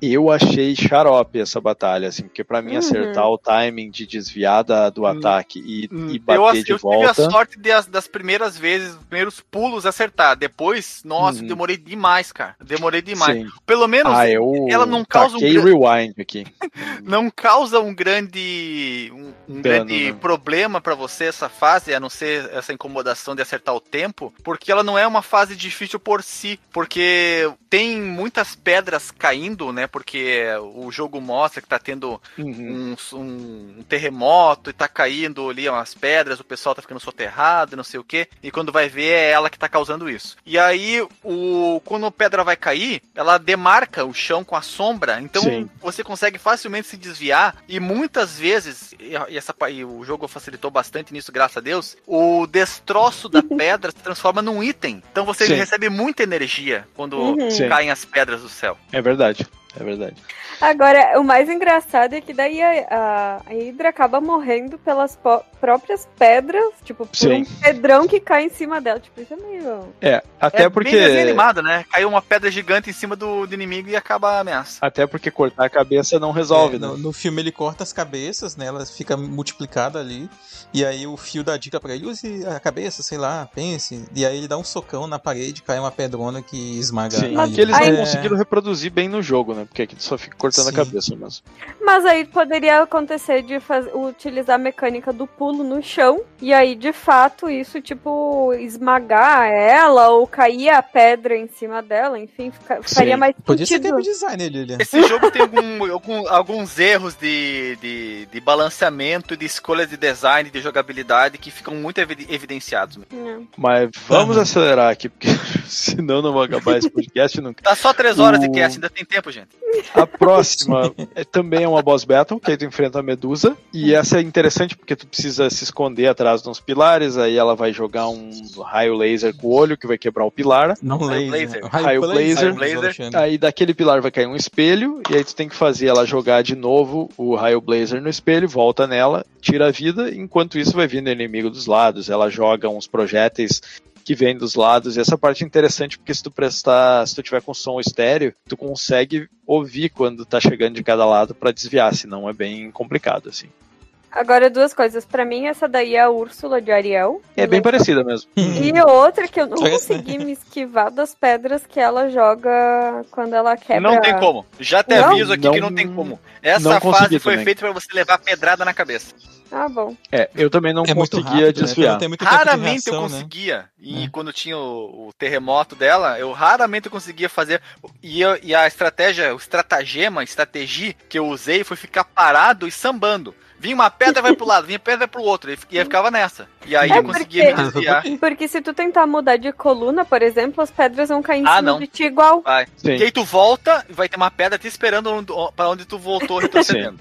Eu achei xarope essa batalha, assim, porque pra mim Uhum. acertar o timing de desviar da- do Hum. ataque e, e eu, bater ass- de eu tive volta. a sorte de as- das primeiras vezes, os primeiros pulos acertar. Depois, nossa, Uhum. demorei demais, cara. Demorei demais. Sim. Pelo menos Ah, eu ela não causa um rewind aqui. (laughs) não causa um grande um, um Dano, grande né? problema pra você essa fase, a não ser essa incomodação de acertar o tempo, porque ela não é uma fase difícil por si, porque tem muitas pedras caindo, né? Porque o jogo mostra que tá tendo Uhum. um, um- terremoto e tá caindo ali umas pedras, o pessoal tá ficando soterrado, não sei o que, e quando vai ver é ela que tá causando isso. E aí, o, quando a pedra vai cair, ela demarca o chão com a sombra, então Sim. você consegue facilmente se desviar, e muitas vezes, e, essa, e o jogo facilitou bastante nisso, graças a Deus, o destroço da (laughs) pedra se transforma num item. Então você Sim. recebe muita energia quando Uhum. Caem as pedras do céu. É verdade. É verdade. Agora, o mais engraçado é que daí a, a, Hydra acaba morrendo pelas próprias pedras, tipo, por Sim. um pedrão que cai em cima dela. Tipo, isso é meio. É, até é porque. bem desenho animado, né? Caiu uma pedra gigante em cima do, do inimigo e acaba a ameaça. Até porque cortar a cabeça não resolve, É, né? no, no filme ele corta as cabeças, né? Ela fica multiplicada ali. E aí o fio dá dica pra ele, use a cabeça, sei lá, pense. E aí ele dá um socão na parede, cai uma pedrona que esmaga. Sim, a que eles Aí- não É, conseguiram reproduzir bem no jogo, né? Porque aqui tu só fica cortando Sim. a cabeça mesmo. Mas aí poderia acontecer de faz... utilizar a mecânica do pulo no chão. E aí, de fato, isso, tipo, esmagar ela ou cair a pedra em cima dela. Enfim, fica... faria Sim. mais Podia ser sentido. game design, Lilian. Esse jogo tem algum- algum- alguns erros de, de, de balanceamento, de escolha de design, de jogabilidade que ficam muito evi- evidenciados. É. Mas vamos Aham. acelerar aqui, porque (laughs) senão não vai acabar esse podcast nunca. Tá só três horas de O- cast, ainda tem tempo, gente. A próxima é, também é uma boss battle, que aí tu enfrenta a Medusa. E essa é interessante porque tu precisa se esconder atrás de uns pilares, aí ela vai jogar um raio laser com o olho que vai quebrar o pilar. Não Raio laser. blazer. Raio blazer. diz o Alexandre. Aí daquele pilar vai cair um espelho, e aí tu tem que fazer ela jogar de novo o raio blazer no espelho, volta nela, tira a vida, enquanto isso vai vindo inimigo dos lados. Ela joga uns projéteis que vêm dos lados, e essa parte é interessante porque se tu prestar, se tu tiver com som estéreo, tu consegue ouvir quando tá chegando de cada lado pra desviar, senão é bem complicado assim. Agora, duas coisas. Pra mim, essa daí é a Úrsula de Ariel. É bem parecida mesmo. (laughs) E outra que eu não Parece, consegui me esquivar das pedras que ela joga quando ela quebra. Não tem como. Já te Não? aviso aqui que Não- não tem como. Essa não fase foi feita pra você levar pedrada na cabeça. Ah, bom. É, eu também não é conseguia rápido, né? desviar. Não de Raramente eu reação, né? conseguia. E É. quando tinha o, o terremoto dela, eu raramente eu conseguia fazer. E, eu- e a estratégia, o estratagema, estratégia que eu usei foi ficar parado e sambando. Vinha uma pedra, vai pro lado, vinha pedra, vai pro outro. E eu ficava nessa. E aí É eu conseguia me porque- desviar. Porque se tu tentar mudar de coluna, por exemplo, as pedras vão cair em Ah, cima não. de ti igual. Vai. Sim. E aí tu volta e vai ter uma pedra te esperando pra onde tu voltou retrocedendo.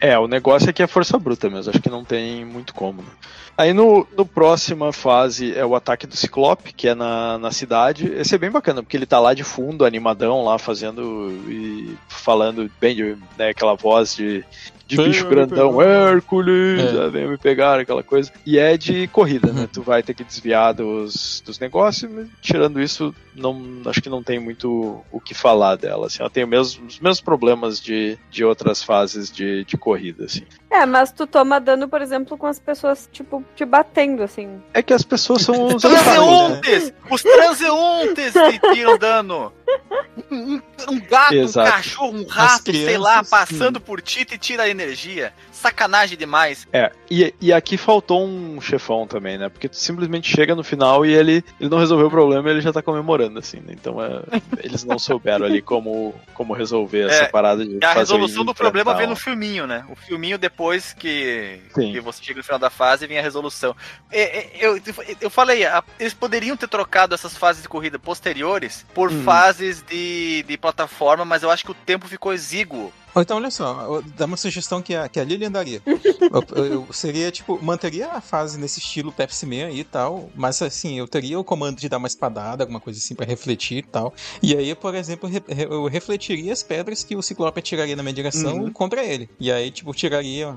É, o negócio é que é força bruta mesmo, acho que não tem muito como. né? Aí no, no próxima fase é o ataque do Ciclope, que é na, na cidade. Esse é bem bacana, porque ele tá lá de fundo, animadão, lá fazendo e falando bem de né, aquela voz de, de bicho grandão. Hércules, É. é. vem me pegar, aquela coisa. E é de corrida, né? Uhum. Tu vai ter que desviar dos, dos negócios, tirando isso, não, acho que não tem muito o que falar dela. Assim. Ela tem os mesmos, os mesmos problemas de, de outras fases de, de corrida, assim. É, mas tu toma dano, por exemplo, com as pessoas, tipo, te batendo, assim. É que as pessoas são (laughs) os Transeuntes! Os transeuntes te tiram dano! (laughs) Um, um- gato, Exato. um cachorro, um rato, sei lá, passando por ti te tira a energia. Sacanagem demais. É, e, e aqui faltou um chefão também, né? Porque tu simplesmente chega no final e ele, ele não resolveu o problema e ele já tá comemorando, assim, né? Então é, eles não souberam ali como, como resolver (laughs) essa É, parada de a resolução do problema vem no filminho, né? O filminho depois que, Sim. que você chega no final da fase vem a resolução. É, é, Eu, eu falei, eles poderiam ter trocado essas fases de corrida posteriores por Uhum. fases de, de plataforma, mas eu acho que o tempo ficou exíguo. Então, olha só, dá uma sugestão que a, que a Lilian daria. (laughs) eu, eu- seria, tipo, manteria a fase nesse estilo Pepsi Man aí e tal, mas assim, eu teria o comando de dar uma espadada, alguma coisa assim pra refletir e tal. E aí, por exemplo, eu refletiria as pedras que o Ciclope atiraria na minha direção Uhum. contra ele. E aí, tipo, tiraria.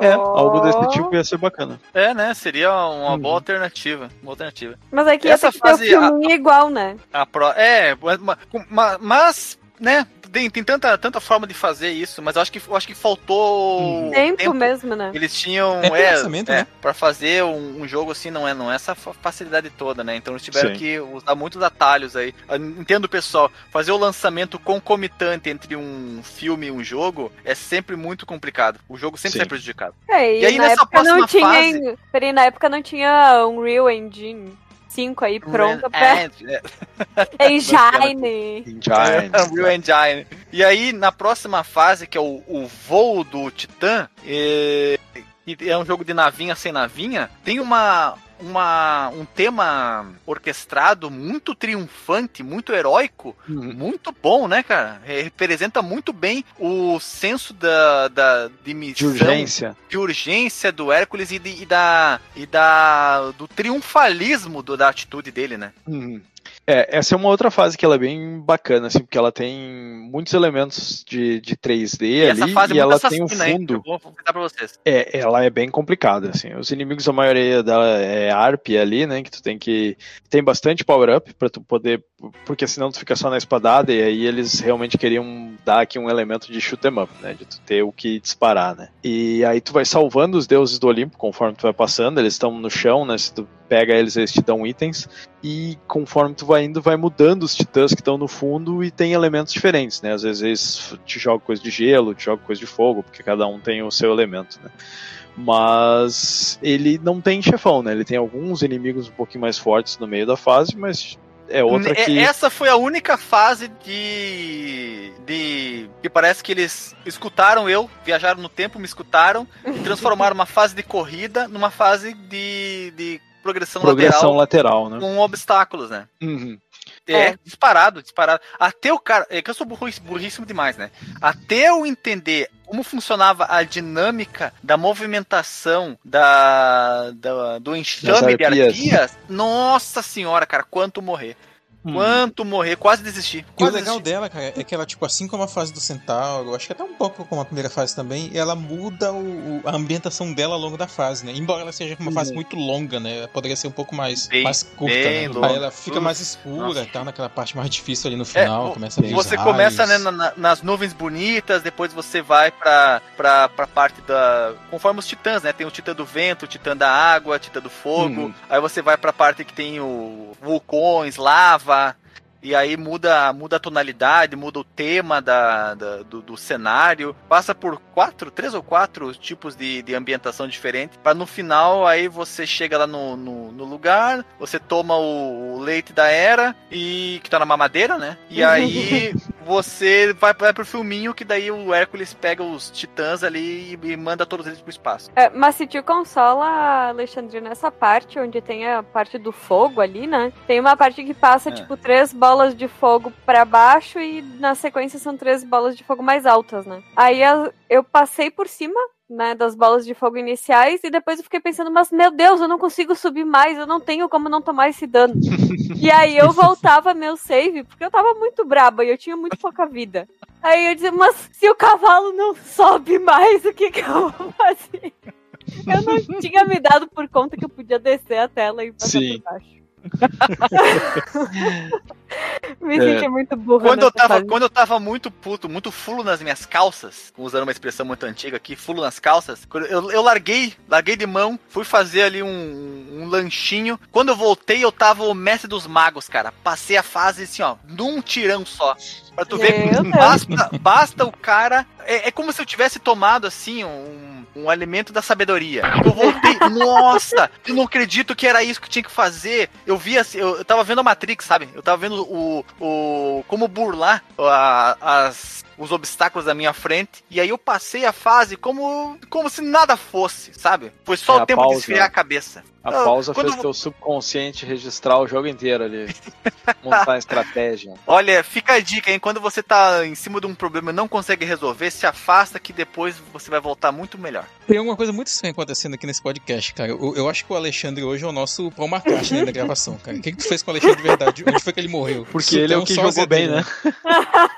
É, Ó. algo desse tipo ia ser bacana. É, né? Seria uma Uhum. boa alternativa. Uma alternativa. Mas aqui Essa ia ter que ter o fase- filminho igual, né? A pro... É, ma- ma- mas, né? Tem, tem tanta, tanta forma de fazer isso, mas eu acho que, eu acho que faltou Uhum. Tempo, mesmo, né? Eles tinham, É é, é, né? pra fazer um, um jogo assim, não é, não é essa fa- facilidade toda, né? Então eles tiveram Sim. que usar muitos atalhos aí. Eu Entendo, pessoal, fazer o lançamento concomitante entre um filme e um jogo é sempre muito complicado. O jogo sempre Sim. sai prejudicado. É, e, E aí, na nessa época não próxima tinha. fase- Peraí, na época não tinha Unreal Engine 5 aí pronta pra. É, é, (laughs) Engine. Engine. Unreal Engine. E aí, na próxima fase, que é o, o voo do Titã, é, que é um jogo de navinha sem navinha, tem uma, uma, um tema orquestrado muito triunfante, muito heróico, Uhum. muito bom, né, cara? Representa muito bem o senso da, da de De missão, urgência. de urgência do Hércules e, de- e da, e da do triunfalismo do- da atitude dele, né? Uhum. É, essa é uma outra fase que ela é bem bacana, assim, porque ela tem muitos elementos de, de 3D E essa ali, fase e é muito ela tem um hein? fundo. Eu vou contar pra vocês. É, ela é bem complicada, assim. Os inimigos, a maioria dela é ARP ali, né? Que tu tem que. Tem bastante power-up pra tu poder. Porque senão tu fica só na espadada, e aí eles realmente queriam dar aqui um elemento de shoot 'em up, né? De tu ter o que disparar, né? E aí tu vai salvando os deuses do Olimpo conforme tu vai passando, eles estão no chão, né? Se tu pega eles, eles te dão itens. E conforme tu vai indo, vai mudando os titãs que estão no fundo e tem elementos diferentes, né? Às vezes eles te jogam coisa de gelo, te jogam coisa de fogo, porque cada um tem o seu elemento, né? Mas ele não tem chefão, né? Ele tem alguns inimigos um pouquinho mais fortes no meio da fase, mas é outra É- que. Essa foi a única fase de. de. que parece que eles escutaram eu, viajaram no tempo, me escutaram e (laughs) transformaram uma fase de corrida numa fase de. de progressão, Progressão lateral lateral, né? com obstáculos, né? Uhum. É, É. disparado, disparado. Até o cara. É que eu sou burro, burríssimo demais, né? Até eu entender como funcionava a dinâmica da movimentação da, da- do enxame de arpias, nossa senhora, cara, quanto morrer. Quanto morrer, quase desisti. E o Quase legal desisti. dela, cara, é que ela, tipo, assim como a fase do Centauro, acho que até um pouco como a primeira fase também, ela muda o, a ambientação dela ao longo da fase, né? Embora ela seja uma fase muito longa, né? Ela poderia ser um pouco mais, Bem- mais curta, bem né? longa. Aí ela fica mais escura, nossa. tá naquela parte mais difícil ali no É, final, vo- começa a ver os Você começa né, raios. na- na- nas nuvens bonitas, depois você vai pra, pra, pra parte da. Conforme os titãs, né? Tem o titã do vento, o titã da água, o titã do fogo. Uhum. Aí você vai pra parte que tem o vulcões, lava. E aí muda, muda a tonalidade, muda o tema da, da- do, do cenário. Passa por quatro, três ou quatro tipos de, de ambientação diferentes. Pra no final, aí você chega lá no, no, no lugar, você toma o, o leite da era, e que tá na mamadeira, né? E aí (laughs) você vai, vai pro filminho que daí o Hércules pega os titãs ali e, e manda todos eles pro espaço. É, mas se te consola, Alexandre, nessa parte onde tem a parte do fogo ali, né? Tem uma parte que passa, É. tipo, três bolas de fogo pra baixo e na sequência são três bolas de fogo mais altas, né? Aí eu passei por cima. Né, das bolas de fogo iniciais, e depois eu fiquei pensando, mas meu Deus, eu não consigo subir mais, eu não tenho como não tomar esse dano. (laughs) e aí eu voltava meu save, porque eu tava muito braba e eu tinha muito pouca vida. Aí eu dizia, mas se o cavalo não sobe mais, o que, que eu vou fazer? Eu não (laughs) tinha me dado por conta que eu podia descer a tela e passar Sim. por baixo. (laughs) me É. senti muito burra. Quando eu, nessa tava, fase. quando eu tava muito puto, muito fulo nas minhas calças, usando uma expressão muito antiga aqui, fulo nas calças, eu, eu larguei, larguei de mão, fui fazer ali um, um lanchinho. Quando eu voltei, eu tava o mestre dos magos, cara. Passei a fase assim, ó, num tirão só. Pra tu ver basta, basta o cara. É, é como se eu tivesse tomado assim um, um alimento da sabedoria. Eu voltei, (laughs) nossa, eu não acredito que era isso que tinha que fazer. Eu vi assim, eu, eu tava vendo a Matrix, sabe? Eu tava vendo o, o como burlar a- as os obstáculos da minha frente e aí eu passei a fase como como se nada fosse, sabe? Foi só É, o tempo pausa. de esfriar a cabeça. A pausa quando- fez teu subconsciente registrar o jogo inteiro ali. (laughs) montar a estratégia. Olha, fica a dica, hein? Quando você tá em cima de um problema e não consegue resolver, se afasta que depois você vai voltar muito melhor. Tem alguma coisa muito estranha acontecendo aqui nesse podcast, cara. Eu, eu acho que o Alexandre hoje é o nosso Paul McCartney da gravação, cara. O que, que tu fez com o Alexandre de verdade? Onde foi que ele morreu? Porque ele é o que só jogou bem, azedou. né? (laughs)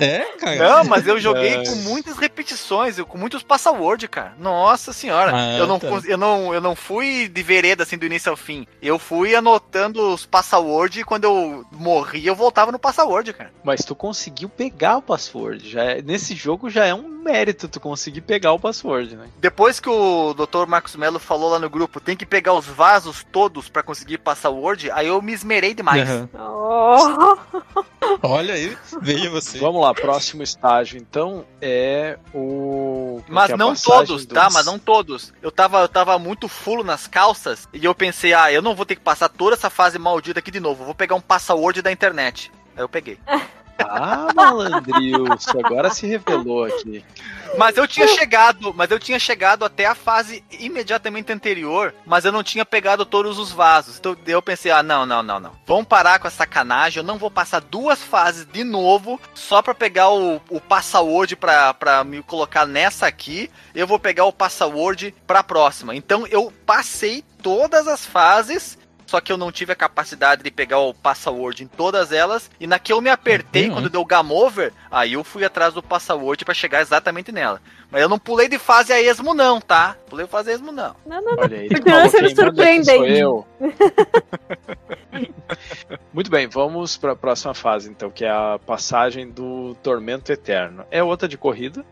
É, cara. Não, (laughs) mas eu joguei com muitas repetições, eu- com muitos password, cara. Nossa senhora. Ah, eu, não, tá. eu, não, eu não fui de vereda assim do início ao fim. Eu fui anotando os password e quando eu morri, eu voltava no password, cara. Mas tu conseguiu pegar o password. Já é- nesse jogo já é um mérito tu conseguir pegar o password, né? Depois que o Dr. Marcos Melo falou lá no grupo, tem que pegar os vasos todos pra conseguir password, aí eu me esmerei demais. Oh, (laughs) Olha aí, veja você. Vamos lá, próximo estágio então é o. Mas é não todos, dos- tá? Mas não todos. Eu tava, eu tava muito fulo nas calças e eu pensei, ah, eu não vou ter que passar toda essa fase maldita aqui de novo. eu Vou pegar um password da internet. Aí eu peguei. (laughs) Ah, malandrilson, agora se revelou aqui. Mas eu tinha chegado, mas eu tinha chegado até a fase imediatamente anterior, mas eu não tinha pegado todos os vasos. Então eu pensei, ah, não, não, não, não. Vamos parar com essa sacanagem. Eu não vou passar duas fases de novo só pra pegar o, o password pra, pra me colocar nessa aqui. Eu vou pegar o password pra próxima. Então eu passei todas as fases. Só que eu não tive a capacidade de pegar o password em todas elas. E na que eu me apertei, Uhum. quando deu game over, aí eu fui atrás do password pra chegar exatamente nela. Mas eu não pulei de fase a esmo, não, tá? Pulei de fase a esmo, não. não, não, não. Olha aí. Sendo surpreendente. eu. (laughs) Muito bem, vamos para a próxima fase então, que é a passagem do Tormento Eterno. É outra de corrida.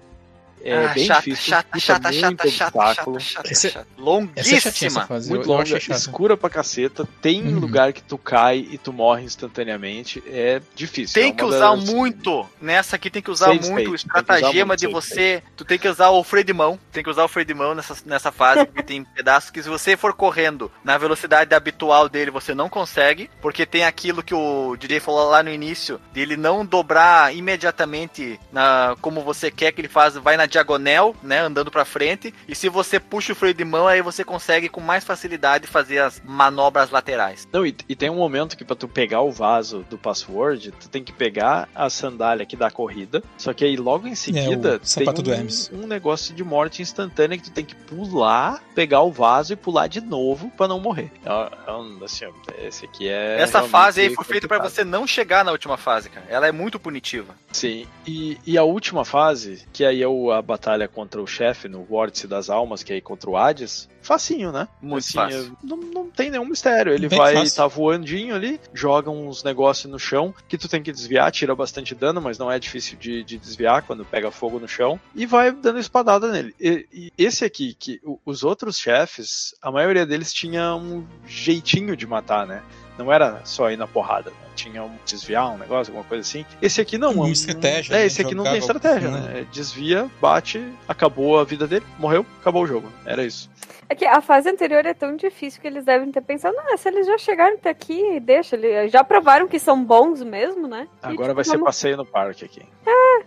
É Ah, bem chata, difícil, chata, chata, muito chata, chata, chata, chata, chata. É essa Longuíssima. fase. Muito longa, escura pra caceta. Tem Uhum. lugar que tu cai e tu morre instantaneamente. É difícil. Tem é que usar das- muito. Nessa aqui tem que usar Save muito o estratagema muito de você. Tu tem que usar o freio de mão. Tem que usar o freio de mão nessa, nessa fase, porque tem pedaços que se você for correndo na velocidade habitual dele, você não consegue. Porque tem aquilo que o DJ falou lá no início, de ele não dobrar imediatamente na, como você quer que ele faz, vai na diagonal, né, andando pra frente, e se você puxa o freio de mão, aí você consegue com mais facilidade fazer as manobras laterais. Não, e, e tem um momento que pra tu pegar o vaso do password, tu tem que pegar a sandália aqui da corrida, só que aí logo em seguida É, tem sapato do um, Hermes. um negócio de morte instantânea que tu tem que pular, pegar o vaso e pular de novo pra não morrer. É, é assim, esse aqui é Essa fase aí foi feita pra complicado. você não chegar na última fase, cara. Ela é muito punitiva. Sim, e, e a última fase, que aí é o- a batalha contra o chefe no Vórtice das Almas, que é aí contra o Hades, facinho, né? Muito Assim, fácil. é- Não, não tem nenhum mistério. Ele Bem vai, fácil. tá voandinho ali, joga uns negócios no chão que tu tem que desviar, tira bastante dano, mas não é difícil de, de desviar quando pega fogo no chão, e vai dando espadada nele. E, e esse aqui, que os outros chefes, a maioria deles tinha um jeitinho de matar, né? Não era só ir na porrada, né? tinha um desviar, um negócio, alguma coisa assim. Esse aqui não, é um- estratégia, É, né? esse aqui não tem estratégia, né? É, Desvia, bate, acabou a vida dele, morreu, acabou o jogo. Era isso. É que a fase anterior é tão difícil que eles devem ter pensado, ah, se eles já chegaram até aqui, deixa, eles já provaram que são bons mesmo, né? E, Agora tipo, vai ser vamos- passeio no parque aqui.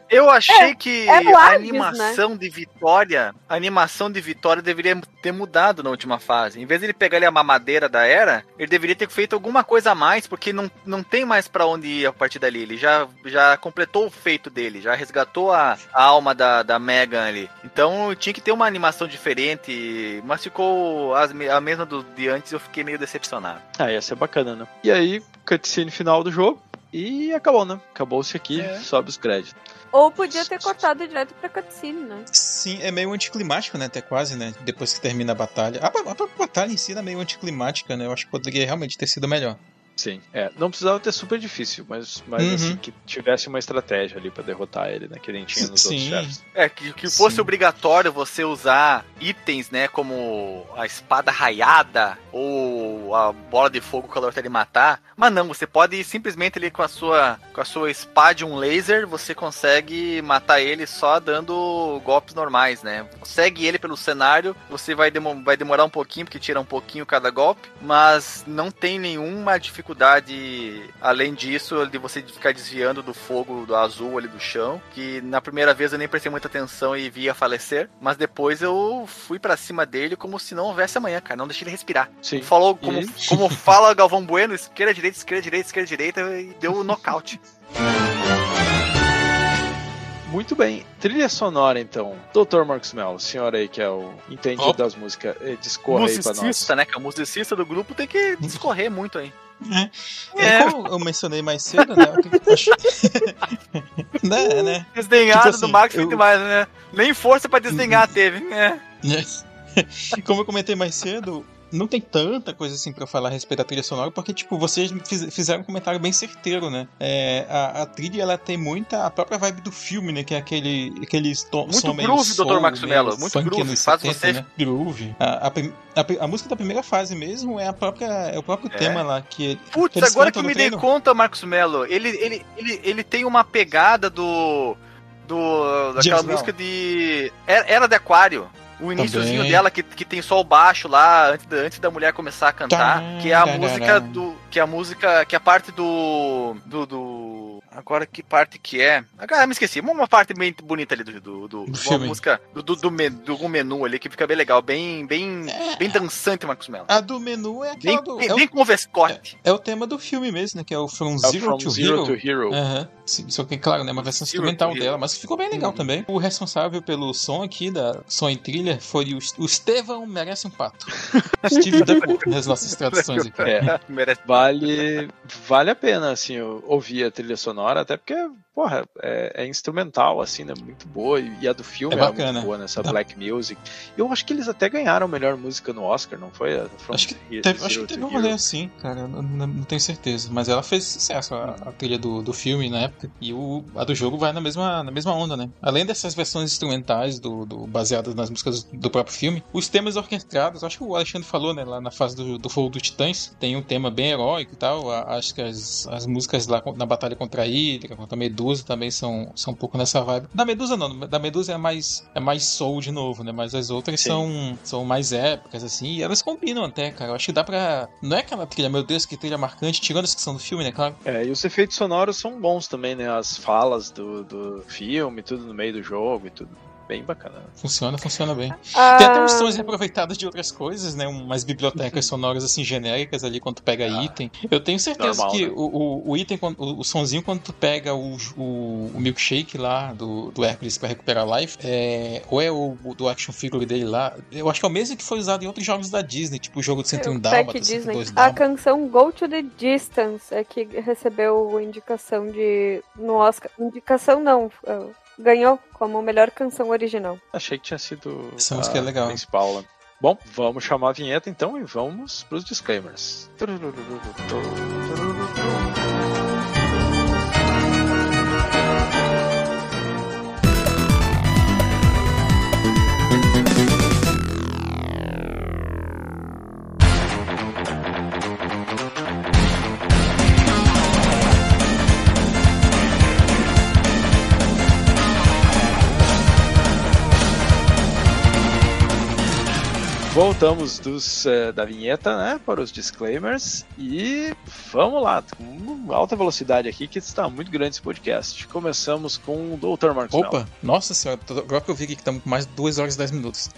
Eu achei que é a Hades, animação de Vitória, a animação de Vitória deveria ter mudado na última fase. Em vez de ele pegar ali a mamadeira da era, ele deveria ter feito alguma coisa a mais, porque não, não tem mais pra onde ir a partir dali. Ele já, já completou o feito dele, já resgatou a, a alma da, da Megan ali. Então tinha que ter uma animação diferente, mas ficou as a mesma do de antes eu fiquei meio decepcionado. Ah, ia ser bacana, né? E aí, cutscene final do jogo. E acabou, né? Acabou-se aqui, É. sobe os créditos. Ou podia ter cortado direto pra cutscene, né? Sim, é meio anticlimático, né? Até quase, né? Depois que termina a batalha. A, a própria batalha em si era meio anticlimática, né? Eu acho que poderia realmente ter sido melhor. Sim. É, não precisava ter super difícil, mas, mas Uhum. assim, que tivesse uma estratégia ali pra derrotar ele, né? Que nem tinha nos outros Sim. chefes. É, que, que fosse Sim. obrigatório você usar itens, né, como a espada raiada ou a bola de fogo que ela vai lhe matar. Mas não, você pode simplesmente ali com a sua com a sua espada e um laser, você consegue matar ele só dando golpes normais, né? Segue ele pelo cenário, você vai, demo- vai demorar um pouquinho, porque tira um pouquinho cada golpe, mas não tem nenhuma dificuldade além disso de você ficar desviando do fogo do azul ali do chão, que na primeira vez eu nem prestei muita atenção e via falecer, mas depois eu fui pra cima dele como se não houvesse amanhã, cara, não deixei ele respirar. Sim. Falou como, como (laughs) fala Galvão Bueno, esquerda, direita, esquerda, direita, esquerda, direita e deu o nocaute. Muito bem. Trilha sonora, então. Dr. Marcos Mel, o senhor aí que é o entendido Opa. das músicas, eh, discorra aí pra nós. musicista, né? Que é o musicista do grupo tem que discorrer muito aí. É. É. Como eu mencionei mais cedo, né? eu acho- (laughs) né, né? Desdenhado Tipo assim, do Max eu- foi demais, né? Nem força pra desdenhar teve. É. (laughs) Como eu comentei mais cedo, não tem tanta coisa assim pra falar a respeito da trilha sonora, porque, tipo, vocês fiz- fizeram um comentário bem certeiro, né? É, a, a trilha, ela tem muita a própria vibe do filme, né? Que é aquele, aquele to- Muito som groove, Dr. soul, Marcos meio Mello, muito funk groove, anos faz 70, você- Né? Groove. A, a, a música da primeira fase mesmo é, a própria, é o próprio É. tema lá, que, Putz, eles agora que eu me dei treino. conta, Marcos Mello, ele, ele, ele, ele tem uma pegada do. do daquela James música de. Era Era de Aquário. O iníciozinho dela, que, que tem só o baixo lá, antes da, antes da mulher começar a cantar. Que é a música do. Que é a música. Que é a parte do. Do. do- agora que parte que é? Agora me esqueci. Uma parte bem bonita ali do. do, do- filme. música do, do, do, men- do menu ali, que fica bem legal. Bem, bem, bem dançante, Marcos Mello. A do menu é Bem, aquela do. bem, É o, bem com o Vescote. é o tema do filme mesmo, né? Que é o From É o Zero From to Zero Hero. to Hero. Sim, só que, claro, né, uma versão Zero instrumental dela, mas ficou bem legal Uhum. também. O responsável pelo som aqui, da som e trilha, foi o, o Estevão Merece um Pato. (laughs) Steve Duckworth, nas nossas traduções aqui. É. (laughs) Merece. Vale, vale a pena, assim, ouvir a trilha sonora, até porque, porra, é, é instrumental, assim, né? Muito boa. E a do filme É é, bacana. muito boa, nessa Dá- Black Music. Eu acho que eles até ganharam a melhor música no Oscar, não foi? Acho que He- teve, acho que teve um rolê assim, cara, não, não- tenho certeza. Mas ela fez sucesso, a, a trilha do, do filme na época. E o, a do jogo vai na mesma, na mesma onda, né? Além dessas versões instrumentais do, do- baseadas nas músicas do próprio filme, os temas orquestrados, acho que o Alexandre falou, né, lá na fase do, do Fogo dos Titãs, tem um tema bem heróico e tal. A- acho que as, as músicas lá na batalha contra a Hydra, contra a Medusa também são, são um pouco nessa vibe. Da Medusa não, da Medusa é mais, é mais soul de novo, né? Mas as outras Sim. são, são mais épicas, assim, e elas combinam até, cara. Eu acho que dá pra. Não é aquela trilha, meu Deus, que trilha marcante, tirando a descrição do filme, né, claro. É, e os efeitos sonoros são bons também, né? As falas do, do filme, tudo no meio do jogo e tudo. Bem bacana. Funciona, funciona bem. Ah, Tem até uns sons reaproveitados de outras coisas, né? Umas bibliotecas sonoras assim genéricas ali quando tu pega Ah, item. Eu tenho certeza normal, que né? o, o, item, quando- o, o sonzinho quando tu pega o, o, o milkshake lá do, do Hércules pra recuperar life, é, ou é o, do action figure dele lá, eu acho que é o mesmo que foi usado em outros jogos da Disney, tipo o jogo de 101 o Dálmatas, Pack Disney. 102 A Dálmatas. canção Go to the Distance é que recebeu indicação de. no Oscar. Indicação não. Ganhou como melhor canção original. Achei que tinha sido Essa música é legal. principal. Né? Bom, vamos chamar a vinheta então e vamos pros disclaimers. Voltamos dos, eh, da vinheta né, para os disclaimers e vamos lá, com alta velocidade aqui que está muito grande esse podcast. Começamos com o Dr. Marcos Mello. Opa, nossa senhora, agora que eu vi aqui que estamos com mais de 2 horas e 10 minutos.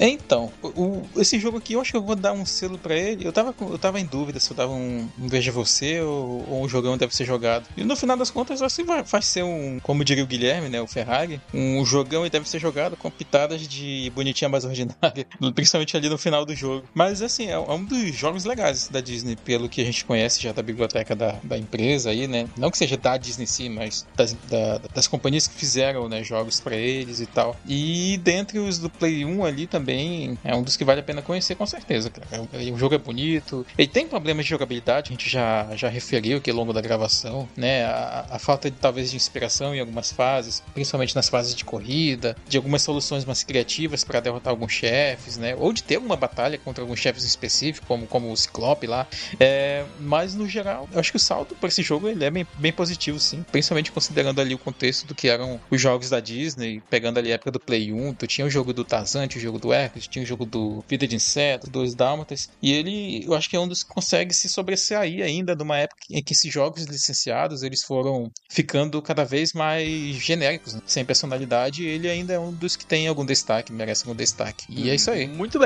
Então, o- esse jogo aqui eu acho que eu vou dar um selo pra ele. Eu tava, eu tava em dúvida se eu dava um, um Veja Você ou, ou um jogão deve ser jogado. E no final das contas, que vai, vai ser um, como diria o Guilherme, né, o Ferrari, um jogão e deve ser jogado com pitadas de bonitinha mais ordinária, (laughs) principalmente ali no final do jogo. Mas assim, é, é um dos jogos legais da Disney, pelo que a gente conhece já da biblioteca da, da empresa aí, né? Não que seja da Disney sim, mas das, da- das companhias que fizeram né, jogos pra eles e tal. E dentre os do Play 1 ali também é um dos que vale a pena conhecer com certeza, cara. O, o jogo é bonito. Ele tem problemas de jogabilidade, a gente já, já referiu aqui ao longo da gravação, né? A, a falta de talvez de inspiração em algumas fases, principalmente nas fases de corrida, de algumas soluções mais criativas para derrotar alguns chefes, né? Ou de ter uma batalha contra alguns chefes específicos, como, como o Ciclope lá. É, mas no geral, eu acho que o saldo para esse jogo ele é bem, bem positivo, sim. Principalmente considerando ali o contexto do que eram os jogos da Disney, pegando ali a época do Play 1, tu tinha o jogo do Tarzan, tinha o jogo do Hércules, tinha o jogo do Vida de Inseto, dois Dálmatas, e ele, eu acho que é um dos que consegue se sobressair ainda numa época em que esses jogos licenciados, eles foram ficando cada vez mais genéricos, né? sem personalidade, ele ainda é um dos que tem algum destaque, merece algum destaque. E é isso aí. Muito bem,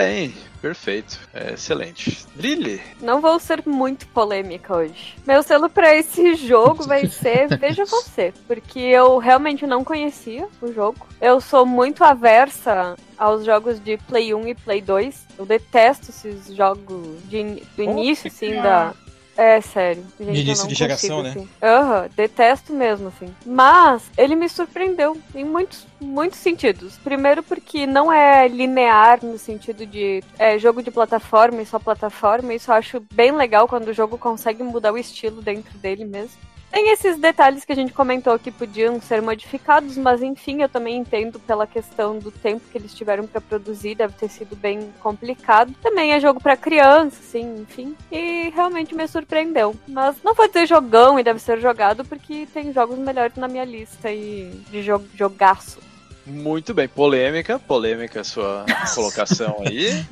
perfeito, é excelente. Lily, Não vou ser muito polêmica hoje. Meu selo pra esse jogo vai ser (laughs) Veja Você, porque eu realmente não conhecia o jogo. Eu sou muito aversa aos jogos de Play 1 e Play 2. Eu detesto esses jogos de do início, assim, da. É sério. Gente, De início não de geração, consigo, né? assim. Aham, detesto mesmo, assim. Mas ele me surpreendeu em muitos, muitos sentidos. Primeiro porque não é linear no sentido de é, jogo de plataforma e só plataforma. Isso eu acho bem legal quando o jogo consegue mudar o estilo dentro dele mesmo. Tem esses detalhes que a gente comentou que podiam ser modificados, mas enfim, eu também entendo pela questão do tempo que eles tiveram pra produzir, deve ter sido bem complicado. Também é jogo pra criança, assim, enfim. E realmente me surpreendeu. Mas não vou dizer jogão e deve ser jogado, porque tem jogos melhores na minha lista e de jo jogaço. Muito bem, polêmica, polêmica a sua colocação aí.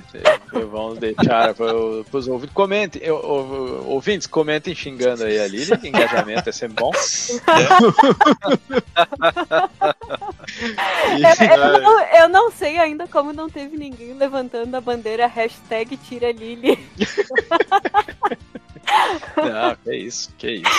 Vamos deixar para os ouvintes. Comentem, eu- ouvintes, comentem xingando aí a Lily, que engajamento é sempre bom. (laughs) E, Eu, eu não, eu não sei ainda como não teve ninguém levantando a bandeira hashtag tira Lily. (laughs) não, que isso, que isso.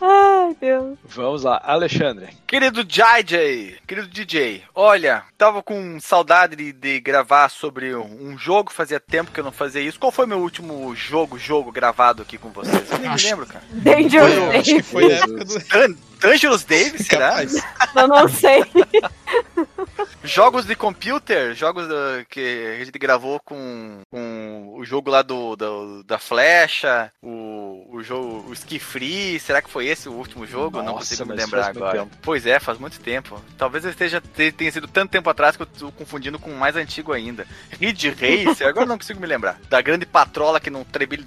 Ai, Deus. Vamos lá, Alexandre. Querido JJ, querido DJ, olha, tava com saudade de, de gravar sobre um jogo, fazia tempo que eu não fazia isso. Qual foi meu último jogo, jogo gravado aqui com vocês? Eu nem me Acho- lembro, cara. Danger Eu acho que foi na época do. Dan Dangerous Davis, será? Capaz. Eu não sei. (laughs) Jogos de computer, jogos uh, que a gente gravou com, com o jogo lá do, do- da flecha, o, o jogo, o Ski Free, será que foi esse o último jogo? não Nossa, consigo me lembrar agora. Pois é, faz muito tempo. Talvez esteja te- tenha sido tanto tempo atrás que eu tô confundindo com o mais antigo ainda. Ridge Racer, agora eu não consigo me lembrar. Da grande patrola que não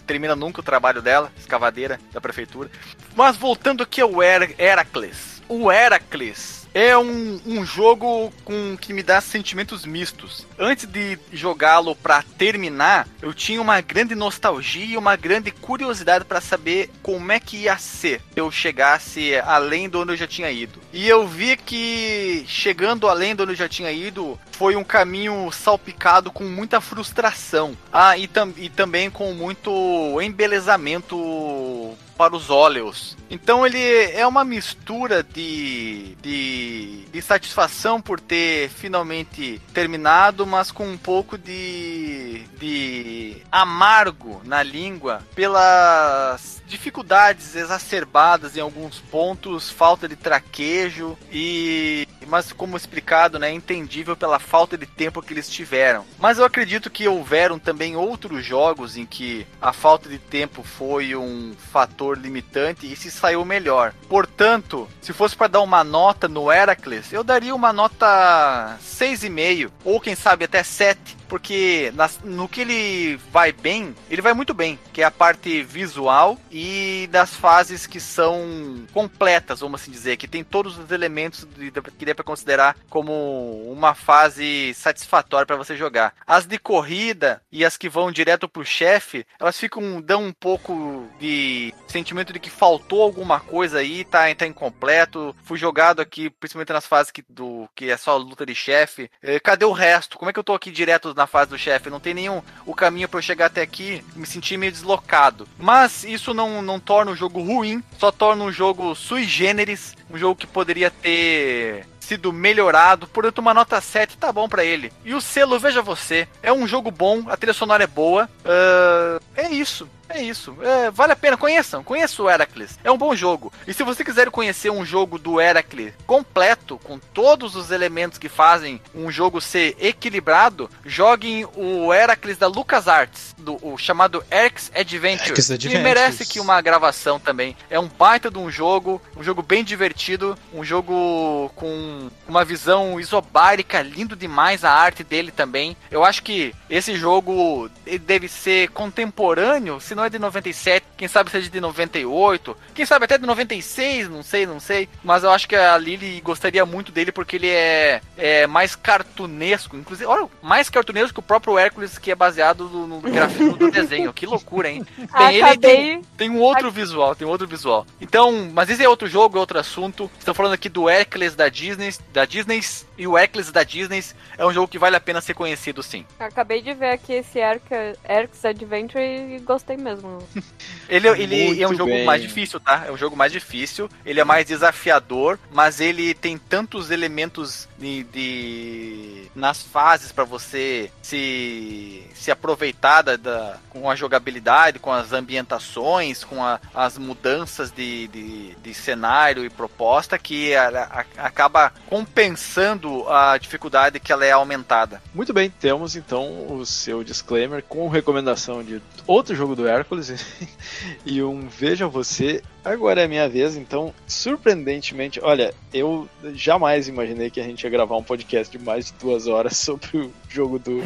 termina nunca o trabalho dela, escavadeira da prefeitura. Mas voltando aqui ao Her Heracles. O Heracles é um, um jogo com que me dá sentimentos mistos. Antes de jogá-lo para terminar, eu tinha uma grande nostalgia e uma grande curiosidade para saber como é que ia ser se eu chegasse além de onde eu já tinha ido. E eu vi que chegando além de onde eu já tinha ido foi um caminho salpicado com muita frustração. Ah, e, tam e também com muito embelezamento para os óleos. Então ele é uma mistura de, de, de, satisfação por ter finalmente terminado, mas com um pouco de, de amargo na língua pelas dificuldades exacerbadas em alguns pontos, falta de traquejo e mas como explicado, né, entendível pela falta de tempo que eles tiveram. Mas eu acredito que houveram também outros jogos em que a falta de tempo foi um fator limitante e se saiu melhor. Portanto, se fosse para dar uma nota no Heracles, eu daria uma nota 6,5 ou quem sabe até 7 porque no que ele vai bem, ele vai muito bem, que é a parte visual e das fases que são completas, vamos assim dizer, que tem todos os elementos de, de, que dê para considerar como uma fase satisfatória para você jogar. As de corrida e as que vão direto pro chefe, elas ficam dão um pouco de sentimento de que faltou alguma coisa aí, tá, tá incompleto. Fui jogado aqui, principalmente nas fases que, do, que é só luta de chefe. Eh, cadê o resto? Como é que eu tô aqui direto na fase do chefe, não tem nenhum o caminho para eu chegar até aqui, me sentir meio deslocado. Mas isso não, não torna o jogo ruim, só torna um jogo sui generis, um jogo que poderia ter sido melhorado. Portanto, uma nota 7 tá bom para ele. E o selo, veja você, é um jogo bom, a trilha sonora é boa. Uh, é isso. É isso. É, vale a pena. Conheçam. Conheça o Heracles. É um bom jogo. E se você quiser conhecer um jogo do Heracles completo, com todos os elementos que fazem um jogo ser equilibrado, joguem o Heracles da LucasArts, do, o chamado Erx Adventure. Erx Adventures. merece que uma gravação também. É um baita de um jogo, um jogo bem divertido, um jogo com uma visão isobárica, lindo demais a arte dele também. Eu acho que esse jogo deve ser contemporâneo, se não é de 97, quem sabe seja de 98, quem sabe até de 96, não sei, não sei. Mas eu acho que a Lily gostaria muito dele porque ele é, é mais cartunesco, inclusive, olha, mais cartunesco que o próprio Hércules, que é baseado no, no (laughs) grafismo do desenho. Que loucura, hein? (laughs) Tem ele tem, tem um outro visual, tem um outro visual. Então, mas esse é outro jogo, é outro assunto. Estão falando aqui do Hércules da Disney, da Disney e o Hércules da Disney é um jogo que vale a pena ser conhecido, sim. Acabei de ver aqui esse Hércules Adventure e gostei mesmo mesmo. (laughs) ele ele é um jogo bem. mais difícil, tá? É um jogo mais difícil, ele é mais desafiador, mas ele tem tantos elementos de, de nas fases para você se, se aproveitar da, da, com a jogabilidade, com as ambientações, com a, as mudanças de, de, de, cenário e proposta que a, a, acaba compensando a dificuldade que ela é aumentada. Muito bem, temos então o seu disclaimer com recomendação de outro jogo do Hércules (laughs) e um Veja Você. Agora é a minha vez, então, surpreendentemente, olha, eu jamais imaginei que a gente ia gravar um podcast de mais de duas horas (laughs) sobre o jogo do,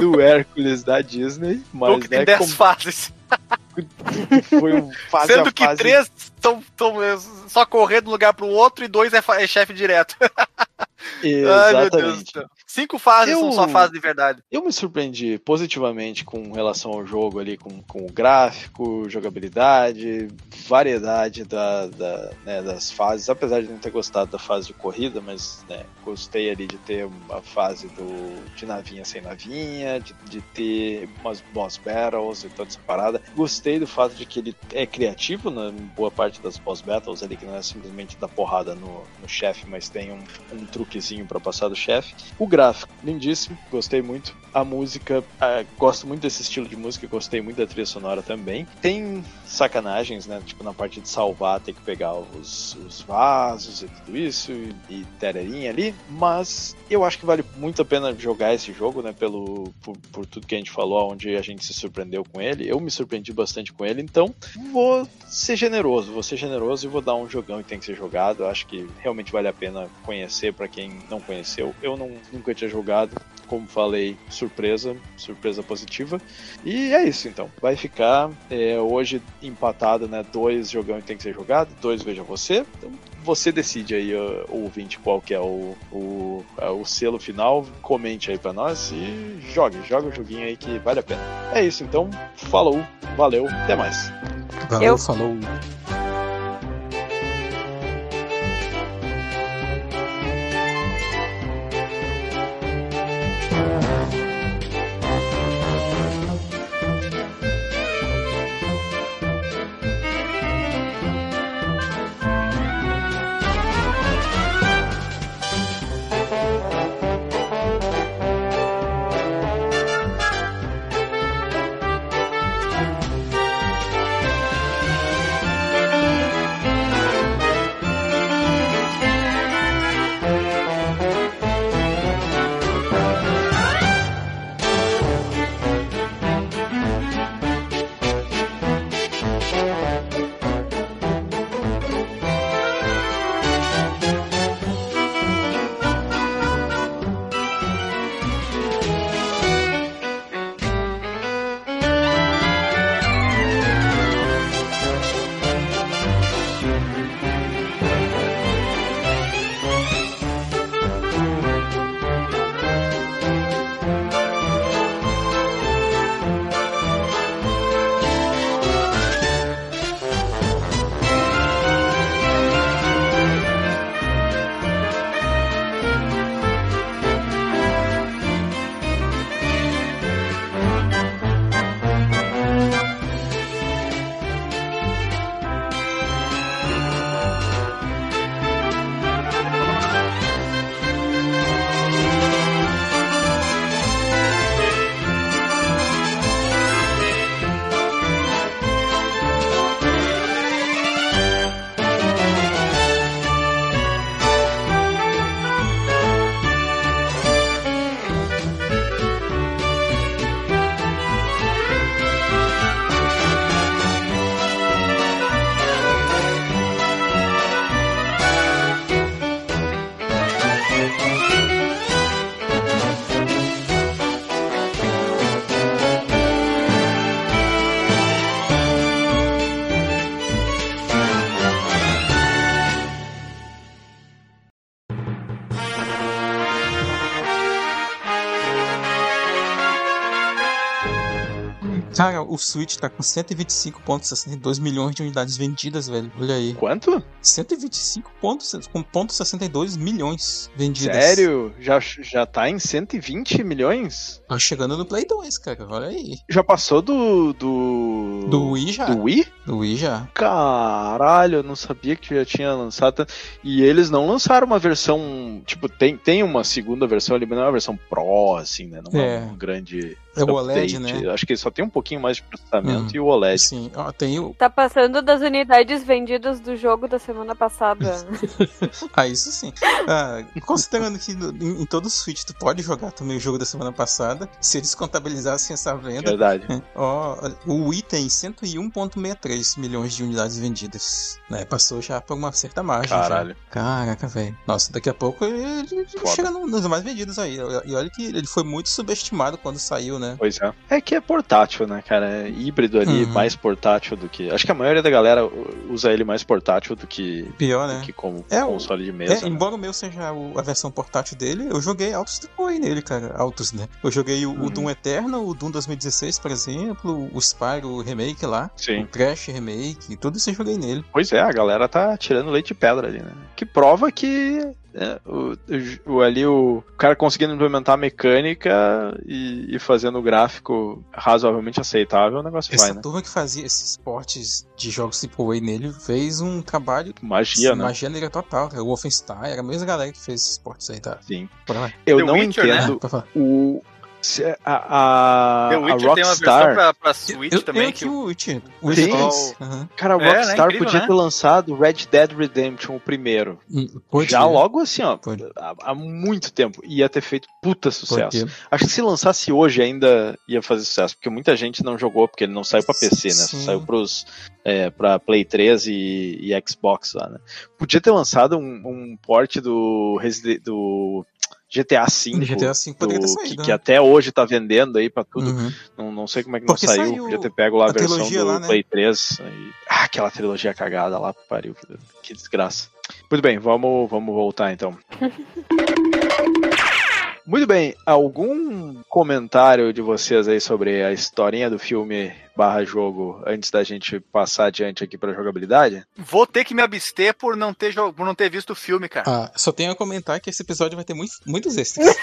do (laughs) Hércules da Disney. Mas, que né, tem 10 como... fases. (laughs) Foi um fase Sendo que fase... três estão só correndo de um lugar pro outro e dois é, é chefe direto. (laughs) Exatamente. Ai, Cinco fases eu, são só fases de verdade. Eu me surpreendi positivamente com relação ao jogo ali, com, com o gráfico, jogabilidade, variedade da, da né, das fases, apesar de não ter gostado da fase de corrida, mas né, gostei ali de ter uma fase do, de navinha sem navinha, de, de ter umas boss battles e toda essa parada. Gostei do fato de que ele é criativo na boa parte das boss battles ali, que não é simplesmente dar porrada no, no chefe, mas tem um, um truquezinho para passar do chefe. O gráfico, lindíssimo, gostei muito. A música, uh, gosto muito desse estilo de música, gostei muito da trilha sonora também. Tem sacanagens, né? Tipo, na parte de salvar, ter que pegar os, os vasos e tudo isso, e, e tererinha ali. Mas eu acho que vale muito a pena jogar esse jogo, né? Pelo, por, por tudo que a gente falou, onde a gente se surpreendeu com ele. Eu me surpreendi bastante com ele, então vou ser generoso, vou ser generoso e vou dar um jogão e tem que ser jogado. Eu acho que realmente vale a pena conhecer para quem não conheceu. Eu não, nunca tinha jogado, como falei, surpresa, surpresa positiva. E é isso então. Vai ficar é, hoje empatado, né? Dois jogão e tem que ser jogado, dois veja você. Então você decide aí, ouvinte, qual que é o, o, é o selo final. Comente aí pra nós e jogue, joga o joguinho aí que vale a pena. É isso, então, falou, valeu, até mais. Valeu, Eu- falou. O Switch tá com 125,62 milhões de unidades vendidas, velho. Olha aí. Quanto? 125,62 milhões vendidas. Sério? Já, já tá em 120 milhões? Tá chegando no Play 2, cara. Olha aí. Já passou do. Do. Do Wii já. Do Wii? Do Wii já. Caralho, eu não sabia que já tinha lançado. E eles não lançaram uma versão. Tipo, tem, tem uma segunda versão ali, mas não é uma versão Pro, assim, né? Não é, É. um grande. É o OLED, update. né? Acho que só tem um pouquinho mais de processamento Uhum. e o OLED. Sim, ó, tem o. Tá passando das unidades vendidas do jogo da semana passada. (laughs) Ah, isso sim. Ah, considerando que no- em, em todo o Switch tu pode jogar também o jogo da semana passada, se eles contabilizassem essa venda, Verdade. Ó, o Wii tem 101,63 milhões de unidades vendidas. Né? Passou já por uma certa margem. já. Caralho. Caraca, velho. Nossa, daqui a pouco ele, Foda. chega no- nos mais vendidos aí. E olha que ele foi muito subestimado quando saiu, né? Pois é. É que é portátil, né, cara? É híbrido ali, Uhum. mais portátil do que. Acho que a maioria da galera usa ele mais portátil do que, Pior, do né? que como É, o- console de mesa. É, né? embora o meu seja o- a versão portátil dele, eu joguei altos depois nele, cara. Altos, né? Eu joguei o, o Uhum. Doom Eternal, o Doom 2016, por exemplo, o Spyro Remake lá, Sim. o Crash Remake, tudo isso eu joguei nele. Pois é, a galera tá tirando leite de pedra ali, né? Que prova que é, o, o- ali o cara conseguindo implementar a mecânica e, e fazendo o gráfico razoavelmente aceitável, o negócio Essa vai, né? turma que fazia esses portes de jogos AAA nele fez um trabalho Magia, né? magia negra total. cara. O Wolfenstein era a mesma galera que fez esses portes aí, tá? Sim. Eu The não Witcher, né? entendo falar. o. se A, a, The a Witcher tem uma versão Rockstar. pra, pra Switch Eu também tenho que o Witcher. O Tem? Witcher 3. Aham. Cara, a É, né? Rockstar Incrível, podia né? ter lançado Red Dead Redemption, o primeiro. Hum, Podia. Já logo assim, ó. Há, há muito tempo. Ia ter feito puta sucesso. Acho que se lançasse hoje ainda ia fazer sucesso, porque muita gente não jogou, porque ele não saiu pra PC, né? Só Sim. saiu pros, é, pra Play 3 e, e Xbox lá, né? Podia ter lançado um, um port do, do GTA V. GTA V poderia ter do- saído, que, né? que até hoje tá vendendo aí pra tudo. Uhum. Não, não sei como é que não Porque saiu. saiu Podia ter pego lá a, a versão do lá, né? Play 3. aí- Ah, aquela trilogia cagada lá, pariu. Que, que desgraça. Muito bem, vamos, vamos voltar então. (laughs) Muito bem, algum comentário de vocês aí sobre a historinha do filme barra jogo antes da gente passar adiante aqui pra jogabilidade? Vou ter que me abster por não ter, jo- por não ter visto o filme, cara. Ah, só tenho a comentar que esse episódio vai ter muitos, muitos extras. (laughs)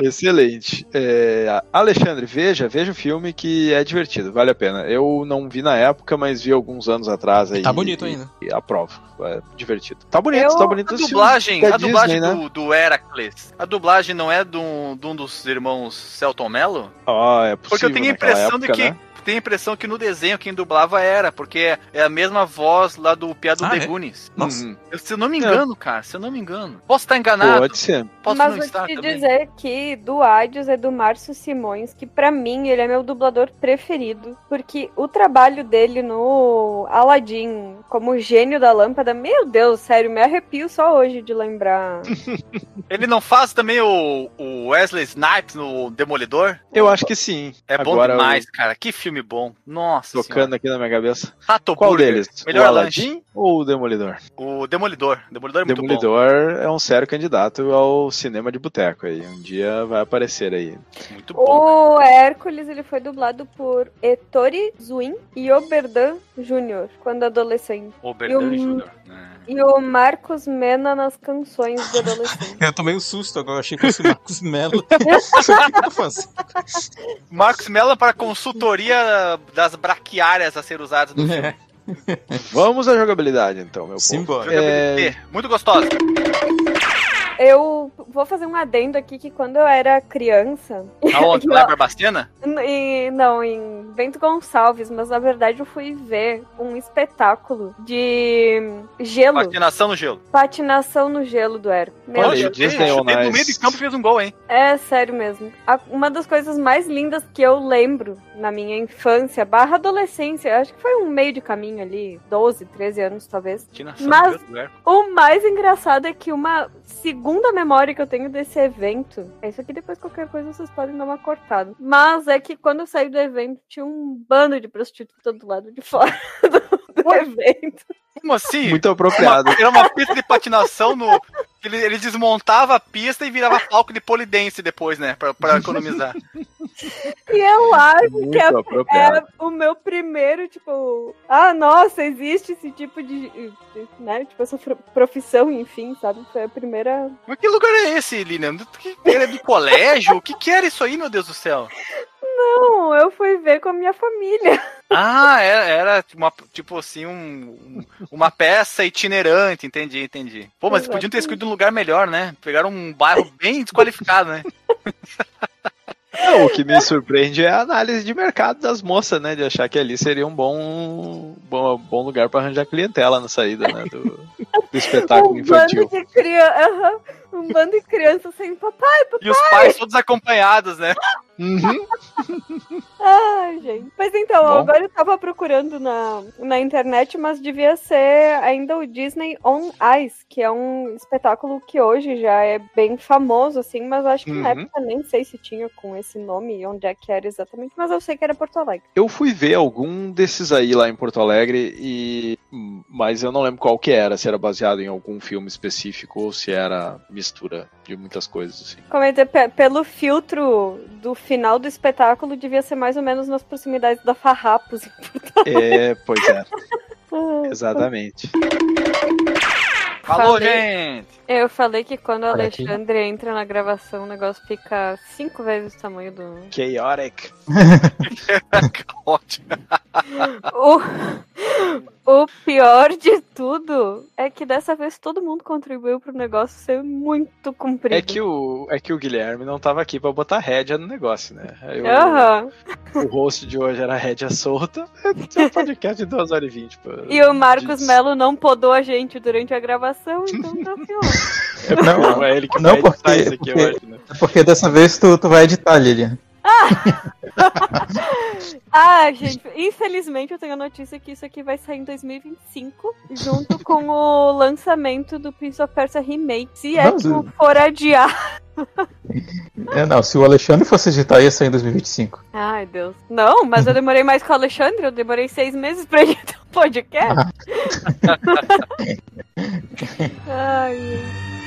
Excelente. É, Alexandre, veja, veja o filme que é divertido, vale a pena. Eu não vi na época, mas vi alguns anos atrás aí. Tá bonito e- ainda. E aprovo. É divertido. Tá bonito, Eu- tá bonito A esse dublagem, a dublagem Disney, né? do, do Heracles, a dublagem não é de um, de um dos irmãos Celton Mello? Ah, é possível. Porque eu tenho a impressão época, de que. né? Tenho a impressão que no desenho quem dublava era, porque é a mesma voz lá do Piá do Ah, The é? Goonies. Nossa. Uhum. Eu- se eu não me engano, cara, se eu não me engano. Posso estar enganado, Pode ser. posso Mas não vou estar te também. dizer que do Adios é do Márcio Simões, que pra mim ele é meu dublador preferido, porque o trabalho dele no Aladdin como gênio da lâmpada, meu Deus, sério, me arrepio só hoje de lembrar. (laughs) Ele não faz também o, o Wesley Snipes no Demolidor? Eu acho que sim. É bom Agora, demais, cara. Que filme bom. Nossa Tocando senhora. aqui na minha cabeça. Rato Qual Burger, deles? Melhor o lanche. Aladdin ou o Demolidor? O Demolidor. Demolidor é muito bom. Demolidor é um sério candidato ao cinema de boteco aí. Um dia vai aparecer aí. Muito bom. O Hércules ele foi dublado por Ettore Zuin e Oberdan Jr. quando adolescente. O Berdan o- Júnior. É. E o Marcos Mena nas canções de adolescente. Eu tomei um susto agora, achei que fosse (laughs) o Marcos Mello. Marcos Mello para consultoria das braquiárias a ser usadas no filme. é, (laughs) Vamos à jogabilidade então, meu povo. Simbora. Jogabilidade. Muito gostosa. Eu vou fazer um adendo aqui que quando eu era criança. (laughs) Aonde? Lá em Barbacena? N- e- não, em Bento Gonçalves, mas na verdade eu fui ver um espetáculo de gelo. Patinação no gelo. Patinação no gelo do Hércules. Meu Olha Deus. On chutei no meio de campo fez um gol, hein? É sério mesmo. A- uma das coisas mais lindas que eu lembro na minha infância, barra adolescência, acho que foi um meio de caminho ali, 12, 13 anos talvez. Patinação Mas- no gelo do Hércules. O mais engraçado é que uma segunda memória que eu tenho desse evento. Isso aqui depois qualquer coisa vocês podem dar uma cortada. Mas é que quando eu saí do evento tinha um bando de prostituta do lado de fora (laughs) do, do evento. Como assim? Muito Uma- apropriado. era uma pista de patinação no. Ele, ele desmontava a pista e virava (laughs) palco de polidense depois, né? Pra, pra economizar. E eu acho que Muito é, apropriado. é o meu primeiro, tipo, ah, nossa, existe esse tipo de, de- né, tipo, essa profissão, enfim, sabe? Foi a primeira. Mas que lugar é esse, Lilian? Que, era do colégio? O que, que era isso aí, meu Deus do céu? Não, eu fui ver com a minha família. Ah, era, era uma, tipo assim, um, um- uma peça itinerante, entendi, entendi. Pô, mas podiam ter escolhido um lugar melhor, né? Pegaram um bairro bem desqualificado, né? Não, o que me surpreende é a análise de mercado das moças, né? De achar que ali seria um bom, bom, bom lugar para arranjar clientela na saída, né? Do, do espetáculo (laughs) um infantil. bando de criança, um bando de crianças sem papai, E os pais todos acompanhados, né? Uhum. (laughs) Ai, gente. Mas então, Bom. agora eu tava procurando na, na internet, mas devia ser ainda o Disney On Ice, que é um espetáculo que hoje já é bem famoso, assim, mas acho que na Uhum. época nem sei se tinha com esse nome e onde é que era exatamente, mas eu sei que era Porto Alegre. Eu fui ver algum desses aí lá em Porto Alegre, e mas eu não lembro qual que era, se era baseado em algum filme específico ou se era mistura de muitas coisas assim. Como dizer, pe- pelo filtro do final do espetáculo, devia ser mais ou menos nas proximidades da Farrapos. É, pois é, (laughs) exatamente. Falou, Falei. gente! Eu falei que quando o Olha aqui. Alexandre entra na gravação, o negócio fica cinco vezes o tamanho do. Chaotic. (laughs) (laughs) Ótimo. O, o pior de tudo é que dessa vez todo mundo contribuiu pro negócio ser muito comprido. É que o é que o Guilherme não tava aqui pra botar rédea no negócio, né? Aí o- Aham. O host de hoje era rédea solta. É um podcast de 2 horas e 20. Pô. E o Marcos Diz- Melo não podou a gente durante a gravação, então tá (laughs) pior. Não, Não, é ele que Não, vai editar porque- isso aqui porque- hoje, né? porque dessa vez tu, tu vai editar, Lilian. (laughs) ah, gente, infelizmente eu tenho a notícia que isso aqui vai sair em 2025, junto com o lançamento do Prince of Persia Remake. Se é que for adiar. É, não, se o Alexandre fosse editar, ia sair em 2025. Ai, Deus. Não, mas eu demorei mais que o Alexandre, eu demorei seis meses pra editar o podcast. (laughs) Ai, gente.